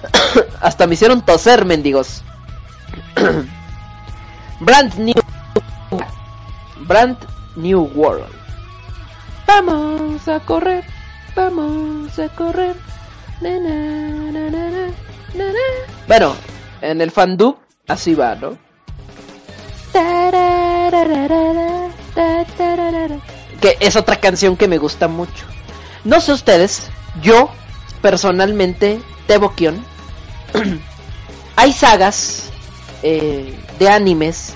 Speaker 2: Hasta me hicieron toser, mendigos. Brand New. Brand New World. Vamos a correr. Vamos a correr. Na, na, na, na, na, na, na. Bueno, en el fandub así va, ¿no? Que es otra canción que me gusta mucho. No sé ustedes, yo personalmente, Tebokion, hay sagas eh, de animes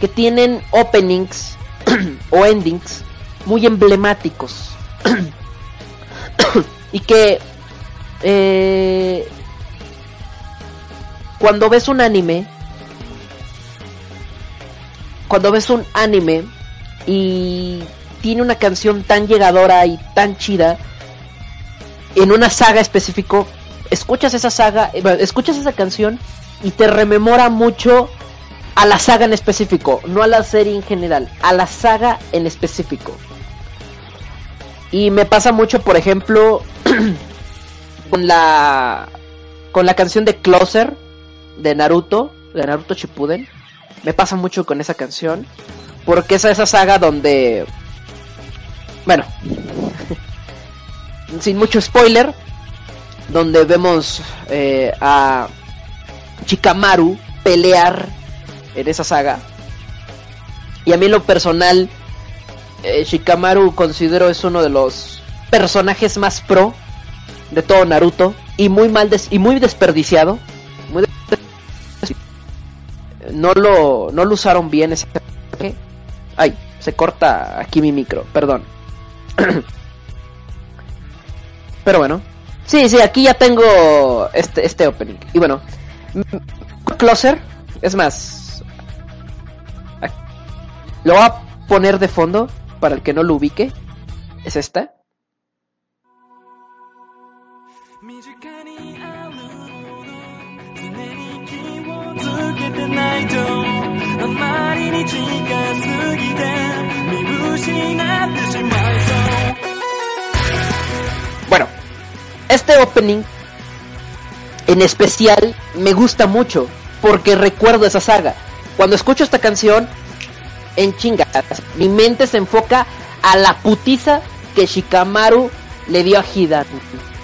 Speaker 2: que tienen openings o endings muy emblemáticos. Y que eh, cuando ves un anime cuando ves un anime y tiene una canción tan llegadora y tan chida en una saga específico, escuchas esa saga, eh, escuchas esa canción y te rememora mucho a la saga en específico, no a la serie en general, a la saga en específico. Y me pasa mucho, por ejemplo, con la con la canción de Closer de Naruto, de Naruto Shippuden. Me pasa mucho con esa canción porque es esa saga donde bueno, sin mucho spoiler, donde vemos eh, a Chikamaru pelear en esa saga. Y a mí en lo personal, eh, Shikamaru considero es uno de los personajes más pro de todo Naruto y muy mal y muy desperdiciado. No lo no lo usaron bien ese Ay, se corta aquí mi micro, perdón. Pero bueno. Sí, sí, aquí ya tengo este, este opening. Y bueno, Closer, es más, lo voy a poner de fondo para el que no lo ubique. Es esta. Bueno, este opening en especial me gusta mucho porque recuerdo esa saga. Cuando escucho esta canción, en chingas, mi mente se enfoca a la putiza que Shikamaru le dio a Hidan.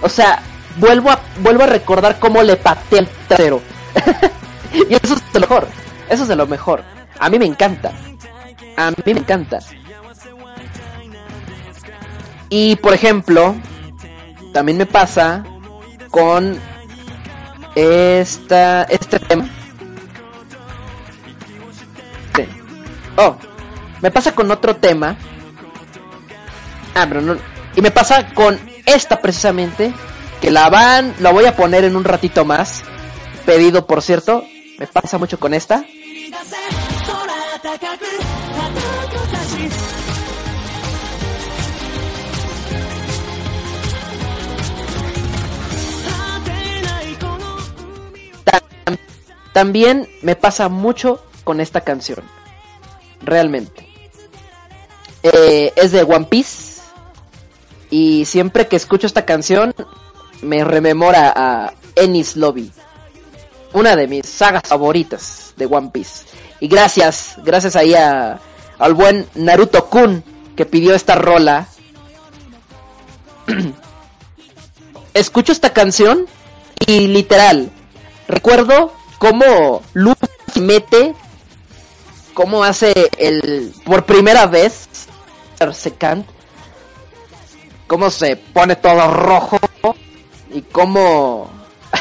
Speaker 2: O sea, vuelvo a, vuelvo a recordar cómo le pateé el trasero. y eso es lo mejor. Eso es de lo mejor. A mí me encanta. A mí me encanta. Y por ejemplo, también me pasa con esta, este tema. Oh, me pasa con otro tema. Ah, pero no. Y me pasa con esta precisamente. Que la van, la voy a poner en un ratito más. Pedido, por cierto. Me pasa mucho con esta. También me pasa mucho con esta canción. Realmente. Eh, es de One Piece. Y siempre que escucho esta canción me rememora a Ennis Lobby. Una de mis sagas favoritas de One Piece. Y gracias, gracias ahí a, al buen Naruto Kun que pidió esta rola. Escucho esta canción y literal, recuerdo cómo Luffy mete, cómo hace el, por primera vez, Secant, cómo se pone todo rojo y cómo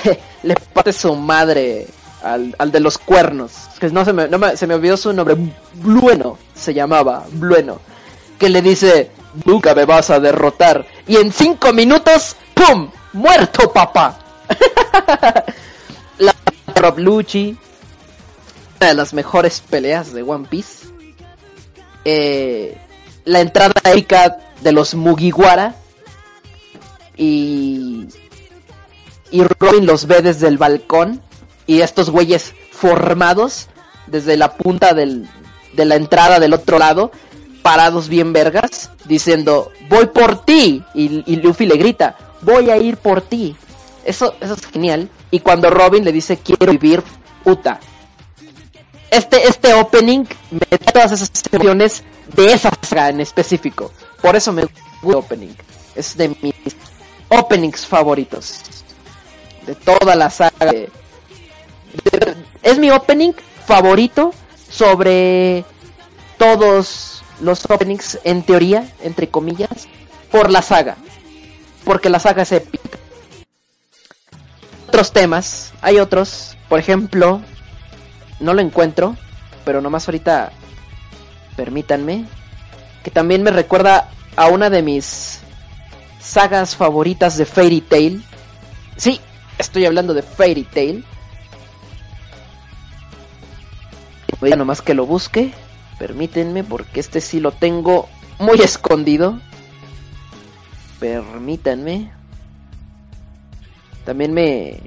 Speaker 2: le parte su madre al, al de los cuernos. Que no se me, no me, se me olvidó su nombre. Blueno se llamaba, Blueno. Que le dice, nunca me vas a derrotar. Y en cinco minutos, ¡pum! ¡Muerto, papá! Rob Lucci, una de las mejores peleas de One Piece. Eh, la entrada épica de los Mugiwara. Y. Y Robin los ve desde el balcón. Y estos güeyes formados desde la punta del, de la entrada del otro lado, parados bien vergas, diciendo, voy por ti. Y Luffy le grita, voy a ir por ti. Eso, eso es genial. Y cuando Robin le dice, quiero vivir Uta. Este, este opening me da todas esas emociones de esa saga en específico. Por eso me gusta el opening. Es de mis openings favoritos. De toda la saga. Es mi opening favorito sobre todos los openings en teoría, entre comillas, por la saga. Porque la saga es épica. Otros temas, hay otros, por ejemplo, no lo encuentro, pero nomás ahorita permítanme. que también me recuerda a una de mis sagas favoritas de Fairy Tail. Sí, estoy hablando de Fairy Tail. Voy a nomás que lo busque. Permítanme porque este sí lo tengo muy escondido. Permítanme. También me,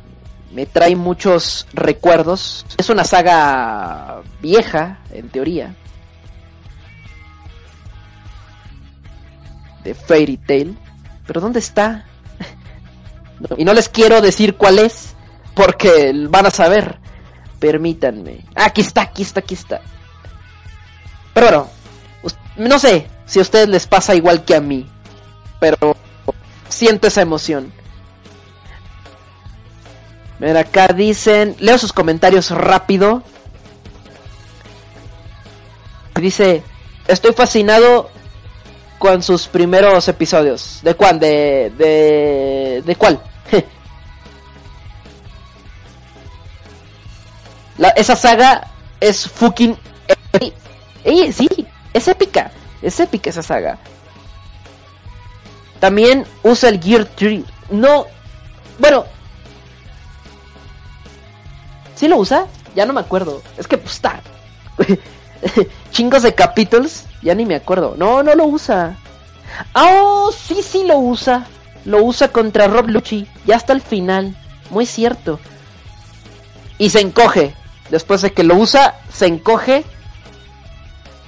Speaker 2: me trae muchos recuerdos. Es una saga vieja, en teoría. De Fairy Tail. Pero ¿dónde está? y no les quiero decir cuál es, porque van a saber. Permítanme. Ah, aquí está, aquí está, aquí está. Pero bueno, no sé si a ustedes les pasa igual que a mí, pero siento esa emoción. Mira, acá dicen, leo sus comentarios rápido. Dice, estoy fascinado con sus primeros episodios. ¿De cuál? De, de, de cuál? Esa saga es fucking... Ey, sí, es épica. Es épica esa saga. También usa el Gear 3. No... Bueno. ¿Sí lo usa? Ya no me acuerdo. Es que pues. Chingos de capítulos. Ya ni me acuerdo. No, no lo usa. Oh, sí, sí lo usa. Lo usa contra Rob Lucci. Ya hasta el final. Muy cierto. Y se encoge. Después de que lo usa, se encoge.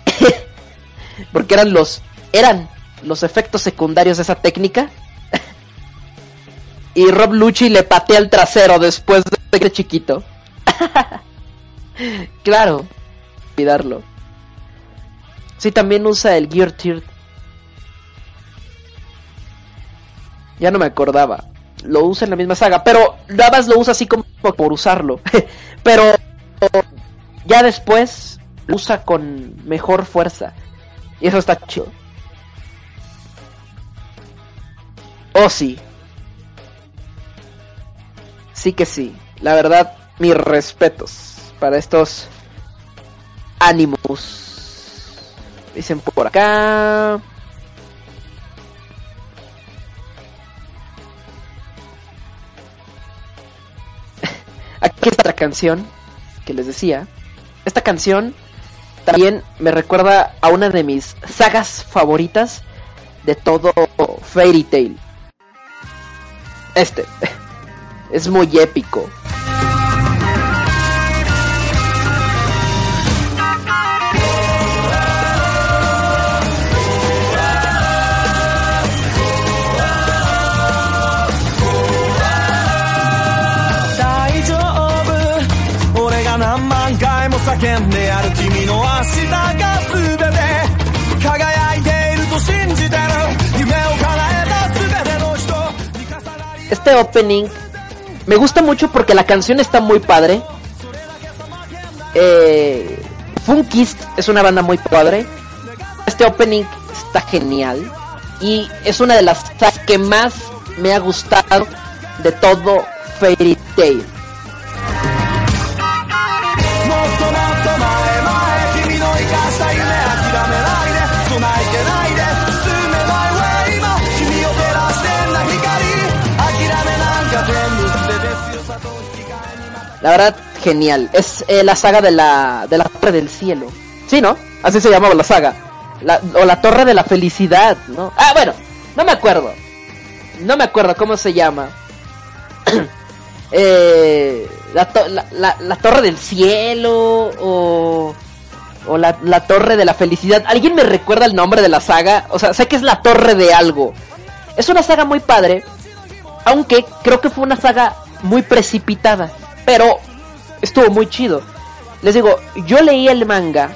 Speaker 2: Porque eran los. Eran los efectos secundarios de esa técnica. y Rob Lucci le patea el trasero después de que chiquito. claro. Olvidarlo. Sí, también usa el Gear Tier. Ya no me acordaba. Lo usa en la misma saga, pero nada más lo usa así como por usarlo. pero ya después lo usa con mejor fuerza. Y eso está chido. Oh, sí. Sí que sí. La verdad, mis respetos para estos ánimos. Dicen por acá. Aquí está la canción que les decía. Esta canción también me recuerda a una de mis sagas favoritas de todo Fairy Tail. Este es muy épico. Este opening me gusta mucho porque la canción está muy padre. Eh, Funkist es una banda muy padre. Este opening está genial. Y es una de las que más me ha gustado de todo Fairy Tail. La verdad, genial. Es eh, la saga de la, de la Torre del Cielo. Sí, ¿no? Así se llamaba la saga. o la Torre de la Felicidad, ¿no? Ah, bueno, no me acuerdo. No me acuerdo cómo se llama. eh, la, la, la, Torre del Cielo o, o la, la Torre de la Felicidad. ¿Alguien me recuerda el nombre de la saga? O sea, sé que es la Torre de algo. Es una saga muy padre. Aunque creo que fue una saga muy precipitada. Pero estuvo muy chido. Les digo, yo leí el manga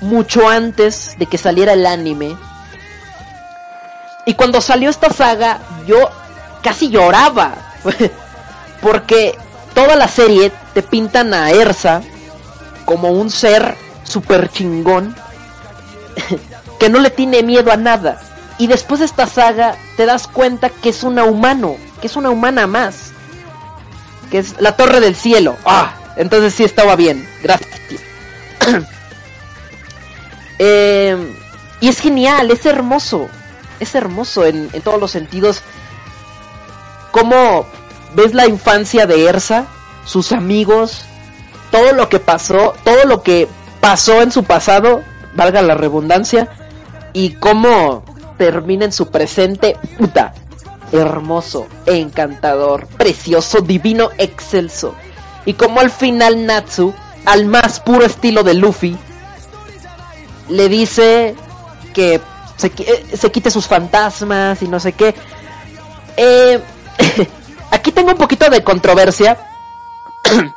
Speaker 2: mucho antes de que saliera el anime. Y cuando salió esta saga, yo casi lloraba. Porque toda la serie te pintan a Ersa como un ser super chingón que no le tiene miedo a nada. Y después de esta saga te das cuenta que es una humano, que es una humana más que es la Torre del Cielo. Ah, entonces sí estaba bien. Gracias. eh, Y es genial, es hermoso. Es hermoso en, en todos los sentidos. Cómo ves la infancia de Ersa, sus amigos, todo lo que pasó, todo lo que pasó en su pasado, valga la redundancia, y cómo termina en su presente, puta, hermoso, encantador, precioso, divino, excelso. Y como al final Natsu, al más puro estilo de Luffy, le dice que se, eh, se quite sus fantasmas y no sé qué. Eh, aquí tengo un poquito de controversia.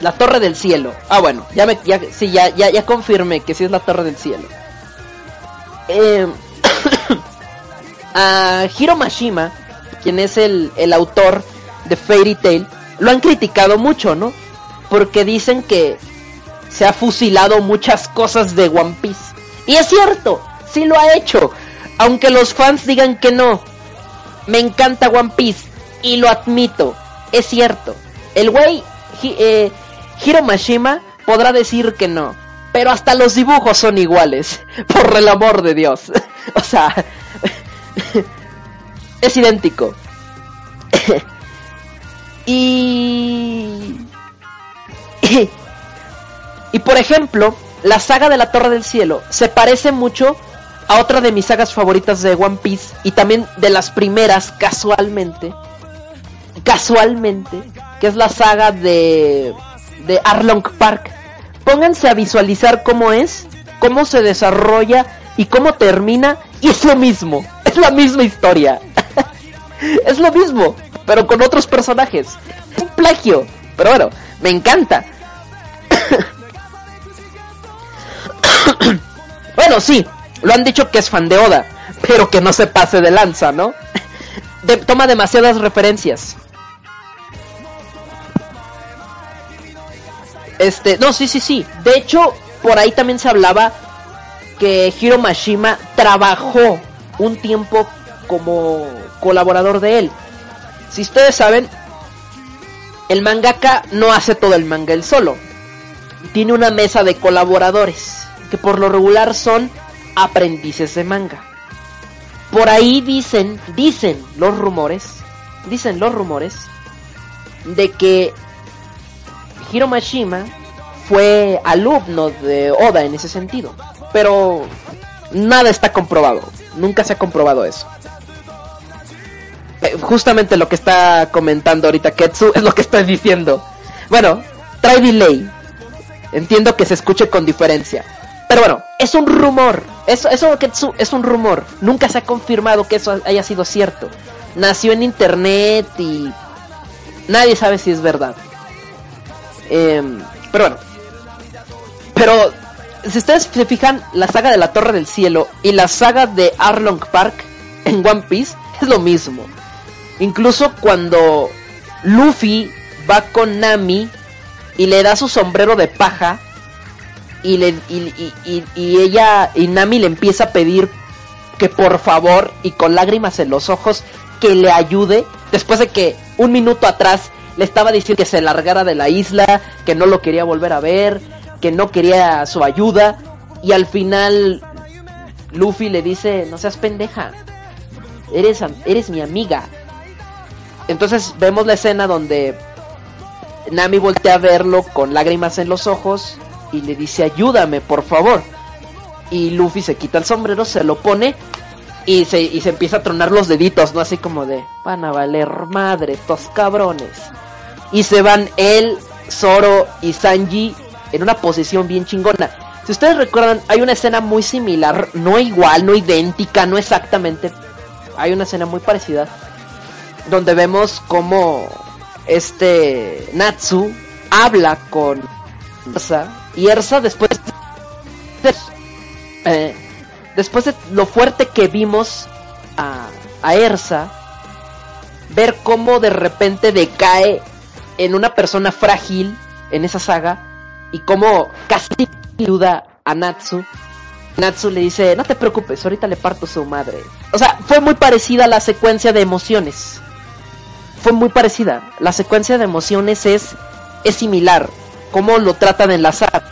Speaker 2: la Torre del Cielo. Ah, bueno, ya me, ya, sí, ya, ya, ya confirmé que sí es la Torre del Cielo. Eh, a Hiro Mashima, quien es el, el autor de Fairy Tail, lo han criticado mucho, ¿no? Porque dicen que se ha fusilado muchas cosas de One Piece. Y es cierto, sí lo ha hecho. Aunque los fans digan que no. Me encanta One Piece. Y lo admito. Es cierto. El güey eh, Hiro Mashima podrá decir que no. Pero hasta los dibujos son iguales. Por el amor de Dios. o sea... es idéntico. y... y por ejemplo, la saga de la Torre del Cielo se parece mucho a otra de mis sagas favoritas de One Piece y también de las primeras casualmente. Casualmente, que es la saga de de Arlong Park. Pónganse a visualizar cómo es, cómo se desarrolla y cómo termina y es lo mismo, la misma historia. es lo mismo, pero con otros personajes. Es un plagio, pero bueno, me encanta. bueno, sí, lo han dicho que es fan de Oda, pero que no se pase de lanza, ¿no? toma demasiadas referencias. Este, no, sí, sí, sí. De hecho, por ahí también se hablaba que Hiro Mashima trabajó un tiempo como colaborador de él. Si ustedes saben, el mangaka no hace todo el manga él solo. Tiene una mesa de colaboradores, que por lo regular son aprendices de manga. Por ahí dicen, dicen los rumores, dicen los rumores, de que Hiro Mashima fue alumno de Oda en ese sentido. Pero nada está comprobado. Nunca se ha comprobado eso. Eh, justamente lo que está comentando ahorita Ketsu es lo que estoy diciendo. Bueno, trae delay. Entiendo que se escuche con diferencia. Pero bueno, es un rumor. Eso, eso Ketsu es un rumor. Nunca se ha confirmado que eso haya sido cierto. Nació en internet y nadie sabe si es verdad. Em, pero bueno. Pero si ustedes se fijan, la saga de la Torre del Cielo y la saga de Arlong Park en One Piece es lo mismo. Incluso cuando Luffy va con Nami y le da su sombrero de paja y, le, y, y, ella y Nami le empieza a pedir que por favor y con lágrimas en los ojos que le ayude después de que un minuto atrás le estaba diciendo que se largara de la isla, que no lo quería volver a ver, que no quería su ayuda. Y al final Luffy le dice, no seas pendeja, eres, eres mi amiga. Entonces vemos la escena donde Nami voltea a verlo con lágrimas en los ojos y le dice, ayúdame, por favor. Y Luffy se quita el sombrero, se lo pone y se, y se empieza a tronar los deditos, ¿no? Así como de, van a valer madre, estos cabrones y se van él, Zoro y Sanji en una posición bien chingona. Si ustedes recuerdan, hay una escena muy similar, no igual, no idéntica, no exactamente. Hay una escena muy parecida donde vemos como este Natsu habla con Ersa y Ersa después de, eh, después de lo fuerte que vimos a, a Ersa ver cómo de repente decae en una persona frágil en esa saga y como casi ayuda a Natsu. Natsu le dice, no te preocupes, ahorita le parto su madre. O sea, fue muy parecida la secuencia de emociones. Fue muy parecida. La secuencia de emociones es, es similar. Cómo lo tratan de enlazar.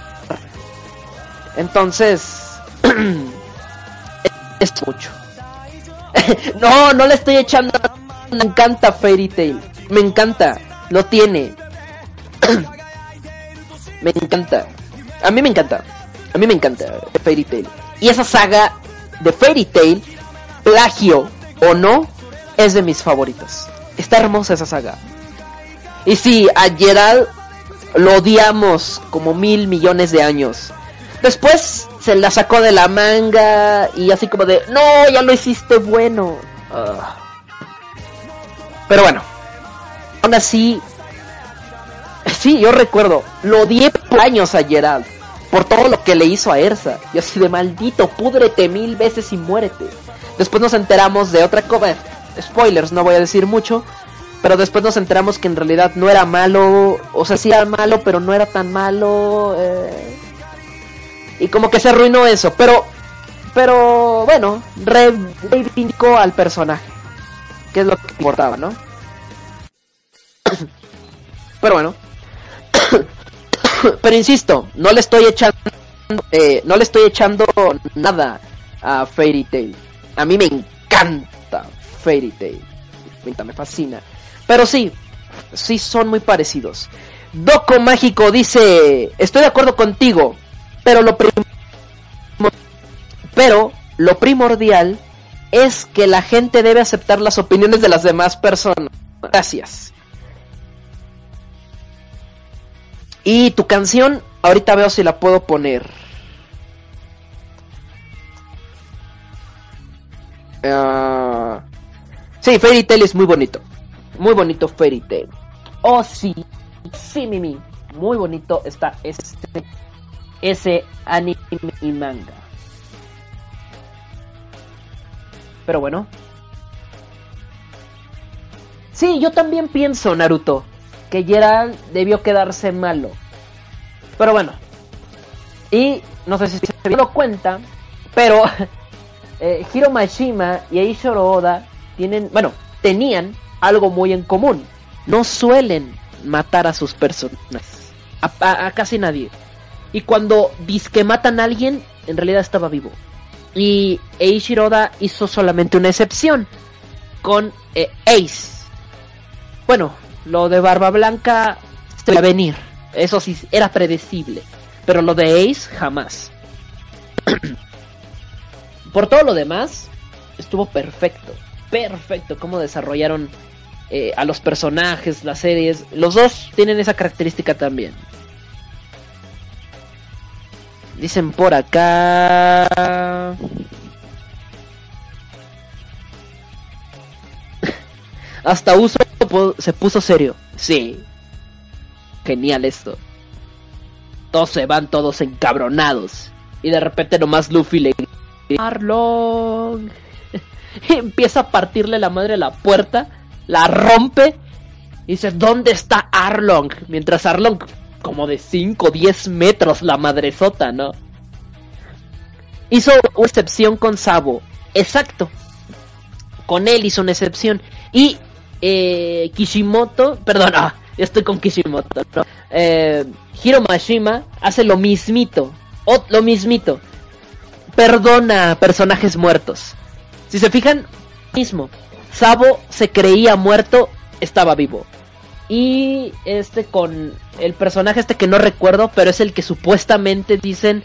Speaker 2: Entonces, es mucho. no, no le estoy echando. Me encanta Fairy Tail. Me encanta. Lo tiene. me encanta. A mí me encanta. A mí me encanta Fairy Tail. Y esa saga de Fairy Tail, plagio o no, es de mis favoritas. Está hermosa esa saga. Y sí, a Gerald lo odiamos como mil millones de años. Después se la sacó de la manga y así como de, no, ya lo hiciste bueno. Ah. Pero bueno, aún así, sí, yo recuerdo, lo odié años a Gerald, por todo lo que le hizo a Ersa. Y así de maldito, púdrete mil veces y muérete. Después nos enteramos de otra cosa, spoilers, no voy a decir mucho, pero después nos enteramos que en realidad no era malo, o sea, sí era malo, pero no era tan malo. Eh, y como que se arruinó eso, pero pero bueno, reivindicó al personaje, que es lo que importaba, ¿no? pero bueno. pero insisto, no le estoy echando eh, no le estoy echando nada a Fairy Tail. A mí me encanta Fairy Tail. Me fascina. Pero sí, sí son muy parecidos. Doco Mágico dice, estoy de acuerdo contigo, pero lo, pero lo primordial es que la gente debe aceptar las opiniones de las demás personas. Gracias. Y tu canción, ahorita veo si la puedo poner. Uh... Sí, Fairy Tail es muy bonito. Muy bonito Fairy Tail. Oh, sí. Sí, Mimi. Muy bonito está este ese anime y manga. Pero bueno. Sí, yo también pienso, Naruto, que Gerald debió quedarse malo. Pero bueno. Y no sé si se dio cuenta, pero eh, Mashima y Eishiro Oda tienen, bueno, tenían algo muy en común. No suelen matar a sus personas. a casi nadie. Y cuando que matan a alguien, en realidad estaba vivo. Y Eishiroda hizo solamente una excepción con eh, Ace. Bueno, lo de Barba Blanca se a venir. Eso sí, era predecible. Pero lo de Ace, jamás. Por todo lo demás, estuvo perfecto. Perfecto cómo desarrollaron eh, a los personajes, las series. Los dos tienen esa característica también. Dicen por acá. Hasta Uso se puso serio. Sí. Genial esto. Todos se van todos encabronados. Y de repente nomás Luffy le Arlong. Empieza a partirle la madre a la puerta. La rompe. Y dice, ¿dónde está Arlong? Mientras Arlong como de 5 o 10 metros la madresota, ¿no? Hizo una excepción con Sabo. Exacto. Con él hizo una excepción. Y eh, Kishimoto, perdón, ah, estoy con Kishimoto, ¿no? Eh, Hiro Mashima hace lo mismito. O, lo mismito. Perdona personajes muertos. Si se fijan, mismo. Sabo se creía muerto, estaba vivo. Y este con el personaje este que no recuerdo, pero es el que supuestamente dicen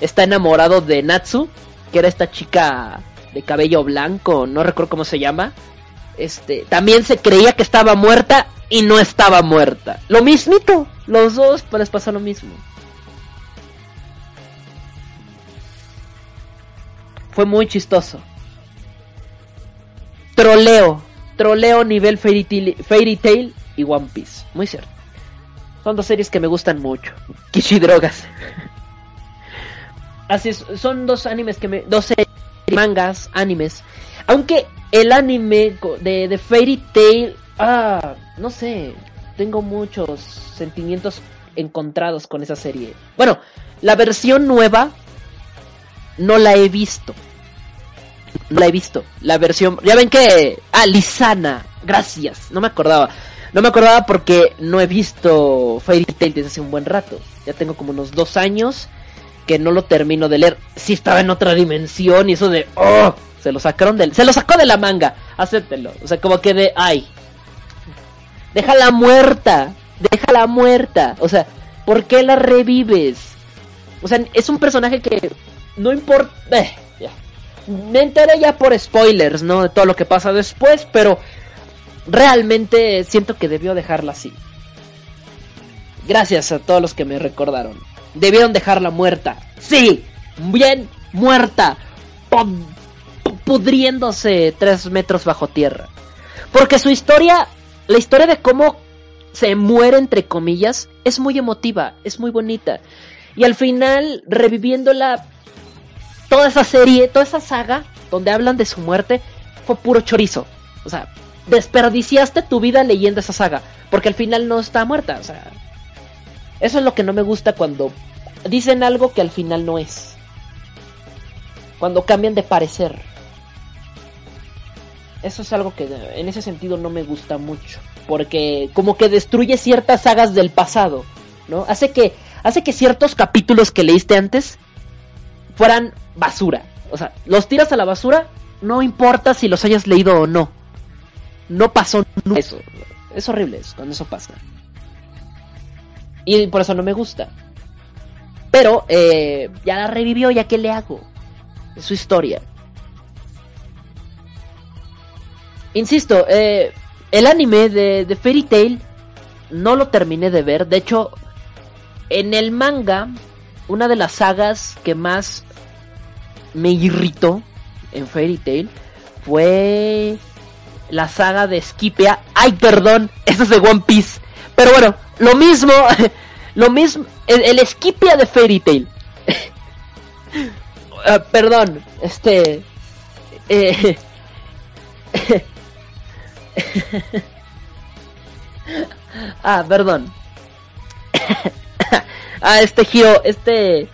Speaker 2: está enamorado de Natsu, que era esta chica de cabello blanco, no recuerdo cómo se llama. Este, también se creía que estaba muerta y no estaba muerta. Lo mismito, los dos pues les pasa lo mismo. Fue muy chistoso. Troleo, troleo nivel Fairy Tail, Fairy Tail y One Piece. Muy cierto. Son dos series que me gustan mucho. Drogas. Así es, son dos animes que me. Dos mangas, animes. Aunque el anime de, Fairy Tail. Ah, no sé. Tengo muchos sentimientos encontrados con esa serie. Bueno, la versión nueva no la he visto. No la he visto. La versión. Ya ven que. Ah, Lisana. Gracias. No me acordaba. No me acordaba porque no he visto Fairy Tail desde hace un buen rato. Ya tengo como unos dos años que no lo termino de leer. Sí estaba en otra dimensión y eso de, oh, se lo sacaron del, se lo sacó de la manga, acéptenlo. O sea, como que de, ay, déjala muerta, déjala muerta. O sea, ¿por qué la revives? O sea, es un personaje que no importa, eh, ya. Me enteré ya por spoilers, ¿no? De todo lo que pasa después, pero realmente siento que debió dejarla así. Gracias a todos los que me recordaron. Debieron dejarla muerta. Sí, bien muerta. Pum, pudriéndose tres metros bajo tierra. Porque su historia, la historia de cómo se muere entre comillas, es muy emotiva, es muy bonita. Y al final, reviviéndola, toda esa serie, toda esa saga, donde hablan de su muerte, fue puro chorizo. O sea, desperdiciaste tu vida leyendo esa saga, porque al final no está muerta. O sea, eso es lo que no me gusta cuando dicen algo que al final no es. Cuando cambian de parecer. Eso es algo que en ese sentido no me gusta mucho. Porque como que destruye ciertas sagas del pasado. ¿No? Hace que. Hace que ciertos capítulos que leíste antes fueran basura. O sea, los tiras a la basura, no importa si los hayas leído o no. No pasó eso. Es horrible eso, cuando eso pasa. Y por eso no me gusta. Pero eh, ya la revivió, ya que le hago. Es su historia. Insisto, eh, el anime de, de Fairy Tail no lo terminé de ver. De hecho, en el manga, una de las sagas que más me irritó en Fairy Tail fue la saga de Skipia. Ay, perdón, eso es de One Piece. Pero bueno, lo mismo, lo mismo, el, el Skipia de Fairy Tail. Uh, perdón, este... Eh, ah, perdón. ah, este giro, este...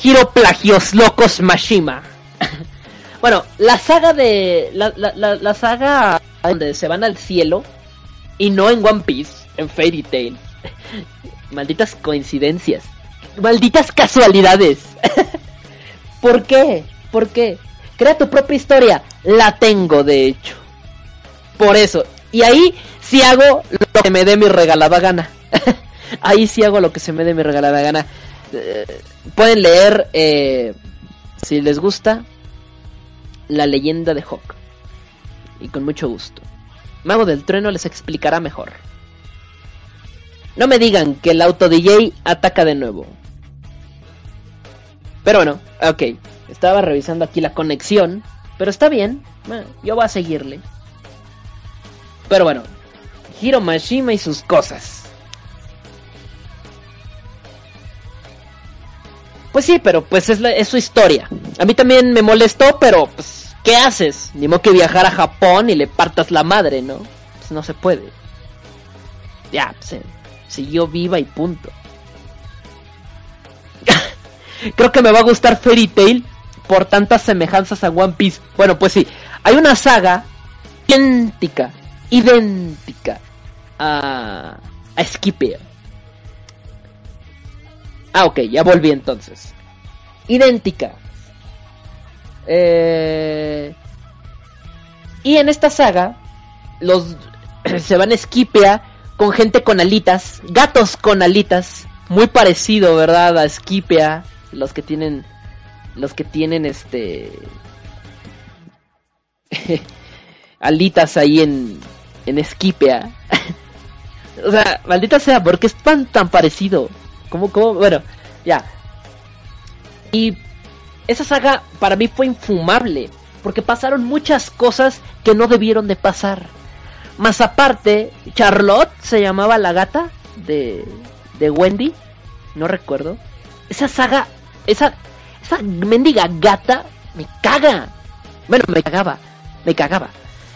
Speaker 2: Giro Plagios Locos Mashima. bueno, la saga de... La, la, la, saga donde se van al cielo y no en One Piece, en Fairy Tail. Malditas coincidencias. Malditas casualidades. ¿Por qué? ¿Por qué? Crea tu propia historia. La tengo, de hecho. Por eso. Y ahí sí hago lo que me dé mi regalada gana. ahí sí hago lo que se me dé mi regalada gana. Eh, pueden leer, eh, si les gusta, La leyenda de Hawk. Y con mucho gusto. Mago del Trueno les explicará mejor. No me digan que el auto DJ ataca de nuevo. Pero bueno, ok. Estaba revisando aquí la conexión. Pero está bien. Yo voy a seguirle. Pero bueno. Hiro Mashima y sus cosas. Pues sí, pero pues es, la, es su historia. A mí también me molestó, pero pues, ¿qué haces? Ni modo que viajar a Japón y le partas la madre, ¿no? Pues no se puede. Ya, pues, siguió viva y punto. Creo que me va a gustar Fairy Tail por tantas semejanzas a One Piece. Bueno, pues sí, hay una saga idéntica, idéntica a, a Skipper. Ah, ok, ya volví entonces. Idéntica. Eh... Y en esta saga, los se van a con gente con alitas, gatos con alitas, muy parecido, ¿verdad? A Skipia, los que tienen, los que tienen este alitas ahí en en Skipia. o sea, maldita sea, porque es tan tan parecido. Como, como, bueno, ya. Y esa saga para mí fue infumable, porque pasaron muchas cosas que no debieron de pasar. Más aparte, Charlotte se llamaba la gata de, de Wendy, no recuerdo. Esa saga, esa, esa mendiga gata me caga. Bueno, me cagaba, me cagaba.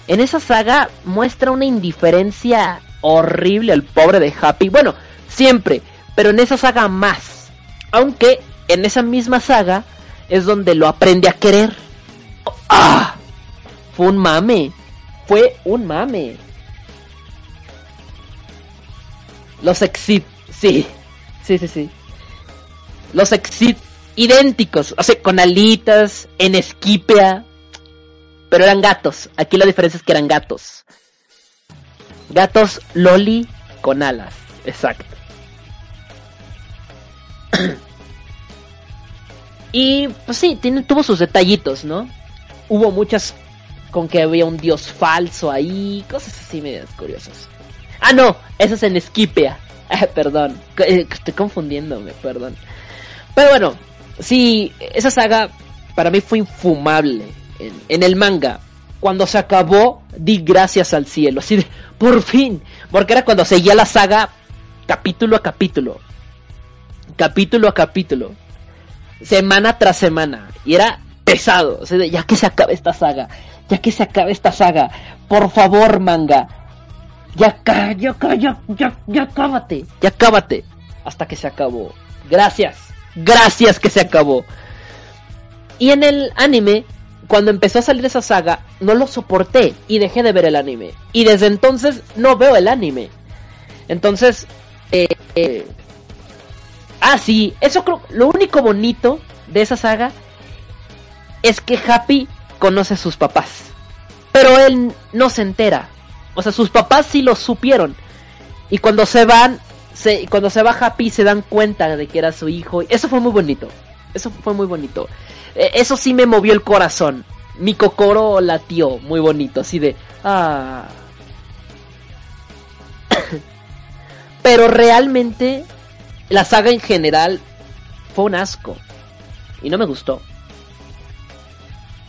Speaker 2: En esa saga muestra una indiferencia horrible al pobre de Happy. Bueno, siempre, pero en esa saga más. Aunque en esa misma saga es donde lo aprende a querer. ¡Ah! Fue un mame. Fue un mame. Los exit. Sí. Sí, sí, sí. Los Exit idénticos, o sea, con alitas, en esquipea, pero eran gatos. Aquí la diferencia es que eran gatos. Gatos loli con alas, exacto. y pues sí, tiene, tuvo sus detallitos, ¿no? Hubo muchas con que había un dios falso ahí, cosas así medias curiosas. Ah, no, eso es en Esquipea. perdón, eh, estoy confundiéndome, perdón. Pero bueno, sí, esa saga para mí fue infumable en, el manga. Cuando se acabó, di gracias al cielo, así de, por fin, porque era cuando seguía la saga capítulo a capítulo, capítulo a capítulo, semana tras semana, y era pesado, ya que se acabe esta saga, ya que se acabe esta saga, por favor, manga, ya, ya, ya, ya, ya, ya cábate, ya cábate, hasta que se acabó. Gracias, gracias que se acabó. Y en el anime, cuando empezó a salir esa saga, no lo soporté y dejé de ver el anime. Y desde entonces no veo el anime. Entonces, eh, eh, ah, sí, eso creo, lo único bonito de esa saga es que Happy conoce a sus papás. Pero él no se entera. O sea, sus papás sí lo supieron. Y cuando se van, se, cuando se va Happy se dan cuenta de que era su hijo. Eso fue muy bonito. Eso fue muy bonito. Eh, eso sí me movió el corazón. Mi cocoro latió muy bonito, así de... Ah. Pero realmente la saga en general fue un asco. Y no me gustó.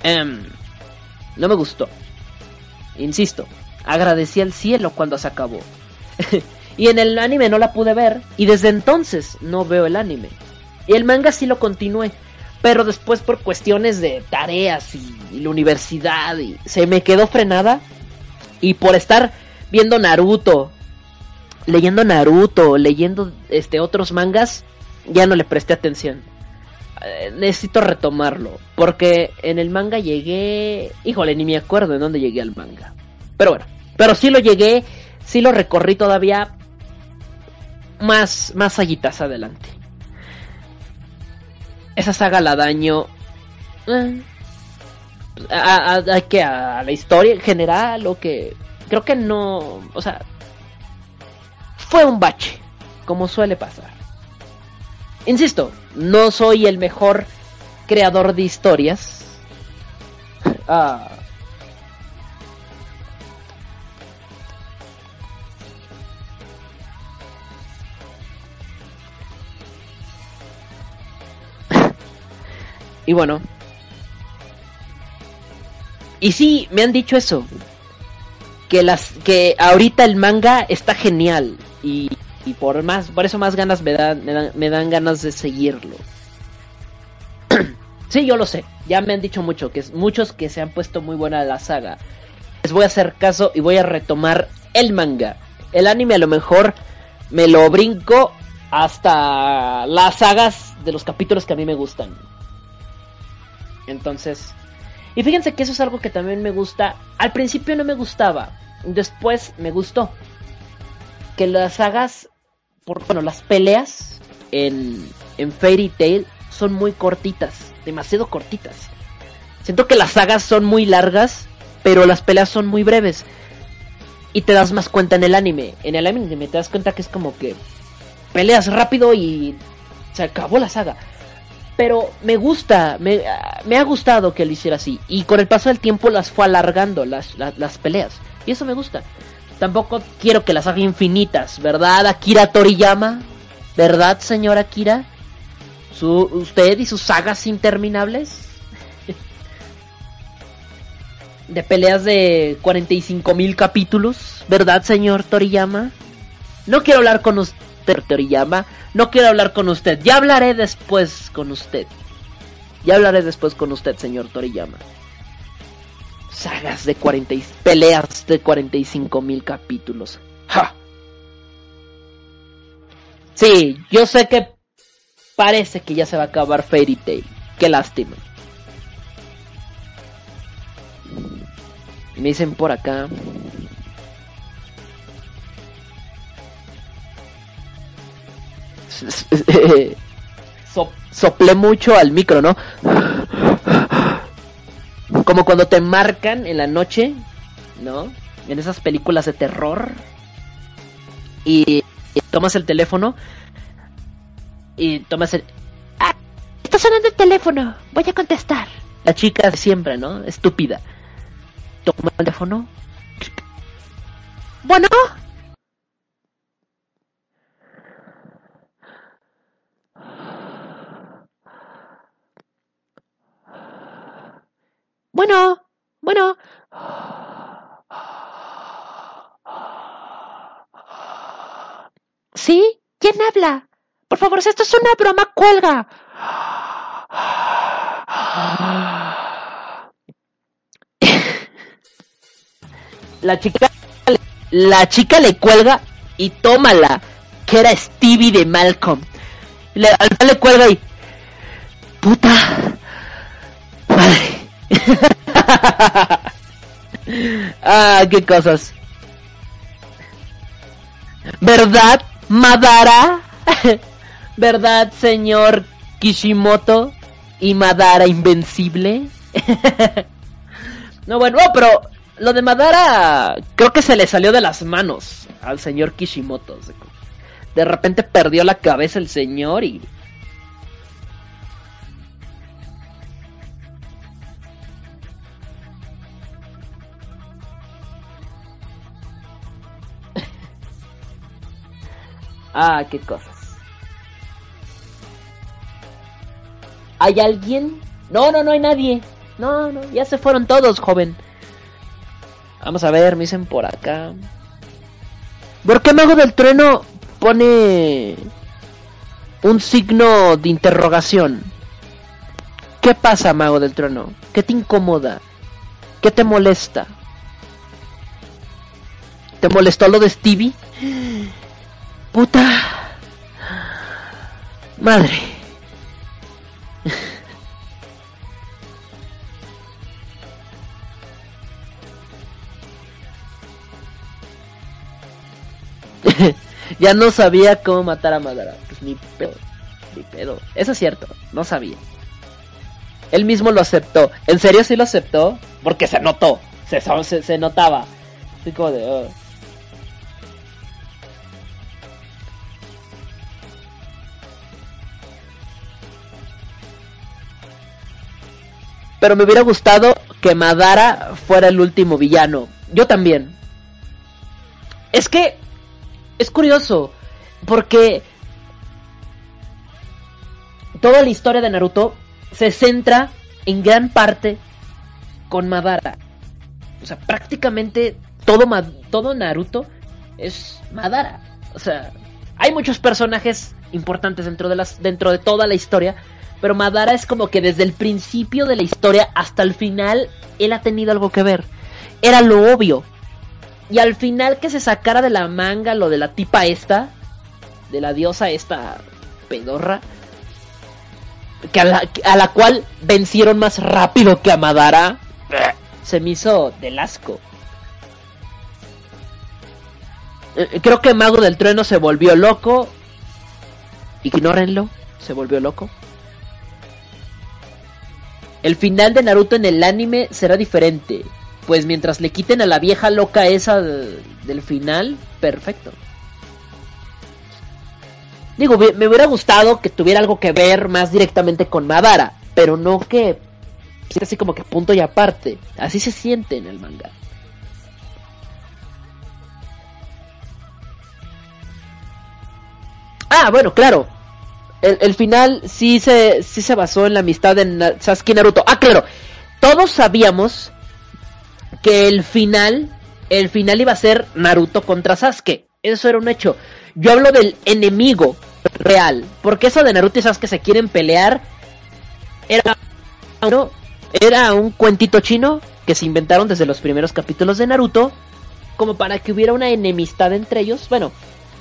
Speaker 2: Um, no me gustó. Insisto, agradecí al cielo cuando se acabó. y en el anime no la pude ver. Y desde entonces no veo el anime. Y el manga sí lo continué. Pero después por cuestiones de tareas y, la universidad. Y se me quedó frenada. Y por estar viendo Naruto. Leyendo Naruto. Leyendo este otros mangas. Ya no le presté atención. Eh, necesito retomarlo. Porque en el manga llegué. Híjole, ni me acuerdo en dónde llegué al manga. Pero bueno. Pero sí lo llegué. Sí lo recorrí todavía. Más, más adelante. Esa saga la daño. Eh, a, que a la historia en general. O que. Creo que no. O sea. Fue un bache. Como suele pasar. Insisto, no soy el mejor creador de historias. Ah. Y bueno. Y sí, me han dicho eso. Que las que ahorita el manga está genial. Y y por más por eso más ganas me dan me dan, me dan ganas de seguirlo. Sí yo lo sé. Ya me han dicho mucho que muchos que se han puesto muy buena la saga. Les voy a hacer caso y voy a retomar el manga. El anime a lo mejor me lo brinco hasta las sagas de los capítulos que a mí me gustan entonces y fíjense que eso es algo que también me gusta al principio no me gustaba después me gustó que las sagas por, bueno, las peleas en, en Fairy Tail son muy cortitas, demasiado cortitas. Siento que las sagas son muy largas, pero las peleas son muy breves. Y te das más cuenta en el anime. En el anime te das cuenta que es como que peleas rápido y se acabó la saga. Pero me gusta, me, me ha gustado que lo hiciera así. Y con el paso del tiempo las fue alargando las, las, peleas. Y eso me gusta. Tampoco quiero que las haga infinitas, ¿verdad, Akira Toriyama? ¿Verdad, señor Akira? ¿Su, ¿Usted y sus sagas interminables? de peleas de 45 mil capítulos, ¿verdad, señor Toriyama? No quiero hablar con usted, Toriyama. No quiero hablar con usted. Ya hablaré después con usted. Ya hablaré después con usted, señor Toriyama sagas de 40 y peleas de 45 mil capítulos. ¡Ja! Sí, yo sé que parece que ya se va a acabar Fairy Tail. Qué lástima. Me dicen por acá. so- soplé mucho al micro, ¿no? Como cuando te marcan en la noche, ¿no? En esas películas de terror. Y, tomas el teléfono. Y tomas el... ¡Ah! Está sonando el teléfono. Voy a contestar. La chica siempre, ¿no? Estúpida. Toma el teléfono. Bueno. Bueno, bueno. ¿Sí? ¿Quién habla? Por favor, si esto es una broma, cuelga. La chica, la chica le cuelga y tómala, que era Stevie de Malcolm. Le, le cuelga y... Puta. Madre. ah, qué cosas. ¿Verdad, Madara? ¿Verdad, señor Kishimoto? ¿Y Madara invencible? no, bueno, no, pero lo de Madara creo que se le salió de las manos al señor Kishimoto. De repente perdió la cabeza el señor y... Ah, qué cosas. ¿Hay alguien? No, no, no hay nadie. No, no, ya se fueron todos, joven. Vamos a ver, me dicen por acá. ¿Por qué Mago del Trueno pone un signo de interrogación? ¿Qué pasa, Mago del Trueno? ¿Qué te incomoda? ¿Qué te molesta? ¿Te molestó lo de Stevie? Puta. Madre. ya no sabía cómo matar a Madara. Pues ni pedo. Ni pedo. Eso es cierto. No sabía. Él mismo lo aceptó. ¿En serio sí lo aceptó? Porque se notó. Se, se, se notaba. Así como de... oh. Pero me hubiera gustado que Madara fuera el último villano. Yo también. Es que es curioso porque toda la historia de Naruto se centra en gran parte con Madara. O sea, prácticamente todo, todo Naruto es Madara. O sea, hay muchos personajes importantes dentro de, las, dentro de toda la historia, pero Madara es como que desde el principio de la historia hasta el final él ha tenido algo que ver. Era lo obvio. Y al final que se sacara de la manga lo de la tipa esta, de la diosa esta pedorra, que a la, a la cual vencieron más rápido que a Madara, se me hizo del asco. Eh, Creo que Mago del Trueno se volvió loco. Ignórenlo, se volvió loco. El final de Naruto en el anime será diferente. Pues mientras le quiten a la vieja loca esa de- del final, perfecto. Digo, me hubiera gustado que tuviera algo que ver más directamente con Madara, pero no que sea así como que punto y aparte. Así se siente en el manga. Ah, bueno, claro. El, final sí se, sí se basó en la amistad de Sasuke y Naruto. Ah, claro. Todos sabíamos que el final, el final iba a ser Naruto contra Sasuke. Eso era un hecho. Yo hablo del enemigo real. Porque eso de Naruto y Sasuke se quieren pelear. Era, era un cuentito chino que se inventaron desde los primeros capítulos de Naruto. Como para que hubiera una enemistad entre ellos. Bueno,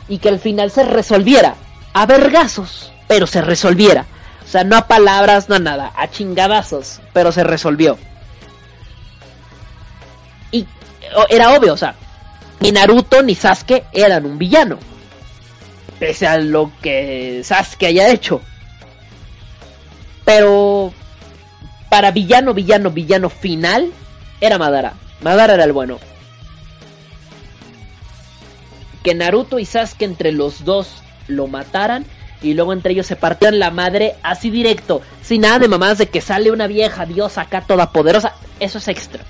Speaker 2: y que al final se resolviera. A vergazos, pero se resolviera. O sea, no a palabras, no a nada, a chingadazos, pero se resolvió. Y era obvio, o sea, ni Naruto ni Sasuke eran un villano. Pese a lo que Sasuke haya hecho. Pero para villano, villano, villano final, era Madara. Madara era el bueno. Que Naruto y Sasuke entre los dos lo mataran y luego entre ellos se partieran la madre así directo, sin nada de mamadas de que sale una vieja diosa acá toda poderosa. Eso es extra.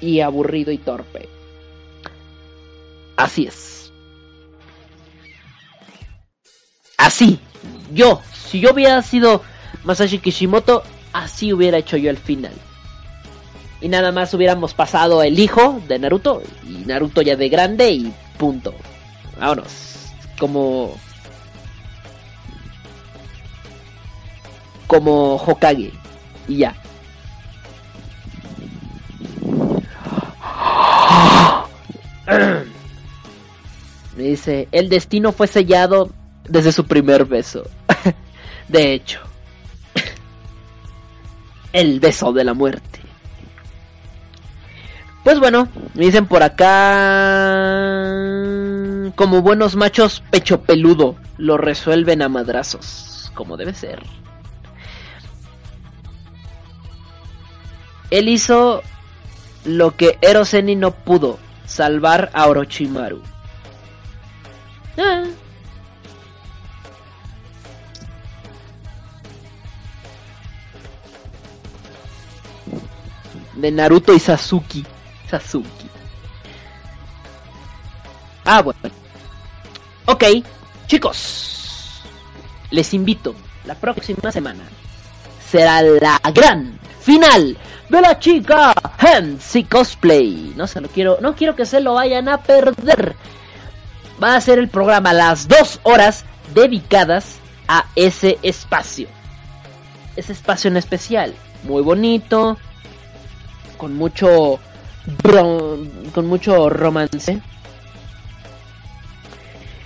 Speaker 2: Y aburrido y torpe. Así es. Así. Yo, si yo hubiera sido Masashi Kishimoto, así hubiera hecho yo el final. Y nada más hubiéramos pasado el hijo de Naruto y Naruto ya de grande y punto. Vámonos. Como como Hokage y ya. Me dice, el destino fue sellado desde su primer beso. de hecho, el beso de la muerte. Pues bueno, me dicen por acá, como buenos machos pecho peludo, lo resuelven a madrazos, como debe ser. Él hizo lo que Eroseni no pudo, salvar a Orochimaru. Ah. De Naruto y Sasuke. Sasuke. Ah, bueno. Ok, chicos. Les invito la próxima semana. Será la gran final de la chica Hansi Cosplay. No se lo quiero, no quiero que se lo vayan a perder. Va a ser el programa las dos horas dedicadas a ese espacio. Ese espacio en especial. Muy bonito. Con mucho. con mucho romance.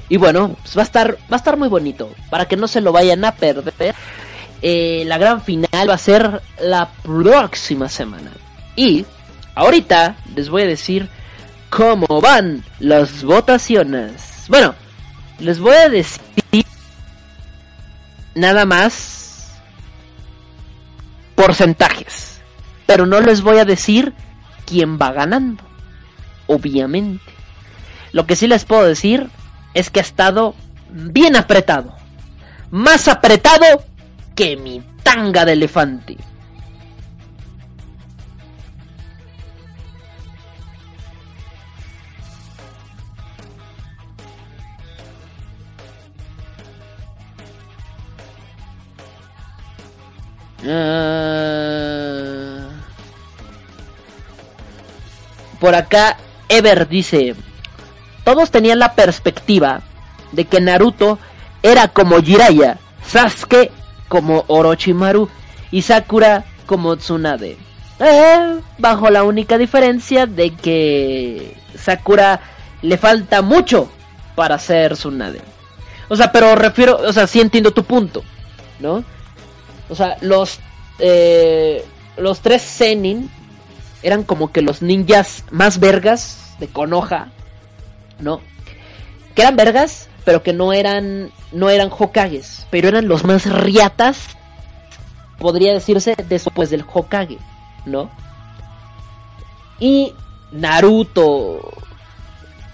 Speaker 2: Y bueno, pues va a estar. Va a estar muy bonito. Para que no se lo vayan a perder. Eh, la gran final va a ser la próxima semana. Y ahorita les voy a decir cómo van las votaciones. Bueno, les voy a decir nada más porcentajes. Pero no les voy a decir quién va ganando. Obviamente. Lo que sí les puedo decir es que ha estado bien apretado. Más apretado que mi tanga de elefante. Ah. Por acá, Ever dice, todos tenían la perspectiva de que Naruto era como Jiraiya, Sasuke como Orochimaru y Sakura como Tsunade. Eh, bajo la única diferencia de que Sakura le falta mucho para ser Tsunade. O sea, pero refiero, o sea, sí entiendo tu punto, ¿no? O sea, los eh, los tres Zenin eran como que los ninjas más vergas de Konoha, ¿no? Que eran vergas, pero que no eran no eran Hokages, pero eran los más riatas, podría decirse después del Hokage, ¿no? Y Naruto,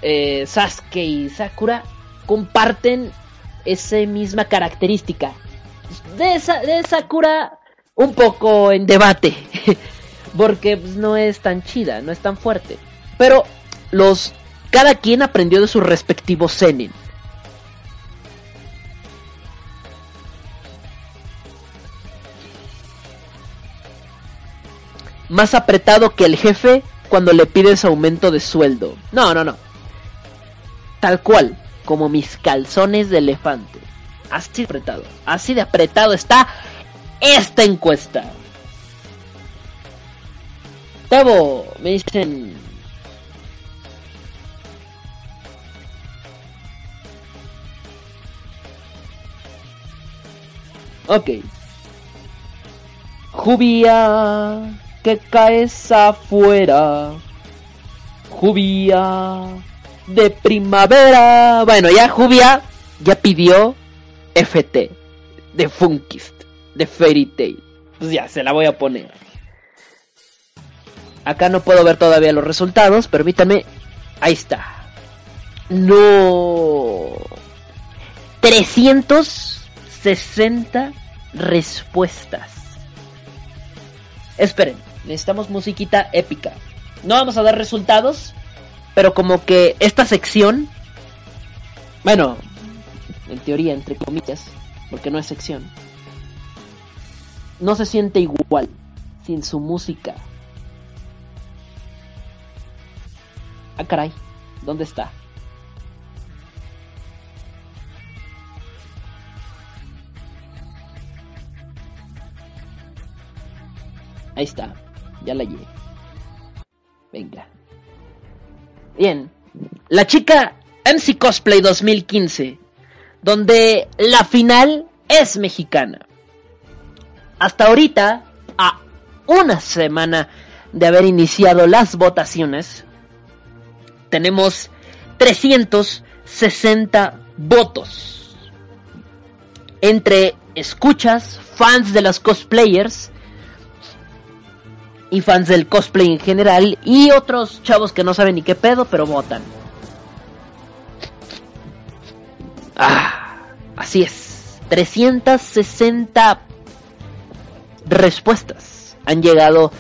Speaker 2: eh, Sasuke y Sakura comparten esa misma característica. De, esa, de Sakura un poco en debate, porque pues, no es tan chida, no es tan fuerte. Pero los cada quien aprendió de su respectivo Zenin. Más apretado que el jefe cuando le pides aumento de sueldo. No, no, no. Tal cual, como mis calzones de elefante. Así de apretado. Así de apretado está esta encuesta. Tebo, me dicen... Ok. Jubia, que caes afuera. Jubia de primavera. Bueno, ya Jubia ya pidió FT de Funkist. de Fairy Tail. Pues ya, se la voy a poner. Acá no puedo ver todavía los resultados, permítame. Ahí está. No. 360 respuestas. Esperen, necesitamos musiquita épica. No vamos a dar resultados, pero como que esta sección, bueno, en teoría, entre comillas, porque no es sección, no se siente igual sin su música. Ah, caray, ¿dónde está? Ahí está, ya la llevé. Venga. Bien, la chica MC Cosplay 2015, donde la final es mexicana. Hasta ahorita, a una semana de haber iniciado las votaciones, tenemos 360 votos. Entre escuchas, fans de las cosplayers y fans del cosplay en general y otros chavos que no saben ni qué pedo, pero votan. Ah, así es. 360 respuestas han llegado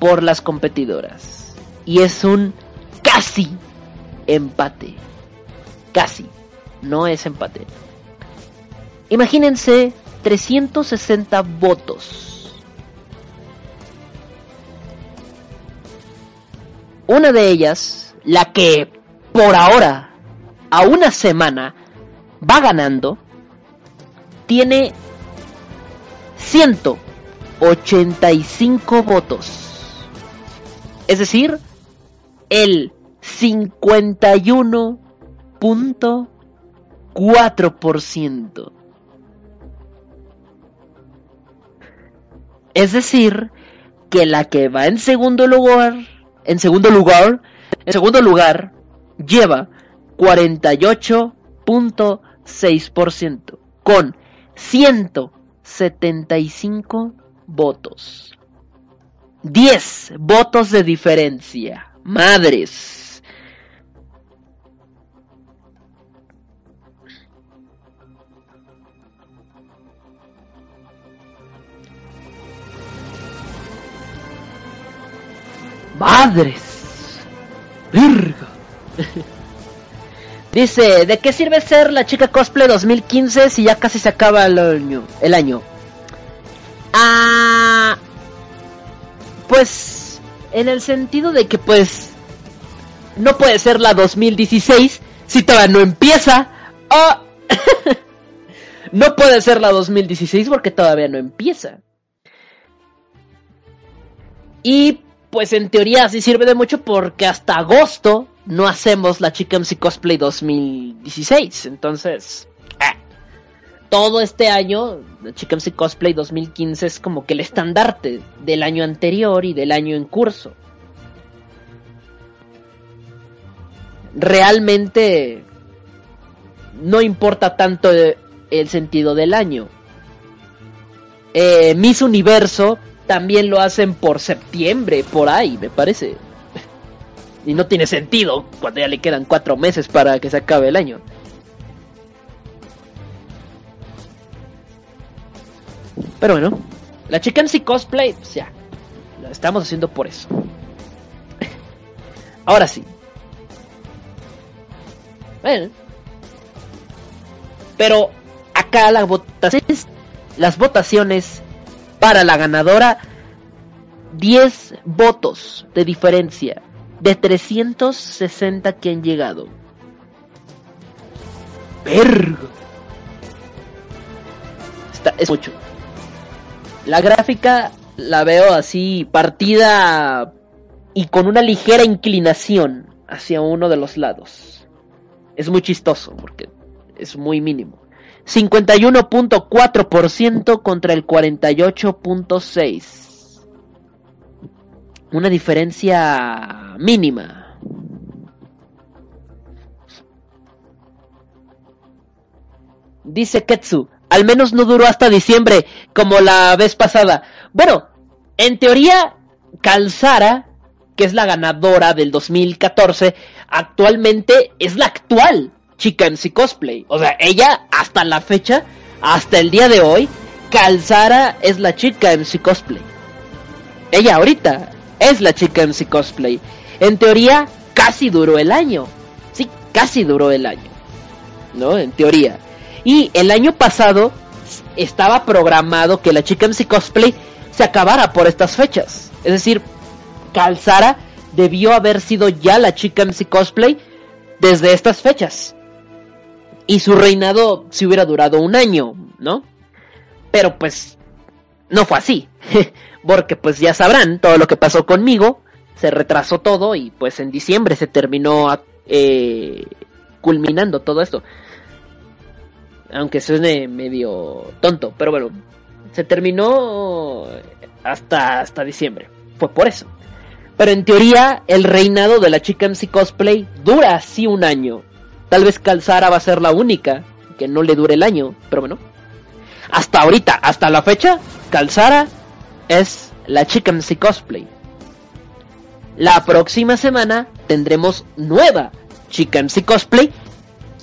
Speaker 2: por las competidoras. Y es un casi empate. Casi. No es empate. Imagínense 360 votos. Una de ellas, la que por ahora, a una semana, va ganando, tiene 185 votos. Es decir, el 51.4%. Es decir, que la que va en segundo lugar, en segundo lugar, en segundo lugar, lleva 48.6% con 175 votos. 10 votos de diferencia. Madres. Madres. Virgo. Dice, ¿de qué sirve ser la chica cosplay 2015 si ya casi se acaba el año? El año? Ah, pues en el sentido de que pues no puede ser la 2016 si todavía no empieza. Oh. no puede ser la 2016 porque todavía no empieza. Y pues en teoría sí sirve de mucho porque hasta agosto no hacemos la Chica MC Cosplay 2016. Entonces, eh, todo este año, la Chica MC Cosplay 2015 es como que el estandarte del año anterior y del año en curso. Realmente no importa tanto el sentido del año. Eh, Miss Universo también lo hacen por septiembre, por ahí, me parece. Y no tiene sentido cuando ya le quedan cuatro meses para que se acabe el año. Pero bueno, la chica en sí cosplay, o sea, la estamos haciendo por eso. Ahora sí. Bueno. Pero acá las votaciones, las votaciones para la ganadora 10 votos de diferencia de 360 que han llegado. Vergo. Está, es mucho. La gráfica la veo así partida y con una ligera inclinación hacia uno de los lados. Es muy chistoso porque es muy mínimo. 51.4% contra el 48.6%. Una diferencia mínima. Dice Ketsu, Al menos no duró hasta diciembre, como la vez pasada. Bueno, en teoría, Calzara, que es la ganadora del 2014, actualmente es la actual chica MC Cosplay. O sea, ella hasta la fecha, hasta el día de hoy, Calzara es la chica MC Cosplay. Ella ahorita es la chica MC Cosplay. En teoría, casi duró el año. Sí, casi duró el año. ¿No? En teoría. Y el año pasado estaba programado que la chica MC Cosplay se acabara por estas fechas. Es decir, Calzara debió haber sido ya la chica MC Cosplay desde estas fechas. Y su reinado si hubiera durado un año, ¿no? Pero pues no fue así. Porque pues ya sabrán todo lo que pasó conmigo. Se retrasó todo y pues en diciembre se terminó eh, culminando todo esto. Aunque suene medio tonto, pero bueno, se terminó hasta, hasta diciembre. Fue por eso. Pero en teoría, el reinado de la chica MC Cosplay dura así un año. Tal vez Calzara va a ser la única que no le dure el año, pero bueno. Hasta ahorita, hasta la fecha, Calzara es la chica MC Cosplay. La próxima semana tendremos nueva chica MC Cosplay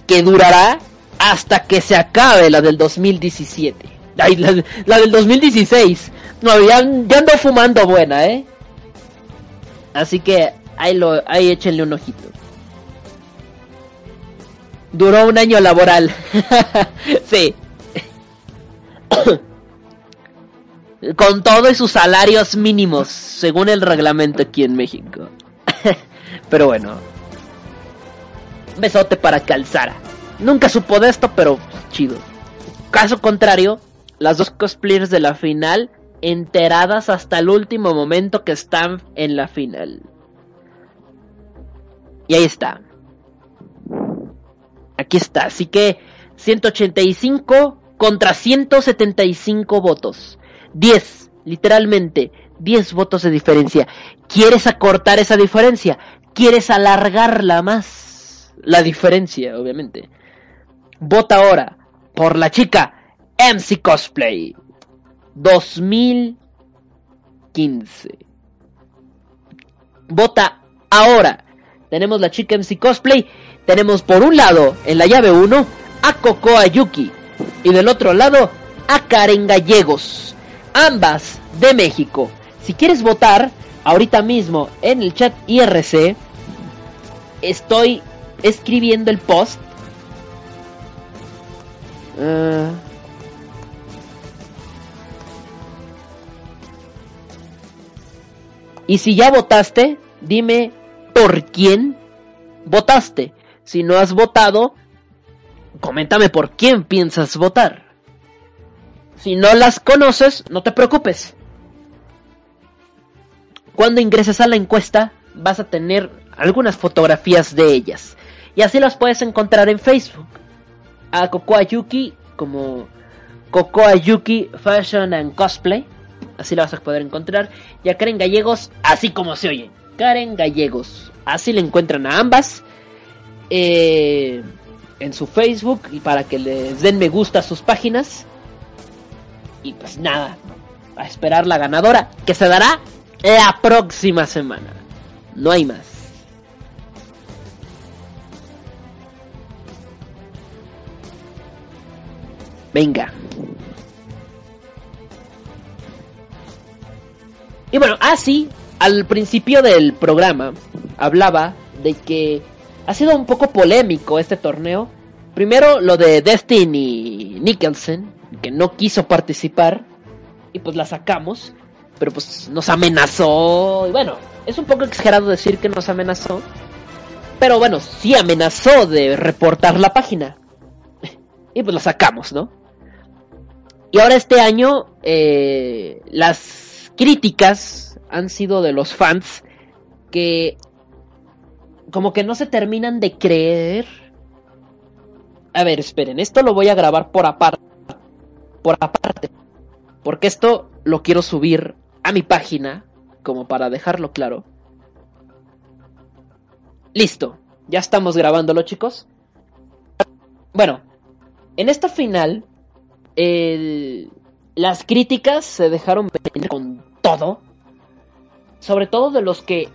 Speaker 2: que durará hasta que se acabe la del 2017. Ay, la, la del 2016. No, ya, ya, ando fumando buena, ¿eh? Así que ahí, lo, ahí échenle un ojito. Duró un año laboral. sí. Con todo y sus salarios mínimos, según el reglamento aquí en México. pero bueno. Besote para Calzara. Nunca supo de esto, pero chido. Caso contrario, las dos cosplayers de la final enteradas hasta el último momento que están en la final. Y ahí está. Aquí está. Así que 185 contra 175 votos. 10, literalmente, 10 votos de diferencia. ¿Quieres acortar esa diferencia? ¿Quieres alargarla más? La diferencia, obviamente. Vota ahora por la chica MC Cosplay 2015. Vota ahora. Tenemos la chica MC Cosplay. Tenemos por un lado en la llave 1 a Coco Ayuki y del otro lado a Karen Gallegos. Ambas de México. Si quieres votar ahorita mismo en el chat IRC, estoy escribiendo el post. Uh, Y si ya votaste, dime por quién votaste. Si no has votado, coméntame por quién piensas votar. Si no las conoces, no te preocupes. Cuando ingreses a la encuesta, vas a tener algunas fotografías de ellas. Y así las puedes encontrar en Facebook. A Cocoa Yuki como Cocoa Yuki Fashion and Cosplay así la vas a poder encontrar. Y a Karen Gallegos, así como se oye. Karen Gallegos, así le encuentran a ambas. Eh, en su Facebook y para que les den me gusta a sus páginas. Y pues nada, a esperar la ganadora que se dará la próxima semana. No hay más. Venga. Y bueno, así, al principio del programa hablaba de que ha sido un poco polémico este torneo. Primero lo de Destiny Nicholson, que no quiso participar y pues la sacamos, pero pues nos amenazó. Y bueno, es un poco exagerado decir que nos amenazó, pero bueno, sí amenazó de reportar la página. y pues la sacamos, ¿no? Y ahora este año eh, las críticas han sido de los fans que como que no se terminan de creer. A ver, esperen, esto lo voy a grabar por aparte. Por aparte. Porque esto lo quiero subir a mi página, como para dejarlo claro. Listo, ya estamos grabándolo chicos. Bueno, en esta final las críticas se dejaron venir con todo. Sobre todo de los que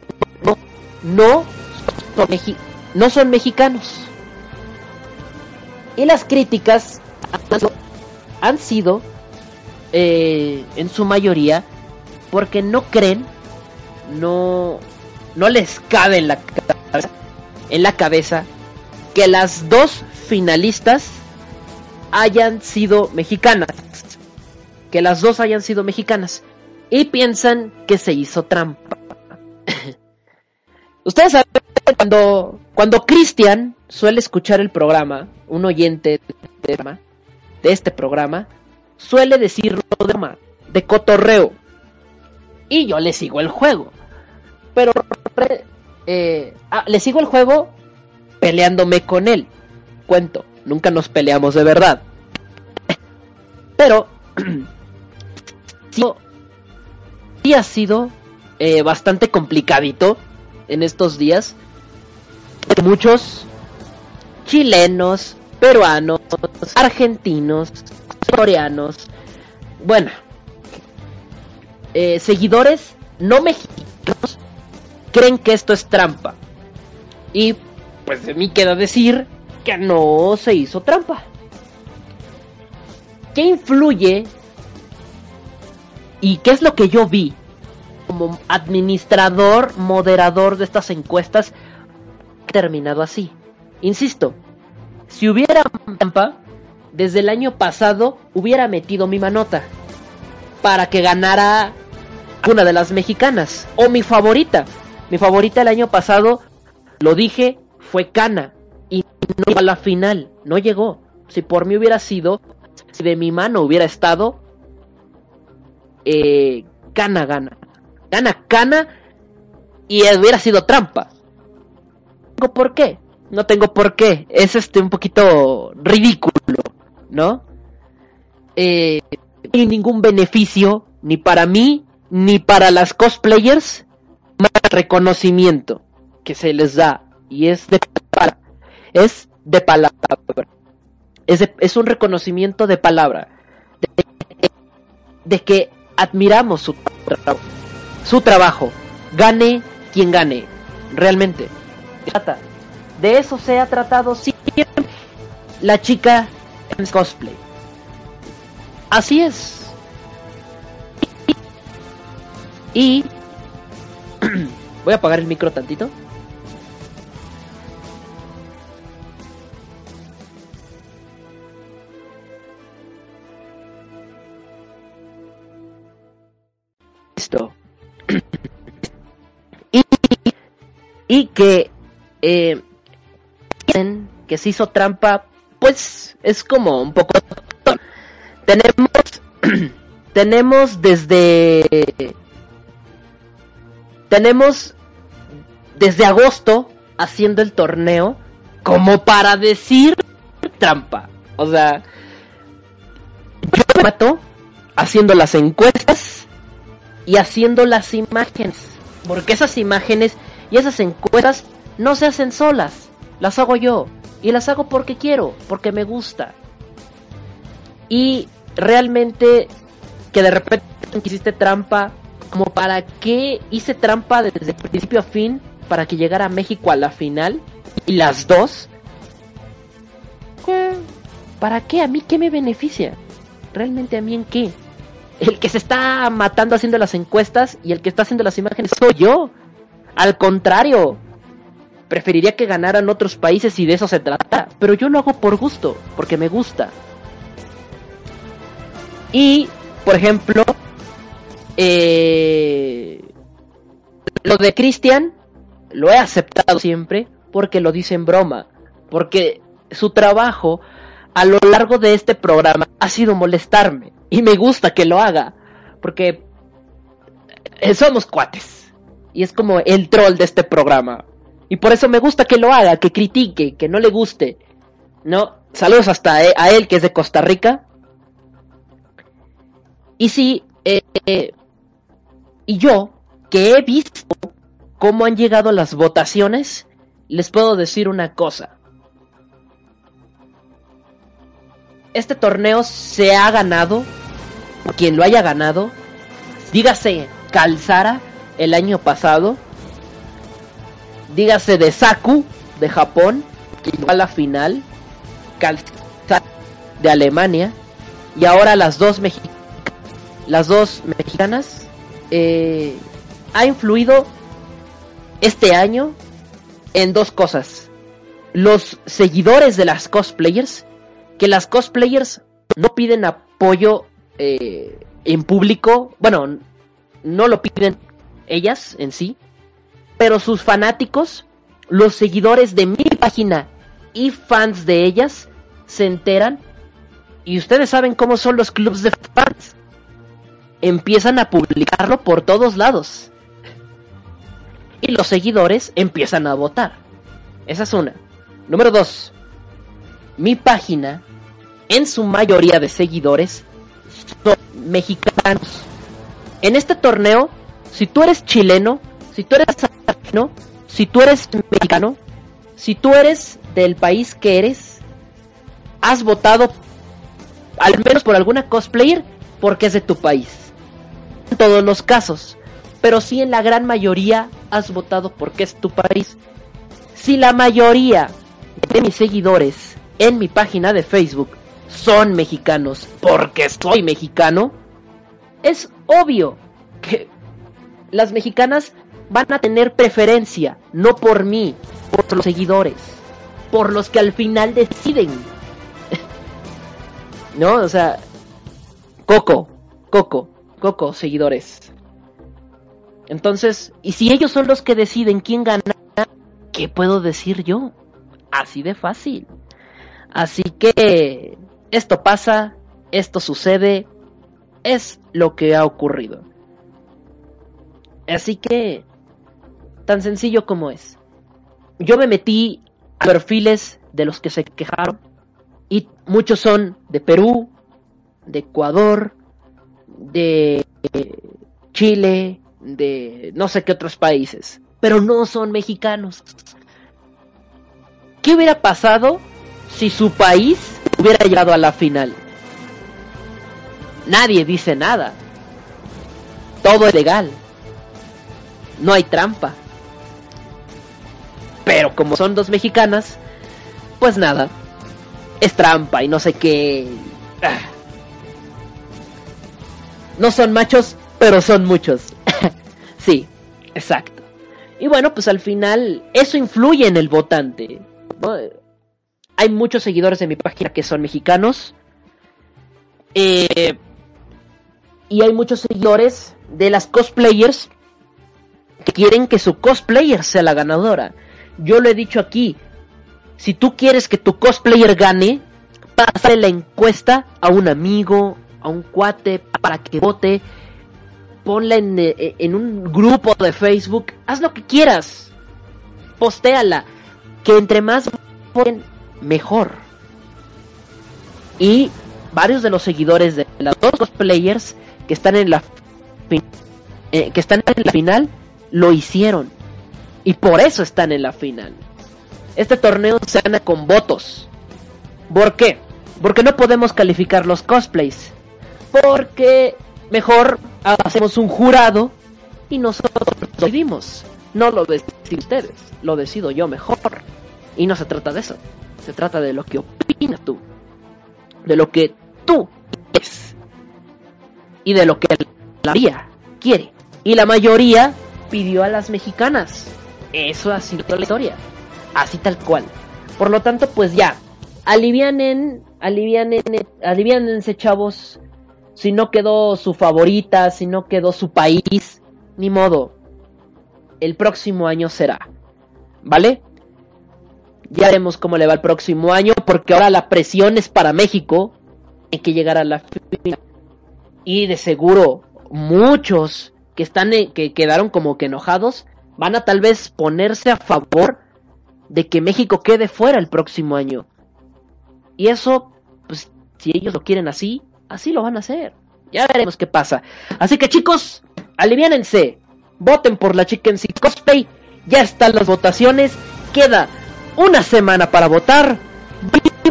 Speaker 2: no, no, no son mexicanos. Y las críticas han sido, eh, en su mayoría porque no creen, no, no les cabe en la en la cabeza que las dos finalistas hayan sido mexicanas. Que las dos hayan sido mexicanas. Y piensan que se hizo trampa. Ustedes saben cuando, cuando Cristian suele escuchar el programa, un oyente de, este programa, suele decirlo de, de cotorreo. Y yo le sigo el juego. Pero eh, ah, le sigo el juego peleándome con él. Cuento, nunca nos peleamos de verdad. Pero sí, sí ha sido eh, bastante complicadito en estos días. Muchos chilenos, peruanos, argentinos, coreanos, bueno, eh, seguidores no mexicanos creen que esto es trampa. Y pues de mí queda decir que no se hizo trampa. ¿Qué influye? ¿Y qué es lo que yo vi como administrador, moderador de estas encuestas? Terminado así. Insisto, si hubiera trampa, desde el año pasado hubiera metido mi manota para que ganara una de las mexicanas o mi favorita. Mi favorita el año pasado, lo dije, fue Cana y no llegó a la final, no llegó. Si por mí hubiera sido, si de mi mano hubiera estado, eh, Cana gana. Gana Cana y hubiera sido trampa. No tengo por qué, no tengo por qué. Es este un poquito ridículo, ¿no? Eh, no hay ningún beneficio ni para mí ni para las cosplayers más reconocimiento que se les da y es de palabra es de palabra es, de- es un reconocimiento de palabra de, de que admiramos su, tra- su trabajo gane quien gane realmente. De eso se ha tratado siempre la chica en cosplay. Así es. Y voy a apagar el micro tantito. Listo. Y que eh, que se hizo trampa, pues es como un poco... Tenemos, tenemos desde... Tenemos desde agosto haciendo el torneo como para decir trampa. O sea, yo me mato haciendo las encuestas y haciendo las imágenes. Porque esas imágenes y esas encuestas no se hacen solas. Las hago yo. Y las hago porque quiero, porque me gusta. Y realmente que de repente hiciste trampa, como para qué hice trampa desde principio a fin para que llegara México a la final y las dos. ¿Qué? ¿Para qué? ¿A mí qué me beneficia? ¿Realmente a mí en qué? El que se está matando haciendo las encuestas y el que está haciendo las imágenes soy yo. Al contrario, preferiría que ganaran otros países y de eso se trata. Pero yo lo hago por gusto, porque me gusta. Y, por ejemplo, eh, lo de Christian lo he aceptado siempre porque lo dice en broma. Porque su trabajo a lo largo de este programa ha sido molestarme. Y me gusta que lo haga. Porque eh, somos cuates. Y es como el troll de este programa. Y por eso me gusta que lo haga, que critique, que no le guste. No, saludos hasta e- a él que es de Costa Rica. Y sí, eh, eh, y yo, que he visto cómo han llegado las votaciones, les puedo decir una cosa. este torneo se ha ganado, quien lo haya ganado, dígase Calzara el año pasado, dígase de Saku de Japón, que llegó a la final, Calzara de Alemania, y ahora las dos, las dos mexicanas, eh, ha influido este año en dos cosas. Los seguidores de las cosplayers, que las cosplayers no piden apoyo eh, en público, bueno, no lo piden ellas en sí, pero sus fanáticos, los seguidores de mi página y fans de ellas, se enteran y ustedes saben cómo son los clubs de fans. Empiezan a publicarlo por todos lados. Y los seguidores empiezan a votar. Esa es una. Número dos. Mi página, en su mayoría de seguidores, son mexicanos. En este torneo, si tú eres chileno, si tú eres argentino, si tú eres mexicano, si tú eres del país que eres, has votado al menos por alguna cosplayer porque es de tu país. En todos los casos, pero si en la gran mayoría has votado porque es tu país. Si la mayoría de mis seguidores en mi página de Facebook son mexicanos porque soy mexicano, es obvio que las mexicanas van a tener preferencia, no por mí, por los seguidores, por los que al final deciden ¿No? O sea, Coco, Coco, Coco, seguidores. Entonces, y si ellos son los que deciden quién gana, ¿qué puedo decir yo? Así de fácil. Así que esto pasa, esto sucede, es lo que ha ocurrido. Así que, tan sencillo como es. Yo me metí a perfiles de los que se quejaron y muchos son de Perú, de Ecuador, de Chile, de no sé qué otros países, pero no son mexicanos. ¿Qué hubiera pasado si su país hubiera llegado a la final? Nadie dice nada. Todo es legal. No hay trampa. Pero como son dos mexicanas, pues nada, es trampa y no sé qué. No son machos, pero son muchos. sí, exacto. Y bueno, pues al final eso influye en el votante. Hay muchos seguidores de mi página que son mexicanos. Eh, y hay muchos seguidores de las cosplayers quieren que su cosplayer sea la ganadora. Yo lo he dicho aquí, si tú quieres que tu cosplayer gane, pásale la encuesta a un amigo, a un cuate, para que vote. Ponla en, eh, en un grupo de Facebook. Haz lo que quieras. Postéala. Que entre más voten, mejor. Y varios de los seguidores de las dos cosplayers que están en la eh, que están en la final lo hicieron y por eso están en la final. Este torneo se gana con votos. ¿Por qué? Porque no podemos calificar los cosplays. Porque mejor hacemos un jurado y nosotros decidimos. No lo deciden ustedes, lo decido yo mejor. Y no se trata de eso. Se trata de lo que opinas tú. De lo que tú es. Y de lo que la mayoría quiere. Y la mayoría pidió a las mexicanas. Eso ha sido la historia así tal cual. Por lo tanto, pues ya, alivianen, alivianen, alivianense chavos. Si no quedó su favorita, si no quedó su país, ni modo. El próximo año será. ¿Vale? Ya veremos cómo le va el próximo año, porque ahora la presión es para México. Hay que llegar a la final. Y de seguro, muchos que están, que quedaron como que enojados, van a tal vez ponerse a favor de que México quede fuera el próximo año. Y eso, pues, si ellos lo quieren así, así lo van a hacer. Ya veremos qué pasa. Así que chicos, aliviánense. Voten por la Chicken Sea Cosplay. Ya están las votaciones. Queda una semana para votar.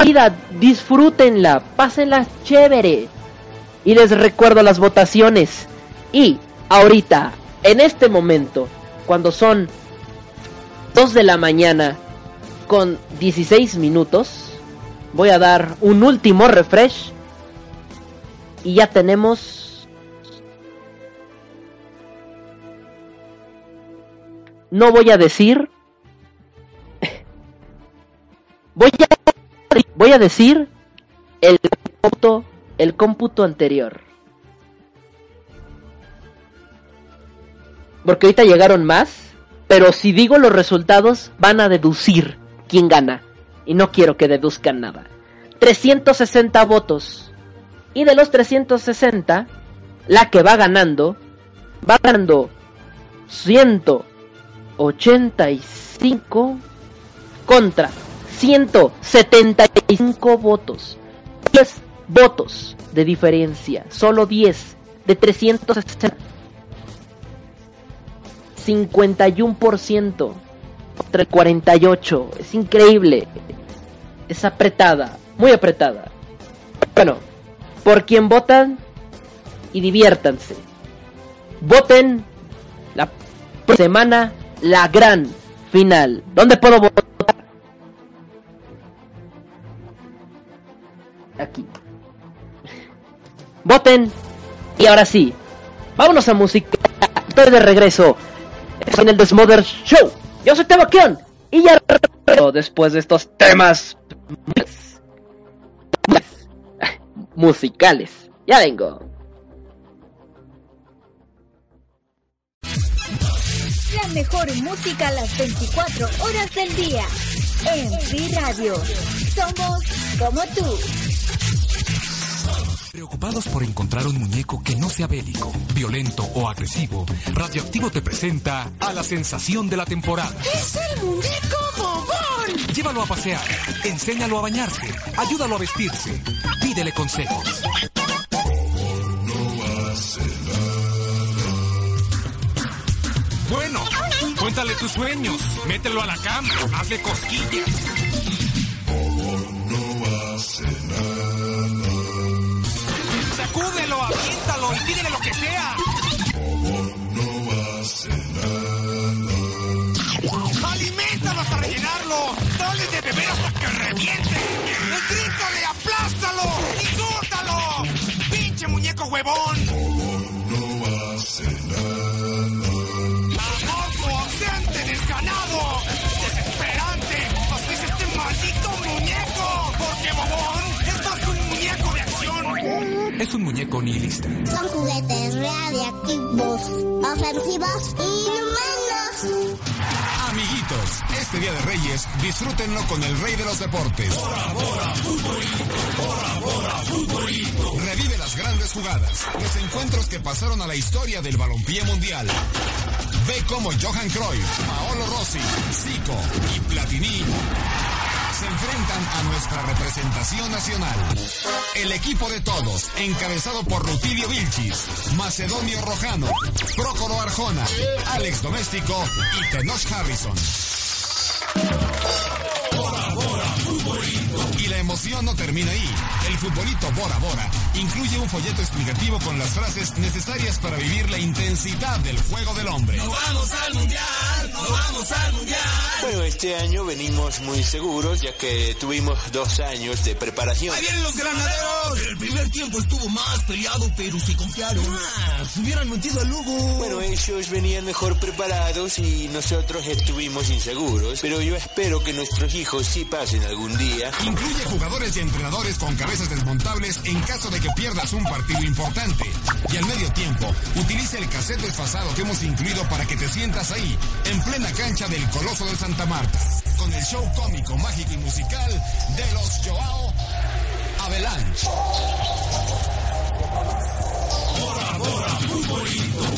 Speaker 2: vida, disfrútenla, pásenla chévere. Y les recuerdo las votaciones. Y ahorita, en este momento, cuando son 2 de la mañana con 16 minutos, voy a dar un último refresh. Y ya tenemos... No voy a decir... Voy a, voy a decir el cómputo, el cómputo anterior. Porque ahorita llegaron más, pero si digo los resultados van a deducir quién gana. Y no quiero que deduzcan nada. 360 votos. Y de los 360, la que va ganando, va ganando 185 contra 175 votos. 10 votos de diferencia. Solo 10 de 360. 51% contra el 48. Es increíble. Es apretada. Muy apretada. Bueno, por quien votan y diviértanse. Voten la semana la gran final. ¿Dónde puedo votar? Aquí. Voten. Y ahora sí. Vámonos a música. Estoy de regreso. Estoy en el Desmother Show. Yo soy Tebaquion. Y ya después de estos temas musicales. Ya vengo.
Speaker 1: La mejor música a las 24 horas del día. En Free Radio. Somos como tú.
Speaker 7: Preocupados por encontrar un muñeco que no sea bélico, violento o agresivo, Radioactivo te presenta a la sensación de la temporada.
Speaker 8: ¡Es el muñeco bobón!
Speaker 7: Llévalo a pasear, enséñalo a bañarse, ayúdalo a vestirse, pídele consejos. Bueno, cuéntale tus sueños, mételo a la cama, hazle cosquillas. Sacúdelo, aviéntalo y pídele lo que sea. Aliméntalo hasta rellenarlo. Dale de beber hasta que reviente. Grítale, aplástalo, insúltalo. Pinche muñeco huevón. Es un muñeco nihilista.
Speaker 3: Son juguetes radiactivos, ofensivos y inhumanos.
Speaker 9: Amiguitos, este Día de Reyes, disfrútenlo con el rey de los deportes. Revive las grandes jugadas, los encuentros que pasaron a la historia del balompié mundial. Ve cómo Johan Cruyff, Paolo Rossi, Zico y Platini se enfrentan a nuestra representación nacional. El equipo de todos, encabezado por Rutilio Vilchis, Macedonio Rojano, Prócoro Arjona, Alex Doméstico y Tenoch Harrison. Emoción no termina ahí. El futbolito Bora Bora incluye un folleto explicativo con las frases necesarias para vivir la intensidad del juego del hombre.
Speaker 8: ¡Vamos al mundial! ¡No vamos al mundial!
Speaker 10: Bueno, este año venimos muy seguros ya que tuvimos dos años de preparación.
Speaker 8: ¡Ahí vienen los granaderos! El primer tiempo estuvo más peleado, pero se confiaron. Ah, se hubieran metido al Lugo.
Speaker 10: Bueno, ellos venían mejor preparados y nosotros estuvimos inseguros, pero yo espero que nuestros hijos sí pasen algún día.
Speaker 9: Incluye jugadores y entrenadores con cabezas desmontables en caso de que pierdas un partido importante. Y al medio tiempo, utiliza el cassette desfasado que hemos incluido para que te sientas ahí, en plena cancha del Coloso de Santa Marta, con el show cómico, mágico y musical de los Joao Avalanche.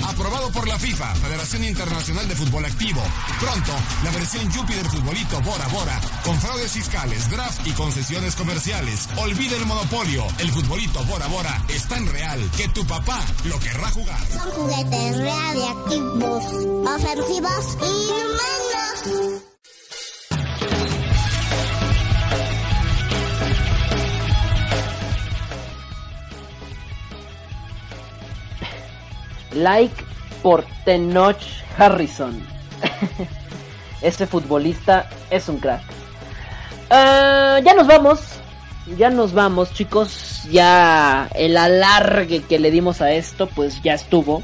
Speaker 9: Aprobado por la FIFA, Federación Internacional de Fútbol Activo. Pronto, la versión Yupi del futbolito Bora Bora, con fraudes fiscales, draft y concesiones comerciales. Olvida el monopolio. El futbolito Bora Bora es tan real que tu papá lo querrá jugar.
Speaker 3: Son juguetes radiactivos, ofensivos y inhumanos.
Speaker 2: Like por Tenoch Harrison. Ese futbolista es un crack. Ah, ya nos vamos. Ya nos vamos, chicos. Ya el alargue que le dimos a esto, pues ya estuvo.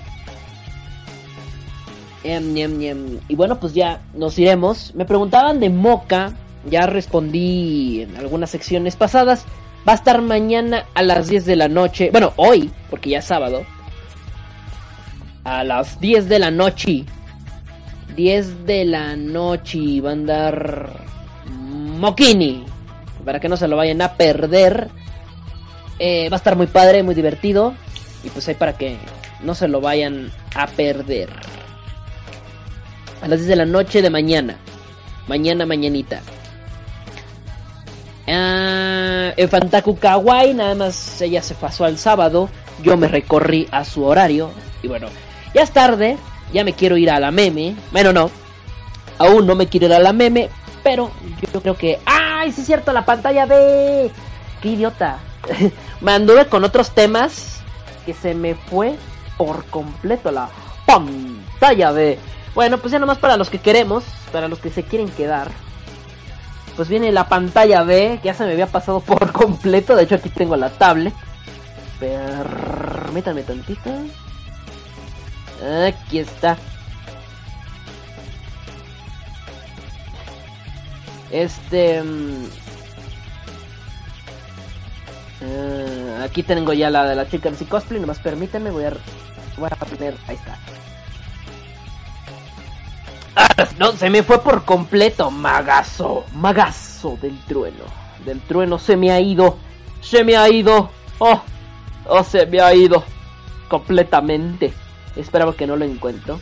Speaker 2: Em, em, em. Y bueno, pues ya nos iremos. Me preguntaban de Moca. Ya respondí en algunas secciones pasadas. Va a estar mañana a las 10 de la noche. Bueno, hoy, porque ya es sábado. A las 10 de la noche. 10 de la noche va a andar Mokini. Para que no se lo vayan a perder. Eh, va a estar muy padre, muy divertido. Y pues ahí para que no se lo vayan a perder. A las 10 de la noche de mañana. Mañana, mañanita. Ah, en Fantaku Kawaii, nada más ella se pasó al sábado. Yo me recorrí a su horario. Y bueno, ya es tarde. Ya me quiero ir a la meme. Bueno, no. Aún no me quiero ir a la meme. Pero yo creo que. ¡Ay! Sí, es cierto, la pantalla B. ¡Qué idiota! me anduve con otros temas. Que se me fue por completo la pantalla B. Bueno, pues ya nomás para los que queremos. Para los que se quieren quedar pues viene la pantalla B, que ya se me había pasado por completo. De hecho, aquí tengo la tablet. Permítanme tantito. Aquí está. Este. Uh, aquí tengo ya la de la chica de cosplay. Nomás permítanme, voy a, voy a poner. Ahí está. Ah, no, se me fue por completo. Magazo. Magazo del trueno. Del trueno se me ha ido. Se me ha ido. Oh. Oh, se me ha ido. Completamente. Esperaba que no lo encuentro.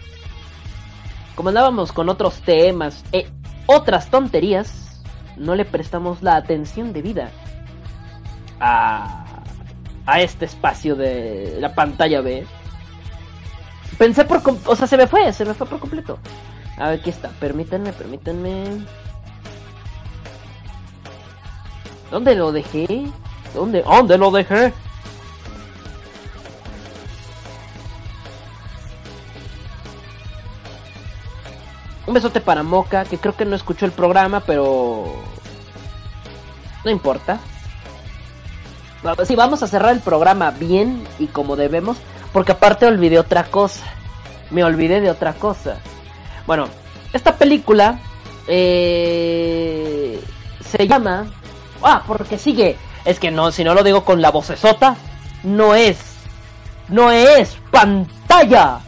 Speaker 2: Como andábamos con otros temas e otras tonterías, no le prestamos la atención debida a, a este espacio de la pantalla B. Pensé por... O sea, se me fue, se me fue por completo. A ver, aquí está. Permítanme, permítanme. ¿Dónde lo dejé? ¿Dónde? ¿Dónde lo dejé? Un besote para Moca, que creo que no escuchó el programa, pero... No importa. Sí, vamos a cerrar el programa bien y como debemos, porque aparte olvidé otra cosa. Me olvidé de otra cosa. Bueno, esta película eh, se llama... Ah, porque sigue. Es que no, si no lo digo con la vocesota, no es. No es pantalla.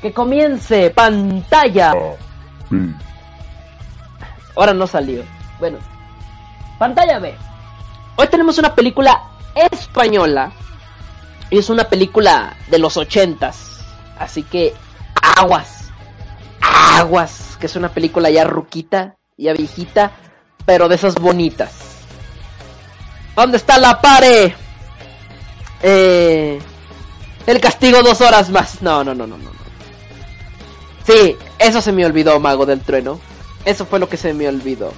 Speaker 2: Que comience pantalla. Ahora no salió. Bueno, pantalla B. Hoy tenemos una película española y es una película de los ochentas. Así que aguas. Aguas. Que es una película ya ruquita, ya viejita, pero de esas bonitas. ¿Dónde está la pare? Eh, el castigo dos horas más. No, no, no, no, no. Sí, eso se me olvidó, Mago del Trueno. Eso fue lo que se me olvidó.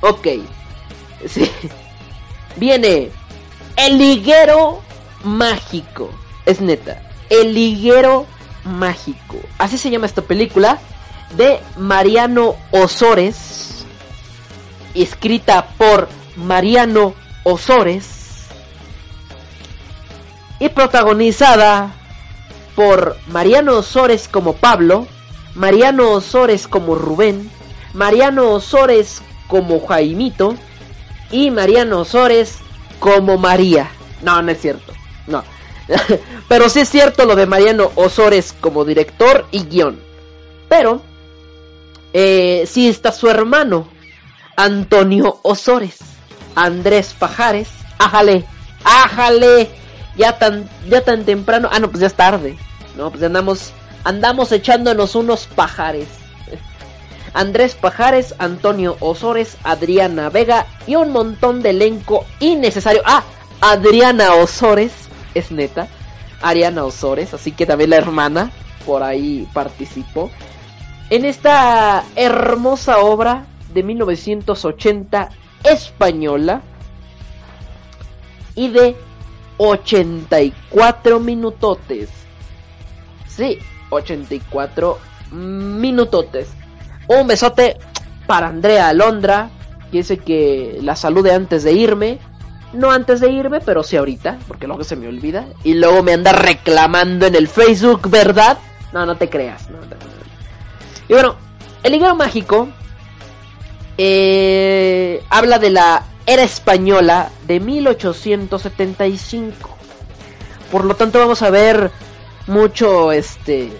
Speaker 2: Ok. Sí. Viene el liguero mágico. Es neta. El liguero mágico. Así se llama esta película. De Mariano Osores. Escrita por Mariano Osores. Y protagonizada por Mariano Osores como Pablo. Mariano Osores como Rubén. Mariano Osores como Jaimito. Y Mariano Osores como María. No, no es cierto. No. Pero sí es cierto lo de Mariano Osores como director y guion. Pero eh, sí está su hermano, Antonio Osores, Andrés Pajares. Ájale, ájale. Ya tan, ya tan temprano. Ah, no, pues ya es tarde. Pues andamos, andamos echándonos unos pajares. Andrés Pajares, Antonio Osores, Adriana Vega y un montón de elenco innecesario. Ah, Adriana Osores, es neta. Ariana Osores, así que también la hermana por ahí participó. En esta hermosa obra de 1980 española y de 84 minutotes. Sí, 84 minutotes. Un besote para Andrea Alondra, que dice que la salude antes de irme. No antes de irme, pero sí ahorita, porque luego se me olvida. Y luego me anda reclamando en el Facebook, ¿verdad? No, no te creas. Y bueno, el liguero mágico eh, habla de la era española de 1875. Por lo tanto vamos a ver mucho este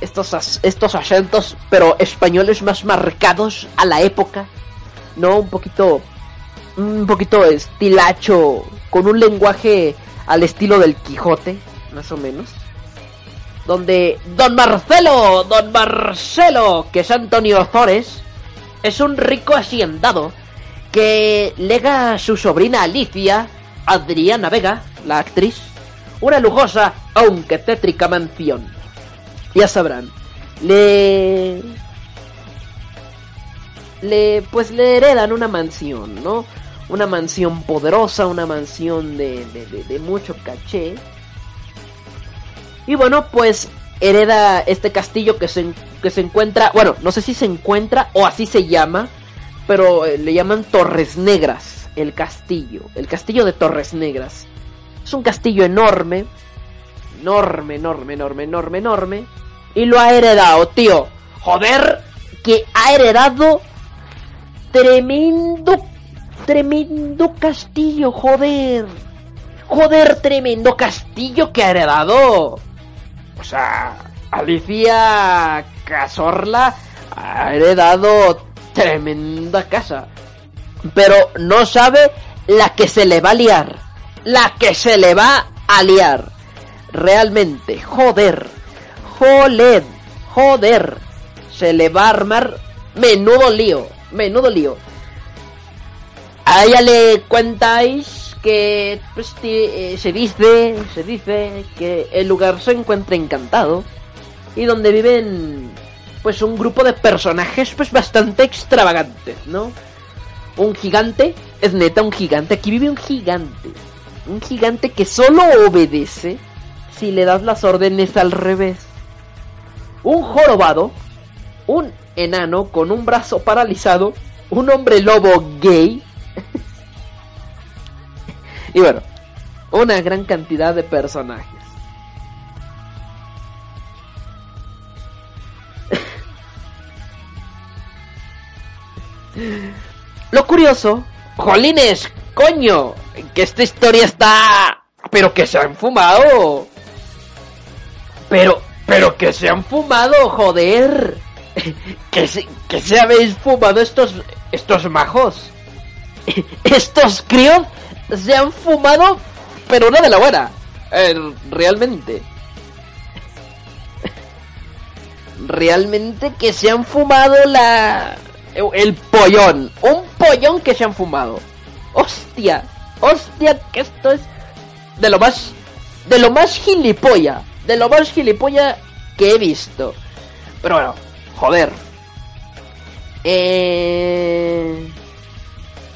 Speaker 2: estos estos acentos pero españoles más marcados a la época, no un poquito un poquito estilacho con un lenguaje al estilo del Quijote, más o menos. Donde Don Marcelo, Don Marcelo, que es Antonio Ozores, es un rico haciendado que lega a su sobrina Alicia, Adriana Vega, la actriz, una lujosa, aunque tétrica mansión. Ya sabrán, le... Le, pues le heredan una mansión, ¿no? Una mansión poderosa, una mansión de, de, mucho caché. Y bueno, pues hereda este castillo que se, que se encuentra, bueno, no sé si se encuentra o así se llama, pero eh, le llaman Torres Negras, el castillo, el castillo de Torres Negras. Es un castillo enorme, enorme, enorme, enorme, enorme, enorme, y lo ha heredado, tío. Joder, que ha heredado tremendo, tremendo castillo, joder. Joder, tremendo castillo que ha heredado. O sea, Alicia Casorla ha heredado tremenda casa. Pero no sabe la que se le va a liar. La que se le va a liar. Realmente, joder. Joder. Joder. Se le va a armar menudo lío. Menudo lío. A ella le cuentáis que pues, eh, se dice, se dice que el lugar se encuentra encantado y donde viven pues un grupo de personajes pues bastante extravagantes, ¿no? Un gigante, es neta un gigante, aquí vive un gigante, un gigante que solo obedece si le das las órdenes al revés. Un jorobado, un enano con un brazo paralizado, un hombre lobo gay. y bueno, una gran cantidad de personajes. Lo curioso, jolines, coño, que esta historia está... Pero que se han fumado. Pero, pero que se han fumado, joder. Que se, que se habéis fumado estos, estos majos. Estos críos se han fumado, pero una de la buena. Eh, realmente. Realmente que se han fumado la... El pollón. Un pollón que se han fumado. Hostia. Hostia, que esto es de lo más... De lo más gilipolla. De lo más gilipolla que he visto. Pero bueno, joder. Eh...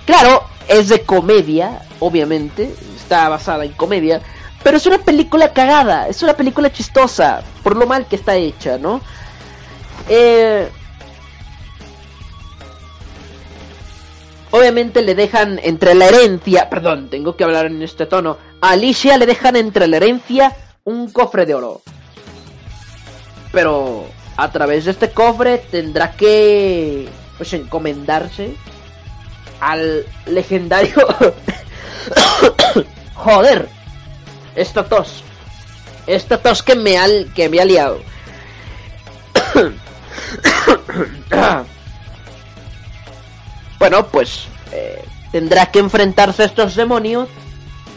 Speaker 2: Claro, es de comedia, obviamente. Está basada en comedia. Pero es una película cagada. Es una película chistosa. Por lo mal que está hecha, ¿no? Eh... Obviamente le dejan entre la herencia, perdón, tengo que hablar en este tono. A Alicia le dejan entre la herencia un cofre de oro. Pero a través de este cofre tendrá que pues encomendarse al legendario Joder. Esta tos. Esta tos que me ha que me ha liado. Bueno, pues eh, tendrá que enfrentarse a estos demonios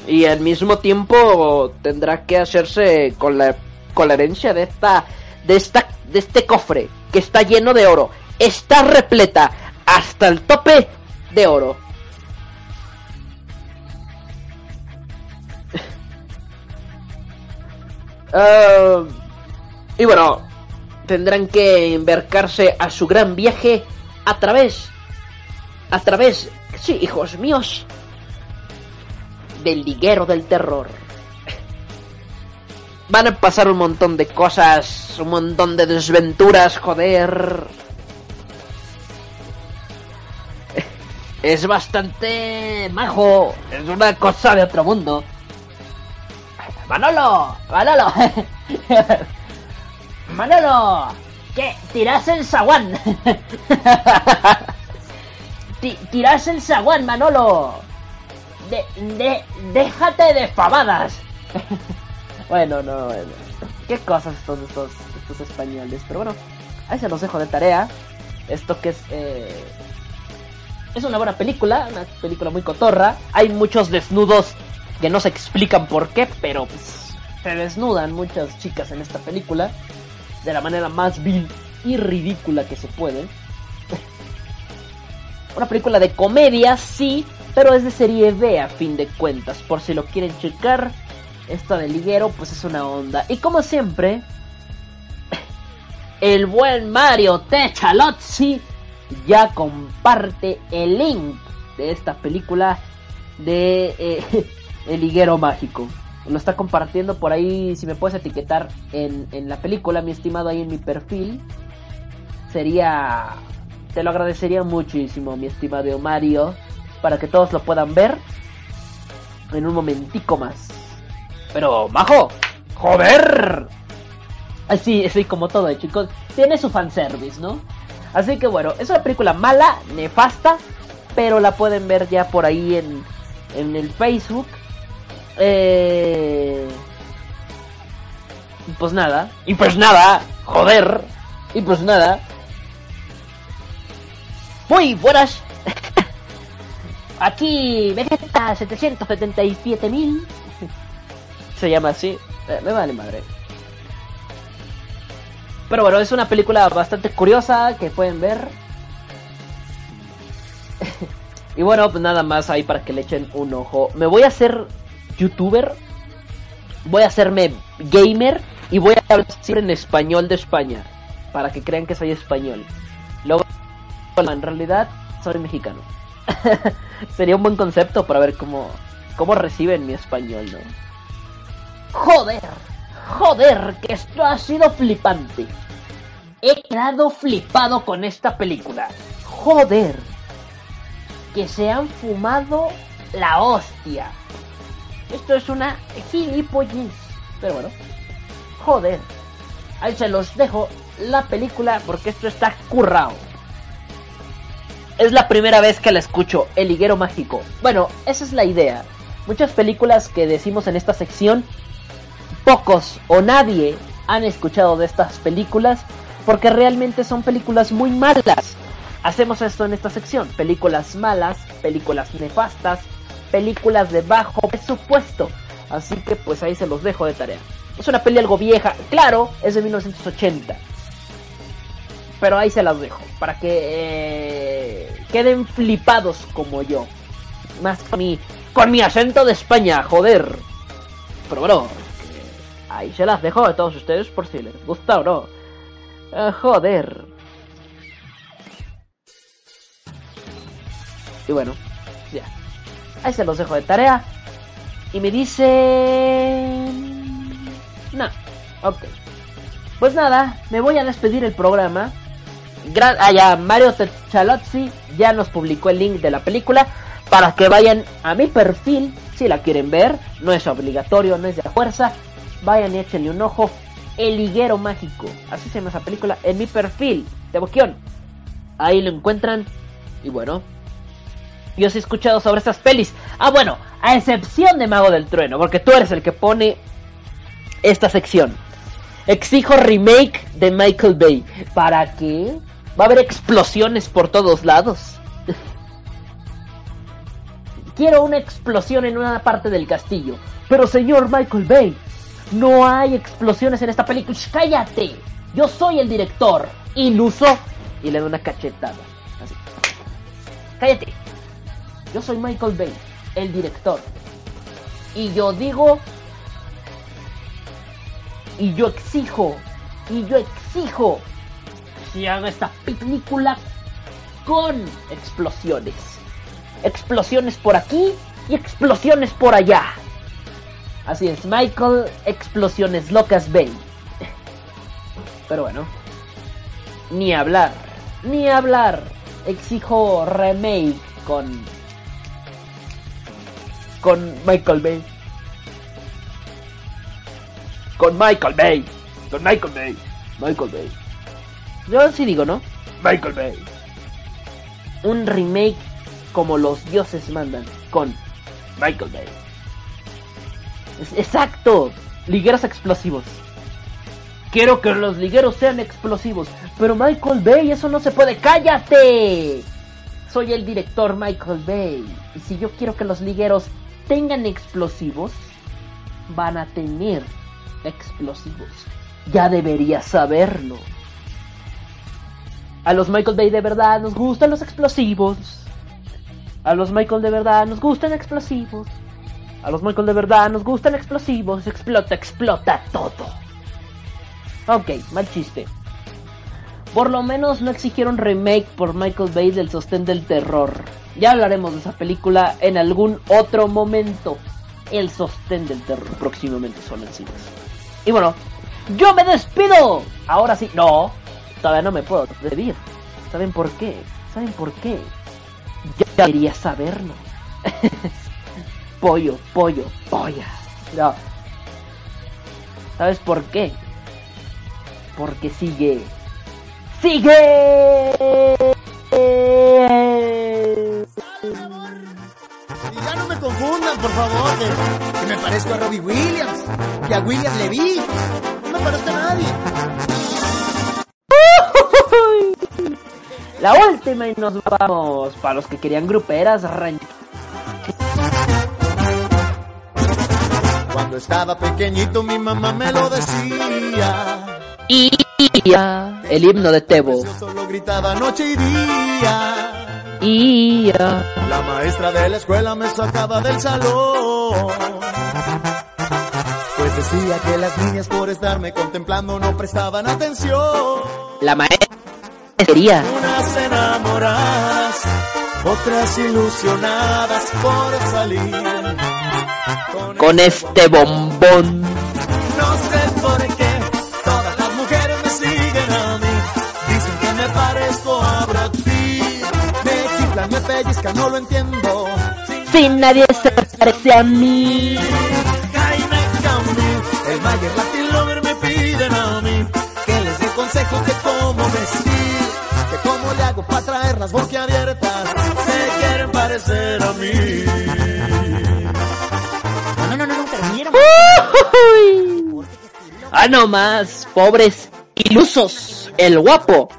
Speaker 2: y al mismo tiempo tendrá que hacerse con la con la herencia de esta de esta de este cofre que está lleno de oro. Está repleta hasta el tope de oro. Ah, y bueno, tendrán que embarcarse a su gran viaje a través, a través, sí, hijos míos, del liguero del terror. van a pasar un montón de cosas, un montón de desventuras, joder. Es bastante majo, es una cosa de otro mundo. Manolo, Manolo, Manolo, ¿qué? Tirás el zaguán. Ti- Tirás el zaguán, Manolo. De, de, déjate de famadas. bueno, no, bueno. Qué cosas estos, estos, estos españoles. Pero bueno, ahí se los dejo de tarea. Esto que es... Eh, es una buena película, una película muy cotorra. Hay muchos desnudos que no se explican por qué, pero pues, se desnudan muchas chicas en esta película de la manera más vil y ridícula que se puede. Una película de comedia, sí, pero es de serie B a fin de cuentas. Por si lo quieren checar, esta de liguero, pues es una onda. Y como siempre, el buen Mario Techalozzi ya comparte el link de esta película de eh, El Liguero Mágico. Lo está compartiendo por ahí, si me puedes etiquetar en la película, mi estimado, ahí en mi perfil. Sería... Te lo agradecería muchísimo, mi estimado Mario, para que todos lo puedan ver en un momentico más. Pero, majo, joder. Así, así como todo, eh, chicos. Tiene su fanservice, ¿no? Así que bueno, es una película mala, nefasta, pero la pueden ver ya por ahí en, en el Facebook. Eh... y Pues nada, y pues nada, joder, y pues nada. Muy buenas. Aquí Vegeta 777.000. Se llama así. Eh, me vale madre. Pero bueno, es una película bastante curiosa que pueden ver. y bueno, pues nada más ahí para que le echen un ojo. Me voy a hacer youtuber. Voy a hacerme gamer. Y voy a hablar siempre en español de España. Para que crean que soy español. En realidad, soy mexicano. Sería un buen concepto para ver cómo, cómo reciben mi español, ¿no? Joder, joder, que esto ha sido flipante. He quedado flipado con esta película. Joder, que se han fumado la hostia. Esto es una gilipollez. Pero bueno, joder. Ahí se los dejo la película porque esto está currado. Es la primera vez que la escucho, El Higuero Mágico. Bueno, esa es la idea. Muchas películas que decimos en esta sección, pocos o nadie han escuchado de estas películas porque realmente son películas muy malas. Hacemos esto en esta sección, películas malas, películas nefastas, películas de bajo presupuesto. Así que pues ahí se los dejo de tarea. Es una peli algo vieja, claro, es de 1980 pero ahí se las dejo para que eh, queden flipados como yo. Más con mi, con mi acento de España, joder. Pero bueno, ahí se las dejo a todos ustedes por si les gusta o no. Eh, joder. Y bueno, ya. Ahí se los dejo de tarea. Y me dicen... No, ok. Pues nada, me voy a despedir el programa. Gra ah, ya, Mario Techalozzi ya nos publicó el link de la película para que vayan a mi perfil si la quieren ver. No es obligatorio, no es de fuerza. Vayan y échenle un ojo. El higuero mágico, así se llama esa película, en mi perfil de Boquión. Ahí lo encuentran. Y bueno, yo os he escuchado sobre estas pelis. Ah, bueno, a excepción de Mago del Trueno, porque tú eres el que pone esta sección. Exijo remake de Michael Bay. ¿Para qué? Va a haber explosiones por todos lados. Quiero una explosión en una parte del castillo. Pero señor Michael Bay, no hay explosiones en esta película. Shh, ¡Cállate! Yo soy el director. Iluso. Y le doy una cachetada. Así. Cállate. Yo soy Michael Bay, el director. Y yo digo y yo exijo, y yo exijo se haga esta película con explosiones. Explosiones por aquí y explosiones por allá. Así es, Michael Explosiones Locas Bay. Pero bueno, ni hablar, ni hablar. Exijo remake con con Michael Bay. Con Michael Bay. Con Michael Bay. Michael Bay. Yo sí digo, ¿no? Michael Bay. Un remake como los dioses mandan con Michael Bay. Es- exacto. Ligueros explosivos. Quiero que los ligueros sean explosivos. Pero Michael Bay, eso no se puede. ¡Cállate! Soy el director Michael Bay. Y si yo quiero que los ligueros tengan explosivos, van a tener explosivos. Ya deberías saberlo. A los Michael Bay de verdad nos gustan los explosivos. A los Michael de verdad nos gustan explosivos. A los Michael de verdad nos gustan explosivos. Explota, explota todo. Ok, mal chiste. Por lo menos no exigieron remake por Michael Bay del sostén del terror. Ya hablaremos de esa película en algún otro momento. El sostén del terror próximamente solo en cines. Y bueno, yo me despido. Ahora sí, no, todavía no me puedo despedir. ¿Saben por qué? ¿Saben por qué? Ya quería saberlo. pollo, pollo, polla. No. ¿Sabes por qué? Porque sigue. ¡Sigue!
Speaker 11: Y ya no me confundan, por favor, que, me parezco a Robbie Williams, que a William Levy. No me parezco a nadie.
Speaker 2: La última y nos vamos. Para los que querían gruperas,
Speaker 11: Cuando estaba pequeñito mi mamá me lo decía.
Speaker 2: Y ya, el himno de Tebo.
Speaker 11: Solo gritaba noche y día.
Speaker 2: Y ya.
Speaker 11: La maestra de la escuela me sacaba del salón. Pues decía que las niñas por estarme contemplando no prestaban atención.
Speaker 2: La maestra sería.
Speaker 11: Unas enamoradas, otras ilusionadas por salir.
Speaker 2: Con este bombón.
Speaker 11: No sé por qué todas las mujeres me siguen a mí. Dicen que me parezco a Brad Pitt. Me chiflan, me pellizcan, no lo entiendo.
Speaker 2: Si nadie se parece a mí.
Speaker 11: El Mayer Latin Lover me piden a mí que les dé consejos de cómo vestir, de cómo le hago para traer las boquiabiertas. Se quieren parecer a mí. No, no, no, no, termina.
Speaker 2: Uy. Ah, no más, pobres ilusos. El guapo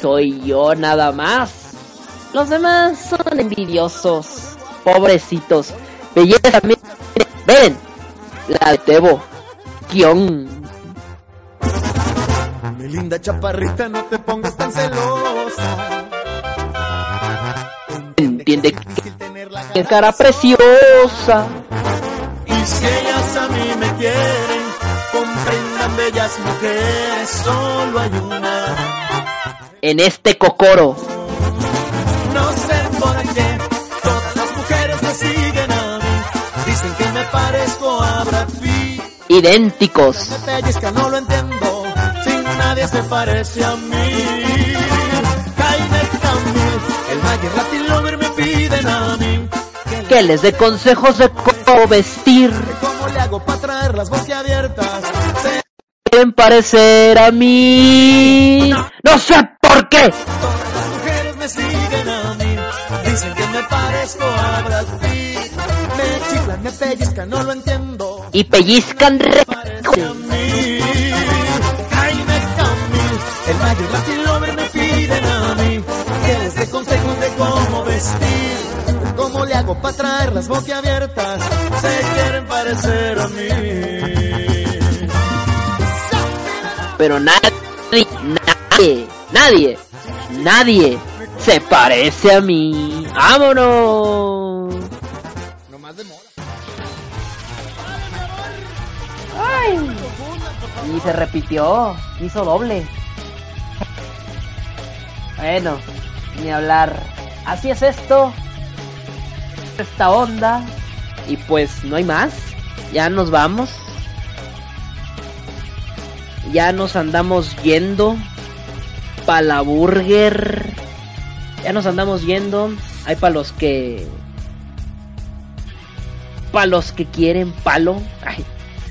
Speaker 2: soy yo nada más. Los demás son envidiosos, pobrecitos. Belleza, miren, ven, la de Tebo,
Speaker 11: Mi linda chaparrita, no te pongas tan celosa.
Speaker 2: Entiende que es cara preciosa.
Speaker 11: Y si ellas a mí me quieren, comprendan bellas mujeres, solo hay una.
Speaker 2: En este cocoro.
Speaker 11: No
Speaker 2: Idénticos.
Speaker 11: Me pellizca, no lo entiendo. Sin nadie se parece a mí. Jaime Camil, el Mayer Latin Lover me piden a mí.
Speaker 2: Que les dé consejos de cómo vestir.
Speaker 11: ¿Cómo le hago para traer las boquiabiertas?
Speaker 2: Quieren parecer a mí. No sé por qué.
Speaker 11: Todas las mujeres me siguen a mí. Dicen que me parezco a Brad Pitt. Me chiflan, me pellizcan, no lo entiendo.
Speaker 2: Y pellizcan re...
Speaker 11: El Latin Lover me piden a mí. Que les dé consejos de cómo vestir. ¿Cómo le hago para traer las boquiabiertas? Se quieren parecer a mí.
Speaker 2: Pero nadie, nadie, nadie, nadie se parece a mí. ¡Vámonos! Y se repitió, hizo doble. Bueno, ni hablar. Así es esto. Esta onda. Y pues no hay más. ya nos vamos. Ya nos andamos yendo. Pa' la burger. Ya nos andamos yendo. Hay para los que. Para los que quieren palo. Ay.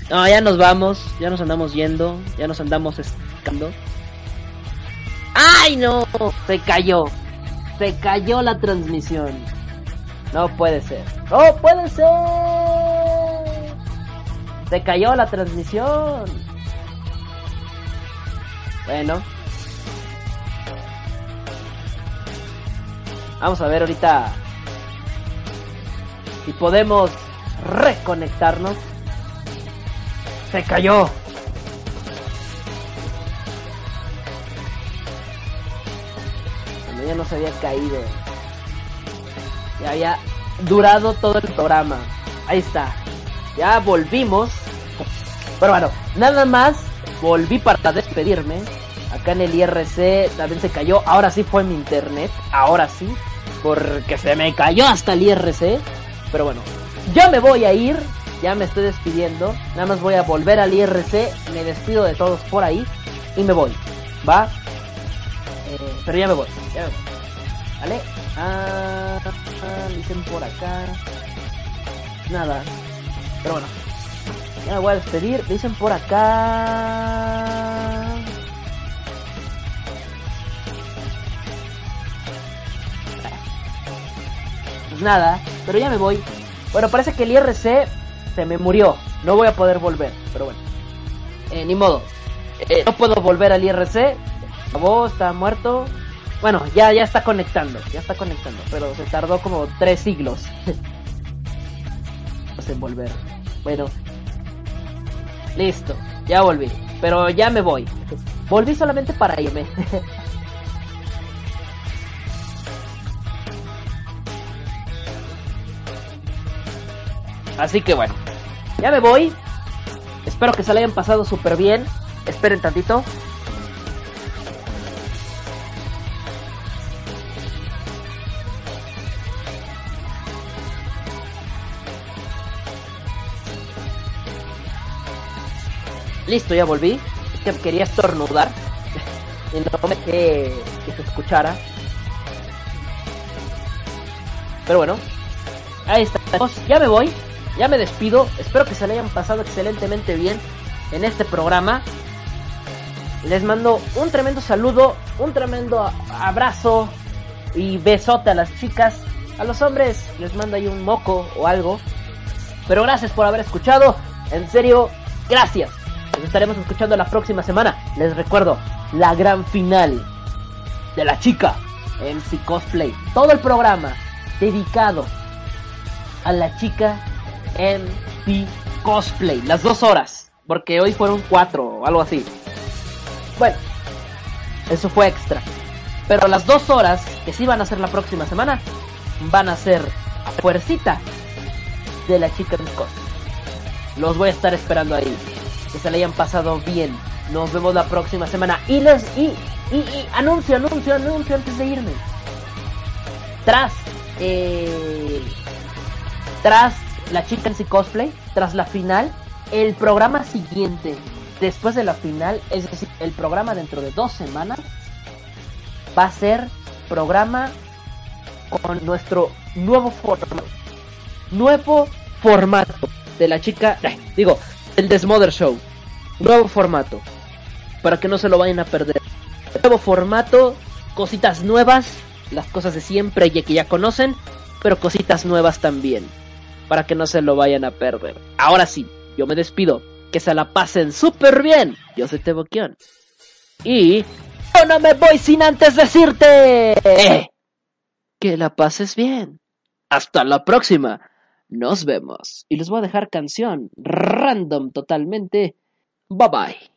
Speaker 2: No, ya nos vamos. Ya nos andamos yendo. Ya nos andamos escando. ¡Ay, no! Se cayó. Se cayó la transmisión. No puede ser. ¡No puede ser! Se cayó la transmisión. Bueno. Vamos a ver ahorita si podemos reconectarnos. Se cayó. Ya no se había caído. Ya había durado todo el programa. Ahí está. Ya volvimos. Pero bueno, nada más volví para despedirme. Acá en el IRC también se cayó. Ahora sí fue mi internet. Ahora sí. Porque se me cayó hasta el IRC. Pero bueno, ya me voy a ir. Ya me estoy despidiendo. Nada más voy a volver al IRC. Me despido de todos por ahí. Y me voy. ¿Va? Eh, pero ya me voy. Ya me. ¿Vale? Ah, dicen por acá. Nada. Pero bueno. Ya me voy a despedir. Dicen por acá. Pues nada. Pero ya me voy. Bueno, parece que el IRC se me murió. No voy a poder volver. Pero bueno. Eh, ni modo. Eh, no puedo volver al IRC. Acabó, está muerto. Bueno, ya, ya está conectando, ya está conectando, pero se tardó como tres siglos en volver. Bueno, listo, ya volví, pero ya me voy. Volví solamente para irme. Así que bueno, ya me voy. Espero que se la hayan pasado súper bien. Esperen tantito. Listo, ya volví. Es que quería estornudar. y no me dejé que se escuchara. Pero bueno. Ahí estamos. Ya me voy. Ya me despido. Espero que se le hayan pasado excelentemente bien en este programa. Les mando un tremendo saludo, un tremendo abrazo y besote a las chicas. A los hombres les mando ahí un moco o algo. Pero gracias por haber escuchado. En serio, gracias. Nos estaremos escuchando la próxima semana. Les recuerdo, la gran final de la chica MC Cosplay. Todo el programa dedicado a la chica MC Cosplay. Las dos horas. Porque hoy fueron cuatro o algo así. Bueno, eso fue extra. Pero las dos horas que sí van a ser la próxima semana van a ser a fuercita de la chica Cosplay. Los voy a estar esperando ahí que se le hayan pasado bien. Nos vemos la próxima semana. Y les y, y, y anuncio, anuncio, anuncio antes de irme. Tras eh, tras la chica en cosplay, tras la final, el programa siguiente, después de la final, es decir, el programa dentro de dos semanas, va a ser programa con nuestro nuevo formato. Nuevo formato de la chica, digo, el Desmother Show. Nuevo formato. Para que no se lo vayan a perder. Nuevo formato, cositas nuevas, las cosas de siempre y que ya conocen, pero cositas nuevas también. Para que no se lo vayan a perder. Ahora sí, yo me despido. Que se la pasen súper bien. Yo soy Teboquión. Y... Yo no me voy sin antes decirte... Que la pases bien. Hasta la próxima. Nos vemos. Y les voy a dejar canción random totalmente. Bye bye.